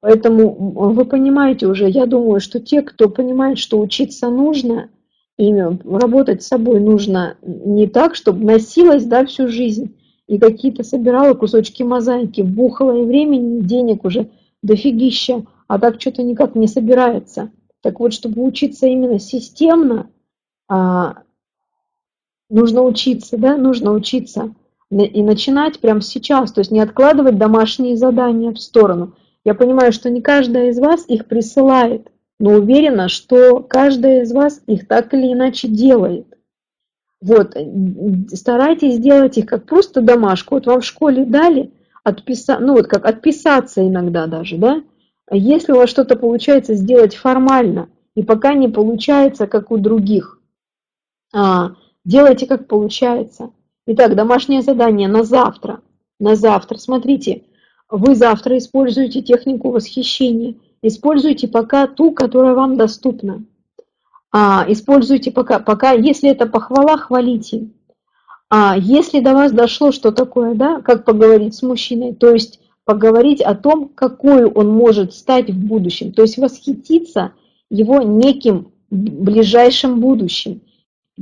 Поэтому вы понимаете уже, я думаю, что те, кто понимает, что учиться нужно, и работать с собой нужно не так, чтобы носилась да, всю жизнь и какие-то собирала кусочки мозаики, бухала и времени, и денег уже дофигища, а так что-то никак не собирается. Так вот, чтобы учиться именно системно, а, нужно учиться, да, нужно учиться и начинать прямо сейчас, то есть не откладывать домашние задания в сторону. Я понимаю, что не каждая из вас их присылает, но уверена, что каждая из вас их так или иначе делает. Вот, старайтесь сделать их как просто домашку. Вот вам в школе дали, отписа... ну вот как отписаться иногда даже, да? Если у вас что-то получается сделать формально, и пока не получается, как у других, а, делайте как получается. Итак, домашнее задание на завтра. На завтра. Смотрите, вы завтра используете технику восхищения. Используйте пока ту, которая вам доступна. А, используйте пока, пока, если это похвала, хвалите. А если до вас дошло, что такое, да, как поговорить с мужчиной, то есть поговорить о том, какой он может стать в будущем, то есть восхититься его неким ближайшим будущим,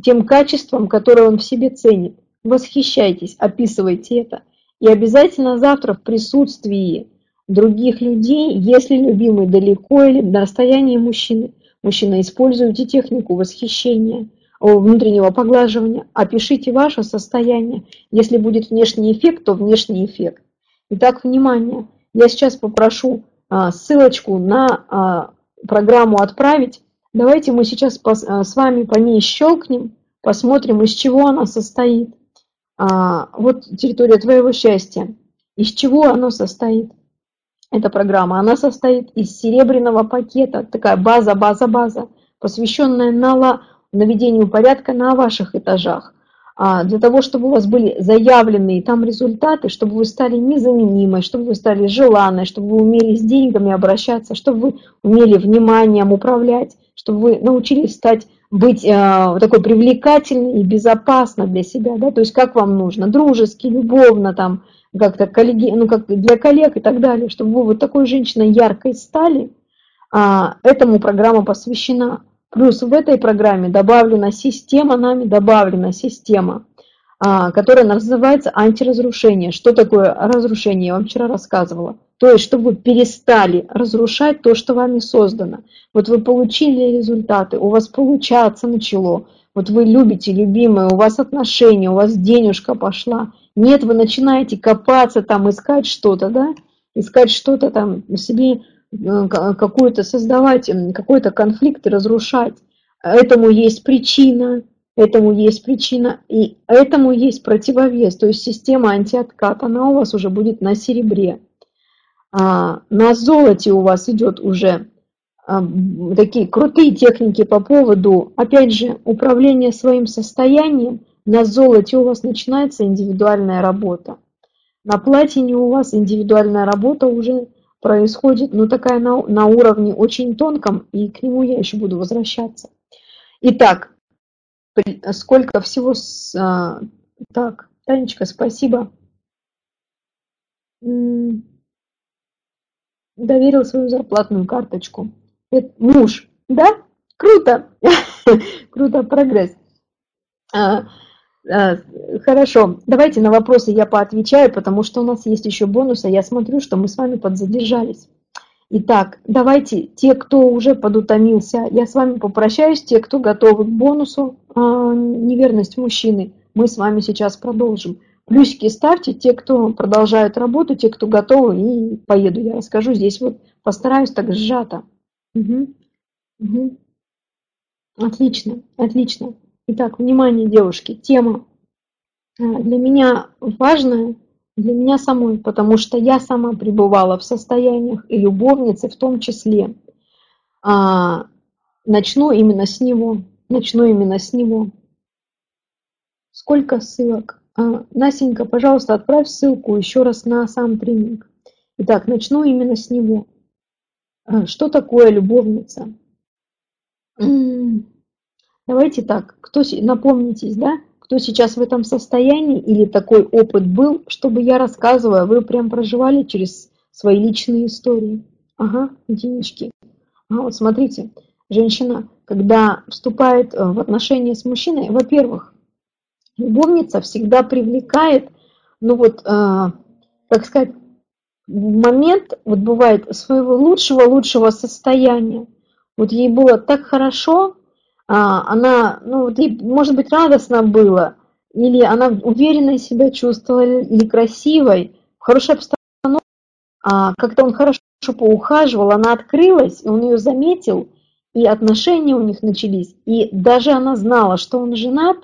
тем качеством, которое он в себе ценит восхищайтесь, описывайте это. И обязательно завтра в присутствии других людей, если любимый далеко или на расстоянии мужчины, мужчина, используйте технику восхищения, внутреннего поглаживания, опишите ваше состояние. Если будет внешний эффект, то внешний эффект. Итак, внимание, я сейчас попрошу а, ссылочку на а, программу «Отправить». Давайте мы сейчас а, с вами по ней щелкнем, посмотрим, из чего она состоит. Вот территория твоего счастья. Из чего оно состоит? Эта программа, она состоит из серебряного пакета, такая база, база, база, посвященная на наведению порядка на ваших этажах. А для того, чтобы у вас были заявленные там результаты, чтобы вы стали незаменимой, чтобы вы стали желанной, чтобы вы умели с деньгами обращаться, чтобы вы умели вниманием управлять, чтобы вы научились стать быть э, такой привлекательной и безопасно для себя, да, то есть как вам нужно, дружески, любовно, там, как-то коллеги, ну, как для коллег и так далее, чтобы вы вот такой женщиной яркой стали, а, этому программа посвящена. Плюс в этой программе добавлена система, нами добавлена система, а, которая называется антиразрушение. Что такое разрушение? Я вам вчера рассказывала. То есть, чтобы вы перестали разрушать то, что вами создано. Вот вы получили результаты, у вас получаться начало. Вот вы любите, любимые, у вас отношения, у вас денежка пошла. Нет, вы начинаете копаться там, искать что-то, да? Искать что-то там, себе э, какую-то создавать, какой-то конфликт и разрушать. Этому есть причина, Этому есть причина, и этому есть противовес, то есть система антиоткат, она у вас уже будет на серебре. А, на золоте у вас идет уже а, такие крутые техники по поводу, опять же, управления своим состоянием. На золоте у вас начинается индивидуальная работа. На платине у вас индивидуальная работа уже происходит, но такая на, на уровне очень тонком, и к нему я еще буду возвращаться. Итак, сколько всего с... А, так, Танечка, спасибо. Доверил свою зарплатную карточку. Это муж, да? Круто! [laughs] Круто, прогресс. А, а, хорошо, давайте на вопросы я поотвечаю, потому что у нас есть еще бонусы. Я смотрю, что мы с вами подзадержались. Итак, давайте, те, кто уже подутомился, я с вами попрощаюсь, те, кто готовы к бонусу э, неверность мужчины, мы с вами сейчас продолжим. Плюсики ставьте, те, кто продолжает работу, те, кто готовы, и поеду, я расскажу. Здесь вот постараюсь так сжато. Угу. Угу. Отлично, отлично. Итак, внимание, девушки, тема э, для меня важная, для меня самой, потому что я сама пребывала в состояниях и любовницы в том числе. А, начну именно с него. Начну именно с него. Сколько ссылок? А, Насенька, пожалуйста, отправь ссылку еще раз на сам тренинг. Итак, начну именно с него. А, что такое любовница? Давайте так, кто напомнитесь, да? кто сейчас в этом состоянии или такой опыт был, чтобы я рассказывала, вы прям проживали через свои личные истории. Ага, единички. А вот смотрите, женщина, когда вступает э, в отношения с мужчиной, во-первых, любовница всегда привлекает, ну вот, э, как сказать, момент, вот бывает, своего лучшего-лучшего состояния. Вот ей было так хорошо, она, ну, вот ей, может быть, радостно было, или она уверенно себя чувствовала, или красивой, в хорошей обстановке. А как-то он хорошо поухаживал, она открылась, и он ее заметил, и отношения у них начались. И даже она знала, что он женат,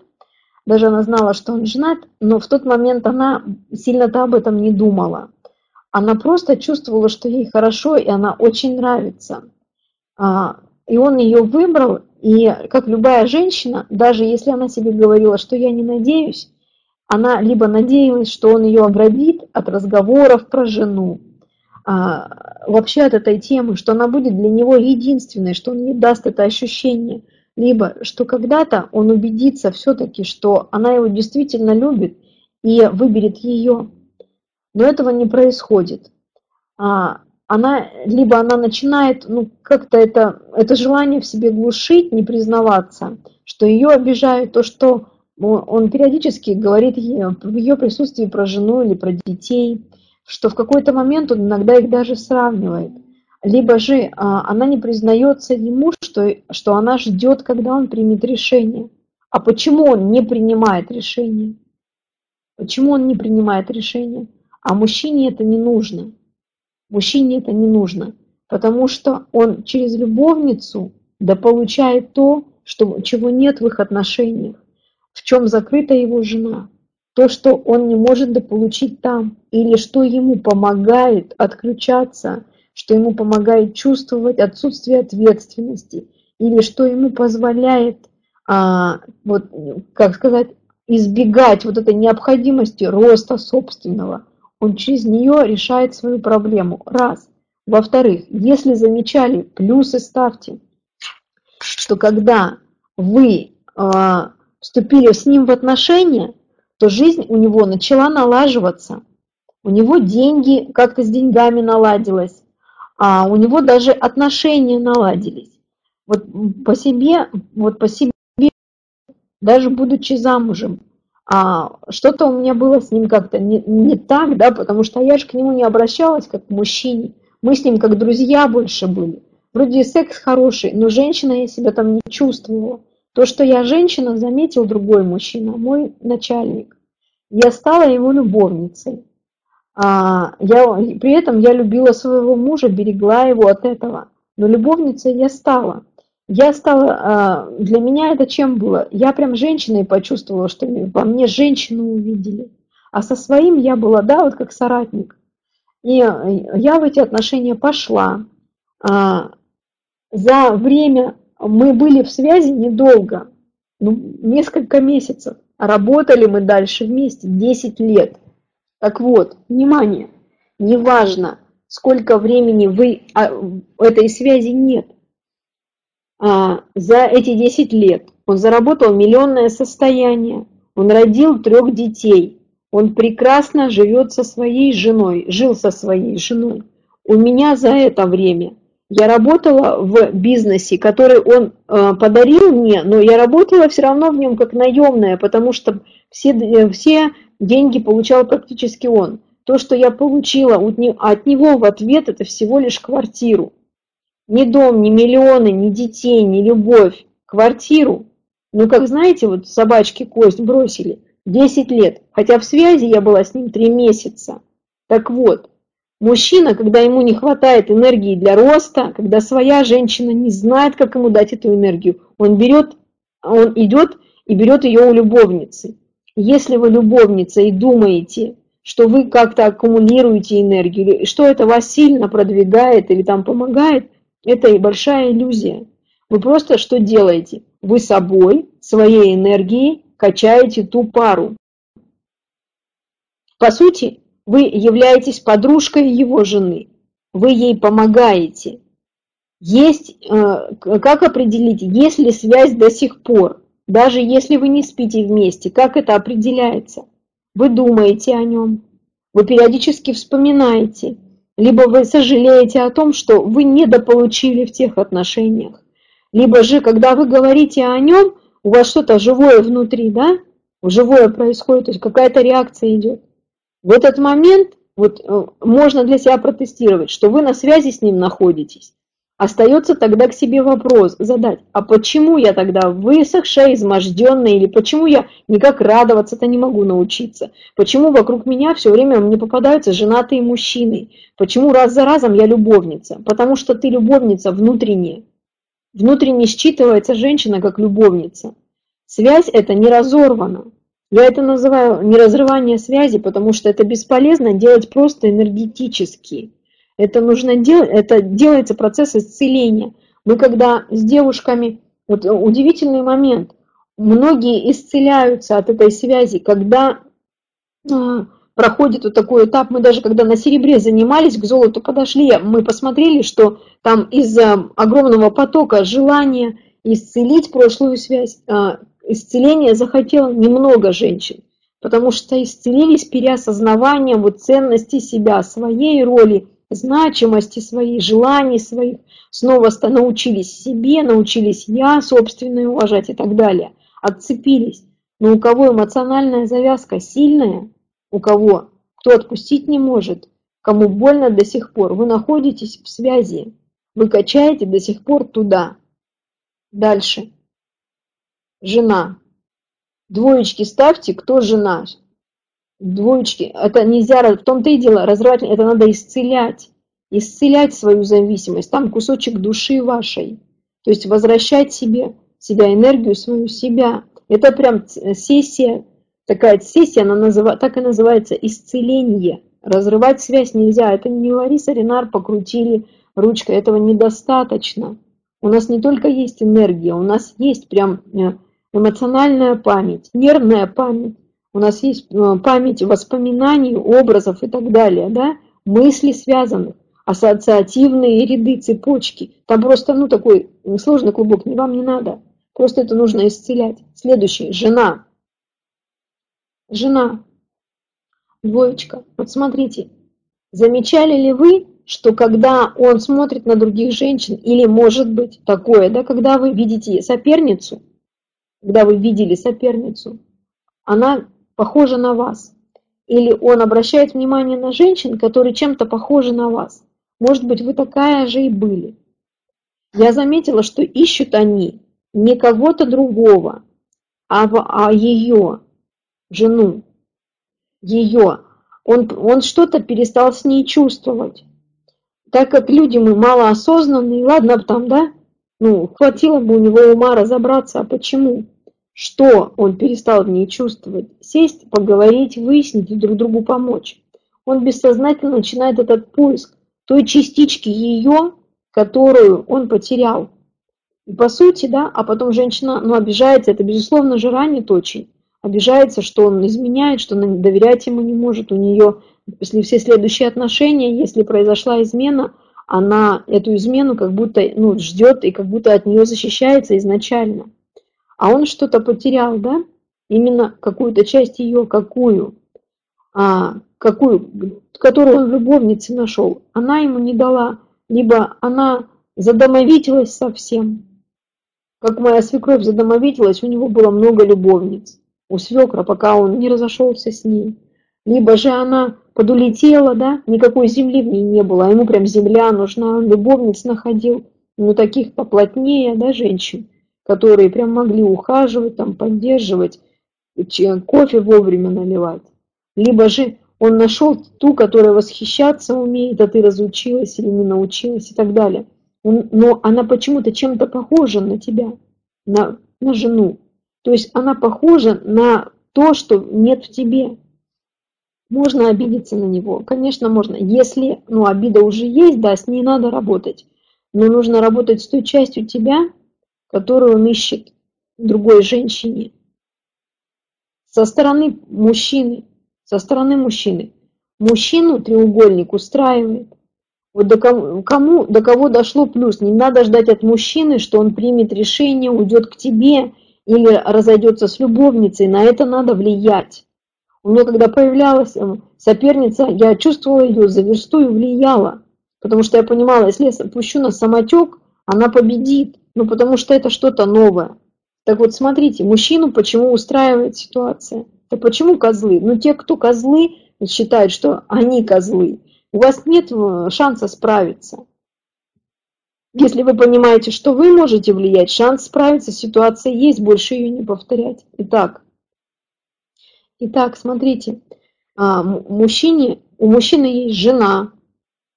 даже она знала, что он женат, но в тот момент она сильно-то об этом не думала. Она просто чувствовала, что ей хорошо, и она очень нравится. А, и он ее выбрал, и как любая женщина, даже если она себе говорила, что я не надеюсь, она либо надеялась, что он ее оградит от разговоров про жену, а, вообще от этой темы, что она будет для него единственной, что он ей даст это ощущение, либо что когда-то он убедится все-таки, что она его действительно любит и выберет ее. Но этого не происходит. А, она, либо она начинает, ну, как-то это, это желание в себе глушить, не признаваться, что ее обижают, то, что он периодически говорит в ее присутствии про жену или про детей, что в какой-то момент он иногда их даже сравнивает. Либо же а, она не признается ему, что, что она ждет, когда он примет решение. А почему он не принимает решение? Почему он не принимает решение? А мужчине это не нужно. Мужчине это не нужно, потому что он через любовницу да получает то, что, чего нет в их отношениях, в чем закрыта его жена, то, что он не может дополучить там, или что ему помогает отключаться, что ему помогает чувствовать отсутствие ответственности, или что ему позволяет, а, вот, как сказать, избегать вот этой необходимости роста собственного, он через нее решает свою проблему. Раз. Во-вторых, если замечали, плюсы ставьте, что когда вы э, вступили с ним в отношения, то жизнь у него начала налаживаться. У него деньги, как-то с деньгами наладилось, а у него даже отношения наладились. Вот по себе, вот по себе, даже будучи замужем, а что-то у меня было с ним как-то не, не так, да, потому что я же к нему не обращалась как к мужчине. Мы с ним как друзья больше были. Вроде секс хороший, но женщина я себя там не чувствовала. То, что я женщина, заметил другой мужчина, мой начальник. Я стала его любовницей. А, я, при этом я любила своего мужа, берегла его от этого. Но любовницей я стала я стала, а, для меня это чем было? Я прям женщиной почувствовала, что во мне женщину увидели. А со своим я была, да, вот как соратник. И я в эти отношения пошла. А, за время мы были в связи недолго, ну, несколько месяцев. Работали мы дальше вместе 10 лет. Так вот, внимание, неважно, сколько времени вы а, этой связи нет, за эти 10 лет он заработал миллионное состояние, он родил трех детей, он прекрасно живет со своей женой, жил со своей женой. У меня за это время я работала в бизнесе, который он э, подарил мне, но я работала все равно в нем как наемная, потому что все, э, все деньги получал практически он. То, что я получила от него в ответ, это всего лишь квартиру. Ни дом, ни миллионы, ни детей, ни любовь, квартиру. Ну, как знаете, вот собачки кость бросили. 10 лет, хотя в связи я была с ним 3 месяца. Так вот, мужчина, когда ему не хватает энергии для роста, когда своя женщина не знает, как ему дать эту энергию, он берет, он идет и берет ее у любовницы. Если вы любовница и думаете, что вы как-то аккумулируете энергию, что это вас сильно продвигает или там помогает, это и большая иллюзия. Вы просто что делаете? Вы собой, своей энергией качаете ту пару. По сути, вы являетесь подружкой его жены. Вы ей помогаете. Есть, э, как определить, есть ли связь до сих пор? даже если вы не спите вместе, как это определяется? Вы думаете о нем, вы периодически вспоминаете, либо вы сожалеете о том, что вы недополучили в тех отношениях, либо же, когда вы говорите о нем, у вас что-то живое внутри, да, живое происходит, то есть какая-то реакция идет. В этот момент вот э, можно для себя протестировать, что вы на связи с ним находитесь. Остается тогда к себе вопрос задать, а почему я тогда высохшая, изможденная, или почему я никак радоваться-то не могу научиться? Почему вокруг меня все время мне попадаются женатые мужчины? Почему раз за разом я любовница? Потому что ты любовница внутренне. Внутренне считывается женщина как любовница. Связь это не разорвана. Я это называю не разрывание связи, потому что это бесполезно делать просто энергетически. Это нужно делать, это делается процесс исцеления. Мы когда с девушками, вот удивительный момент, многие исцеляются от этой связи, когда а, проходит вот такой этап, мы даже когда на серебре занимались, к золоту подошли, мы посмотрели, что там из-за огромного потока желания исцелить прошлую связь, а, исцеление захотело немного женщин, потому что исцелились переосознаванием вот ценности себя, своей роли, значимости своей, желаний своих, снова научились себе, научились я собственное уважать и так далее, отцепились. Но у кого эмоциональная завязка сильная, у кого, кто отпустить не может, кому больно до сих пор, вы находитесь в связи, вы качаете до сих пор туда. Дальше. Жена. Двоечки ставьте, кто жена двоечки, это нельзя, в том-то и дело, разрывать, это надо исцелять, исцелять свою зависимость, там кусочек души вашей, то есть возвращать себе, себя, энергию свою, себя. Это прям сессия, такая сессия, она называ, так и называется исцеление. Разрывать связь нельзя, это не Лариса Ренар покрутили ручкой, этого недостаточно. У нас не только есть энергия, у нас есть прям э, эмоциональная память, нервная память, у нас есть э, память воспоминаний, образов и так далее, да, мысли связанных, ассоциативные ряды, цепочки. Там просто, ну, такой сложный клубок, не вам не надо. Просто это нужно исцелять. Следующий, жена. Жена. Двоечка. Вот смотрите, замечали ли вы, что когда он смотрит на других женщин, или может быть такое, да, когда вы видите соперницу, когда вы видели соперницу, она похожа на вас. Или он обращает внимание на женщин, которые чем-то похожи на вас. Может быть, вы такая же и были. Я заметила, что ищут они не кого-то другого, а, в, а ее, жену, ее. Он, он что-то перестал с ней чувствовать. Так как люди мы малоосознанные, ладно там, да, ну, хватило бы у него ума разобраться, а почему? Что он перестал в ней чувствовать? Сесть, поговорить, выяснить и друг другу помочь. Он бессознательно начинает этот поиск той частички ее, которую он потерял. И по сути, да, а потом женщина, ну, обижается, это, безусловно, же ранит очень. Обижается, что он изменяет, что она доверять ему не может. У нее, если все следующие отношения, если произошла измена, она эту измену как будто ну, ждет и как будто от нее защищается изначально а он что-то потерял, да? Именно какую-то часть ее, какую, а, какую, которую он в любовнице нашел, она ему не дала, либо она задомовитилась совсем. Как моя свекровь задомовитилась, у него было много любовниц, у свекра, пока он не разошелся с ней. Либо же она подулетела, да, никакой земли в ней не было, а ему прям земля нужна, он любовниц находил, ну таких поплотнее, да, женщин которые прям могли ухаживать, там, поддерживать, кофе вовремя наливать. Либо же он нашел ту, которая восхищаться умеет, а ты разучилась или не научилась и так далее. Но она почему-то чем-то похожа на тебя, на, на жену. То есть она похожа на то, что нет в тебе. Можно обидеться на него, конечно, можно. Если ну, обида уже есть, да, с ней надо работать. Но нужно работать с той частью тебя, которую он ищет другой женщине. Со стороны мужчины, со стороны мужчины. Мужчину треугольник устраивает. Вот до кому, кому, до кого дошло плюс. Не надо ждать от мужчины, что он примет решение, уйдет к тебе или разойдется с любовницей, на это надо влиять. У меня когда появлялась эм, соперница, я чувствовала ее за версту и влияла. Потому что я понимала, если я пущу на самотек, она победит. Ну, потому что это что-то новое. Так вот, смотрите, мужчину почему устраивает ситуация? Да почему козлы? Ну, те, кто козлы, считают, что они козлы. У вас нет э, шанса справиться. Если вы понимаете, что вы можете влиять, шанс справиться с ситуацией есть, больше ее не повторять. Итак, итак смотрите, а, мужчине, у мужчины есть жена,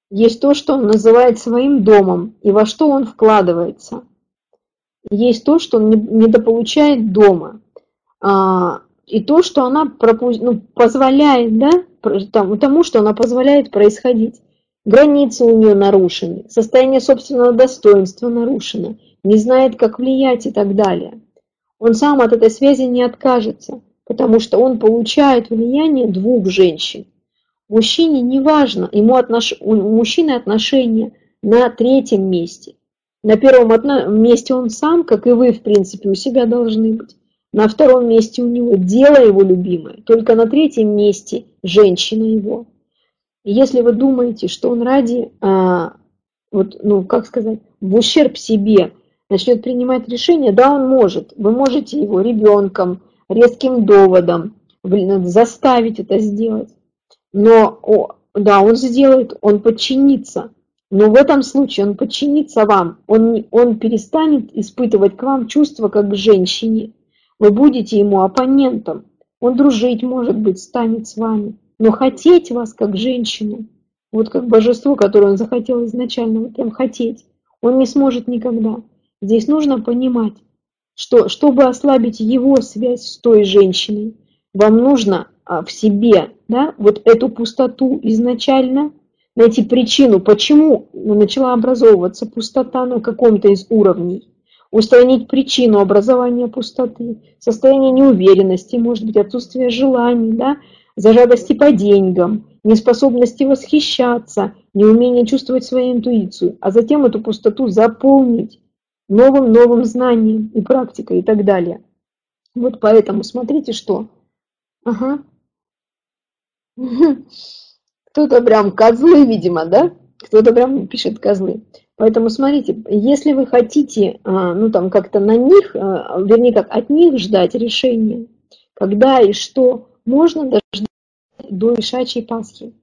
есть то, что он называет своим домом, и во что он вкладывается. Есть то, что он недополучает дома. А, и то, что она пропу... ну, позволяет, да, тому, что она позволяет происходить. Границы у нее нарушены, состояние собственного достоинства нарушено, не знает, как влиять и так далее. Он сам от этой связи не откажется, потому что он получает влияние двух женщин. Мужчине не важно, ему отнош... у мужчины отношения на третьем месте. На первом месте он сам, как и вы, в принципе, у себя должны быть. На втором месте у него дело его любимое, только на третьем месте женщина его. Если вы думаете, что он ради, а, вот, ну, как сказать, в ущерб себе начнет принимать решения, да, он может. Вы можете его ребенком, резким доводом заставить это сделать. Но, о, да, он сделает, он подчинится. Но в этом случае он подчинится вам. Он, он перестанет испытывать к вам чувства как к женщине. Вы будете ему оппонентом. Он дружить, может быть, станет с вами но хотеть вас как женщину, вот как божество, которое он захотел изначально, вот прям хотеть, он не сможет никогда. Здесь нужно понимать, что чтобы ослабить его связь с той женщиной, вам нужно в себе да, вот эту пустоту изначально, найти причину, почему начала образовываться пустота на каком-то из уровней, устранить причину образования пустоты, состояние неуверенности, может быть, отсутствие желаний, да, за жадости по деньгам, неспособности восхищаться, неумение чувствовать свою интуицию, а затем эту пустоту заполнить новым-новым знанием и практикой и так далее. Вот поэтому смотрите, что. Ага. [laughs] Кто-то прям козлы, видимо, да? Кто-то прям пишет козлы. Поэтому смотрите, если вы хотите, а, ну там как-то на них, а, вернее как от них ждать решения, когда и что можно дождаться до Ишачьей Пасхи.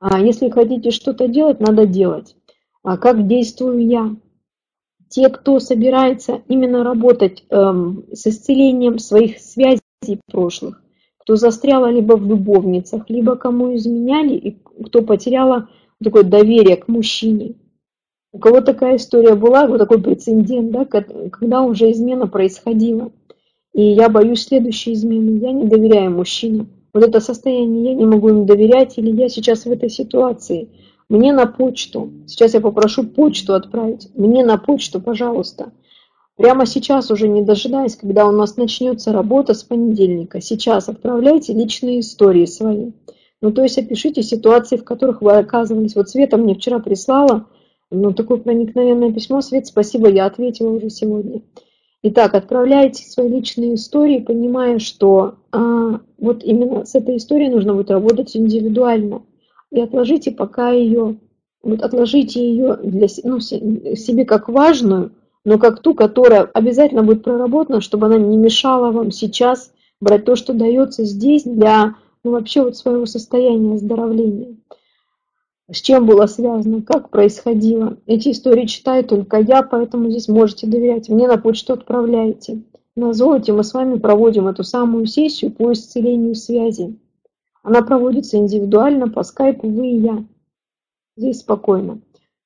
А если хотите что-то делать, надо делать. А как действую я? Те, кто собирается именно работать эм, с исцелением своих связей прошлых, кто застряла либо в любовницах, либо кому изменяли, и кто потеряла такое доверие к мужчине. У кого такая история была, вот такой прецедент, да, когда уже измена происходила. И я боюсь следующей измены. Я не доверяю мужчинам. Вот это состояние, я не могу им доверять, или я сейчас в этой ситуации. Мне на почту. Сейчас я попрошу почту отправить. Мне на почту, пожалуйста. Прямо сейчас, уже не дожидаясь, когда у нас начнется работа с понедельника, сейчас отправляйте личные истории свои. Ну, то есть опишите ситуации, в которых вы оказывались. Вот Света мне вчера прислала, ну, такое проникновенное письмо. Свет, спасибо, я ответила уже сегодня. Итак, отправляйте свои личные истории, понимая, что а, вот именно с этой историей нужно будет работать индивидуально. И отложите пока ее, вот отложите ее для ну, себе как важную, но как ту, которая обязательно будет проработана, чтобы она не мешала вам сейчас брать то, что дается здесь для ну, вообще вот своего состояния оздоровления с чем было связано, как происходило. Эти истории читаю только я, поэтому здесь можете доверять. Мне на почту отправляйте. На золоте мы с вами проводим эту самую сессию по исцелению связи. Она проводится индивидуально по скайпу вы и я. Здесь спокойно.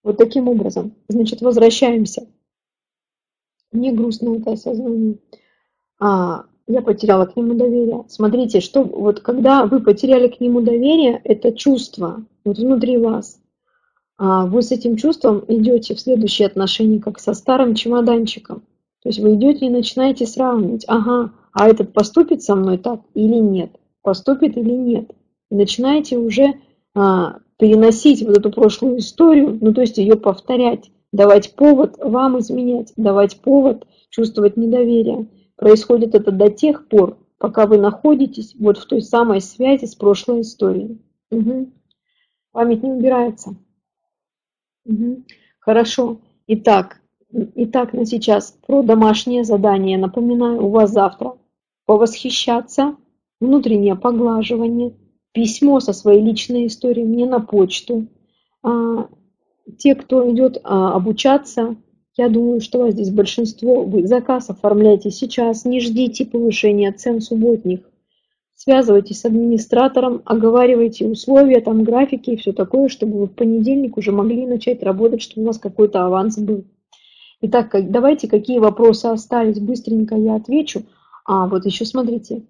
Вот таким образом. Значит, возвращаемся. Мне грустно это осознание. А, я потеряла к нему доверие. Смотрите, что вот когда вы потеряли к нему доверие, это чувство вот внутри вас. А вы с этим чувством идете в следующие отношения, как со старым чемоданчиком. То есть вы идете и начинаете сравнивать, ага, а этот поступит со мной так или нет, поступит или нет. И начинаете уже а, переносить вот эту прошлую историю, ну то есть ее повторять, давать повод вам изменять, давать повод чувствовать недоверие. происходит это до тех пор, пока вы находитесь вот в той самой связи с прошлой историей. Угу. Память не убирается. Угу. Хорошо. Итак, итак, на сейчас про домашнее задание. Напоминаю, у вас завтра повосхищаться, внутреннее поглаживание, письмо со своей личной историей мне на почту. Те, кто идет а, обучаться, я думаю, что вас здесь большинство, вы заказ оформляйте сейчас, не ждите повышения цен субботних. Связывайтесь с администратором, оговаривайте условия, там графики и все такое, чтобы вы в понедельник уже могли начать работать, чтобы у вас какой-то аванс был. Итак, давайте, какие вопросы остались, быстренько я отвечу. А, вот еще смотрите,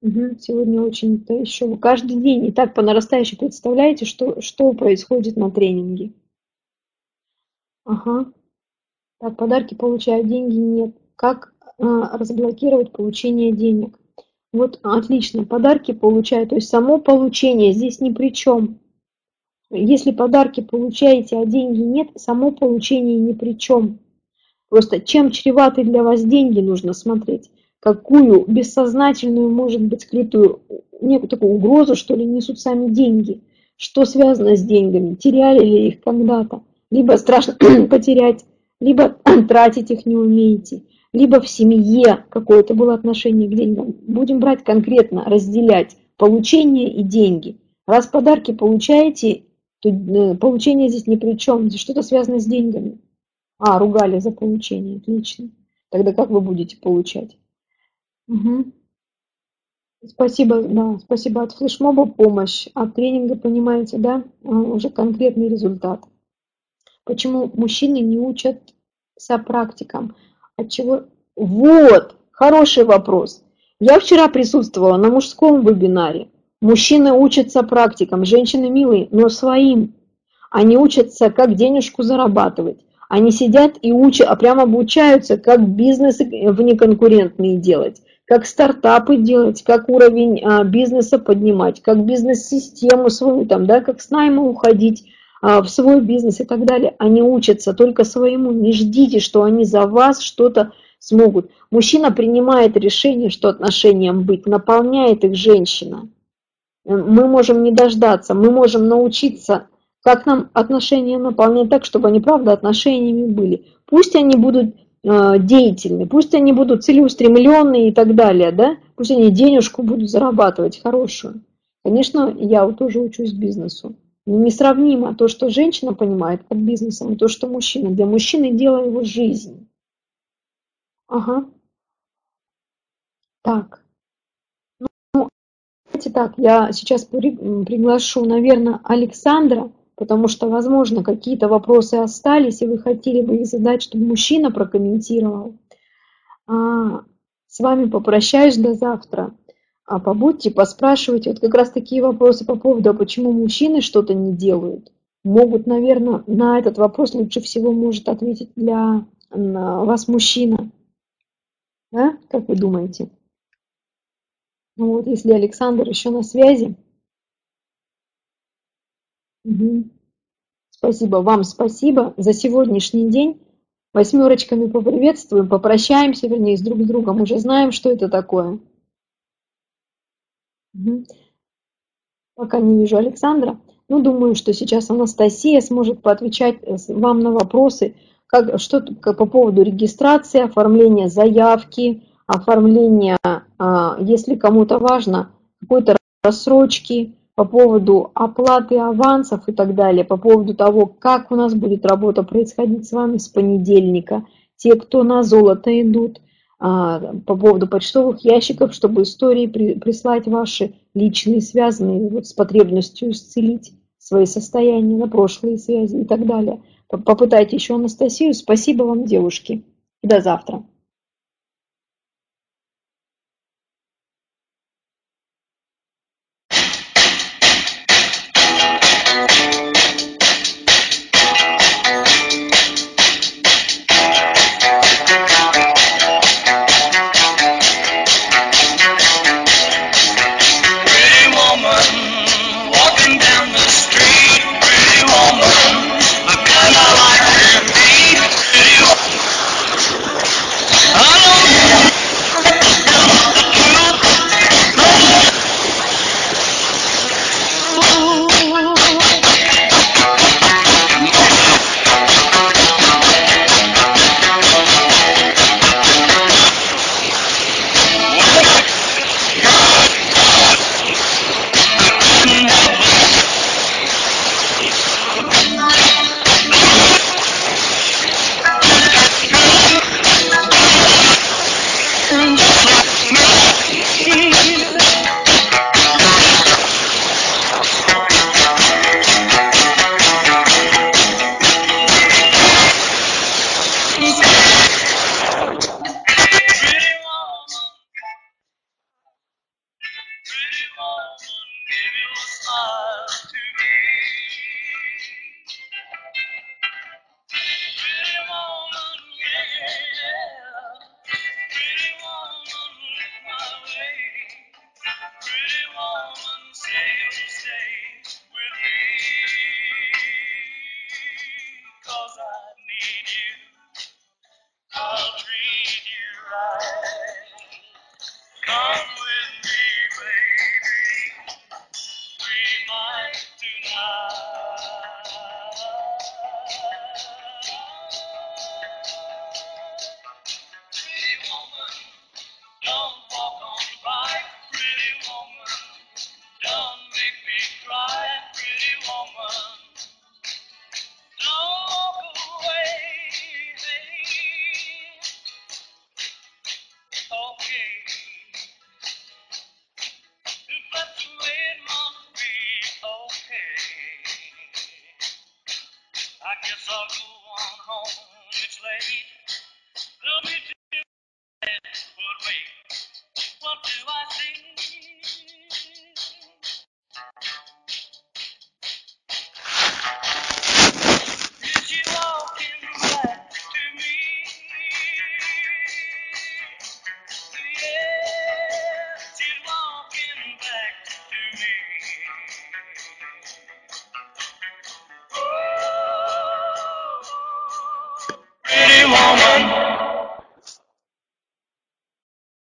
угу, сегодня очень-то еще каждый день и так по нарастающей представляете, что, что происходит на тренинге. Ага. Так, подарки получают, деньги нет. Как а, разблокировать получение денег? Вот, отлично, подарки получают, то есть само получение здесь ни при чем. Если подарки получаете, а деньги нет, само получение ни при чем. Просто чем чреваты для вас деньги, нужно смотреть. Какую бессознательную, может быть, скрытую, некую такую угрозу, что ли, несут сами деньги. Что связано с деньгами, теряли ли их когда-то, либо страшно [clears throat] потерять либо [clears throat] тратить их не умеете, либо в семье какое-то было отношение к деньгам. Будем брать конкретно, разделять получение и деньги. Раз подарки получаете, то э, получение здесь ни при чем, здесь что-то связано с деньгами. А, ругали за получение, отлично. Тогда как вы будете получать? Угу. Спасибо, да, спасибо от флешмоба помощь, от тренинга, понимаете, да, а, уже конкретный результат. Почему мужчины не учат сопрактикам? Отчего? Вот, хороший вопрос. Я вчера присутствовала на мужском вебинаре. Мужчины учатся практикам, женщины милые, но своим. Они учатся, как денежку зарабатывать. Они сидят и учат, а прямо обучаются, как бизнес внеконкурентные делать, как стартапы делать, как уровень а, бизнеса поднимать, как бизнес-систему свою, там, да, как с найма уходить, в свой бизнес и так далее. Они учатся только своему. Не ждите, что они за вас что-то смогут. Мужчина принимает решение, что отношениям быть, наполняет их женщина. Мы можем не дождаться, мы можем научиться, как нам отношения наполнять так, чтобы они, правда, отношениями были. Пусть они будут э, деятельны, пусть они будут целеустремленные и так далее, да? Пусть они денежку будут зарабатывать хорошую. Конечно, я вот тоже учусь бизнесу. Несравнимо то, что женщина понимает под бизнесом, и то, что мужчина. Для мужчины дело его жизни. Ага. Так. Ну, давайте так, я сейчас приглашу, наверное, Александра, потому что, возможно, какие-то вопросы остались, и вы хотели бы их задать, чтобы мужчина прокомментировал. А, с вами попрощаюсь до завтра а побудьте, поспрашивайте. Вот как раз такие вопросы по поводу, а почему мужчины что-то не делают, могут, наверное, на этот вопрос лучше всего может ответить для вас мужчина. Да? Как вы думаете? Ну вот, если Александр еще на связи. Угу. Спасибо вам, спасибо за сегодняшний день. Восьмерочками поприветствуем, попрощаемся, вернее, с друг с другом. Уже знаем, что это такое. Пока не вижу Александра. Ну, думаю, что сейчас Анастасия сможет поотвечать э, вам на вопросы, как, что как, по поводу регистрации, оформления заявки, оформления, а, если кому-то важно, какой-то рассрочки, по поводу оплаты авансов и так далее, по поводу того, как у нас будет работа происходить с вами с понедельника, те, кто на золото идут – по поводу почтовых ящиков, чтобы истории при, прислать ваши личные, связанные вот с потребностью исцелить свои состояния на прошлые связи и так далее. Попытайте еще Анастасию. Спасибо вам, девушки. До завтра.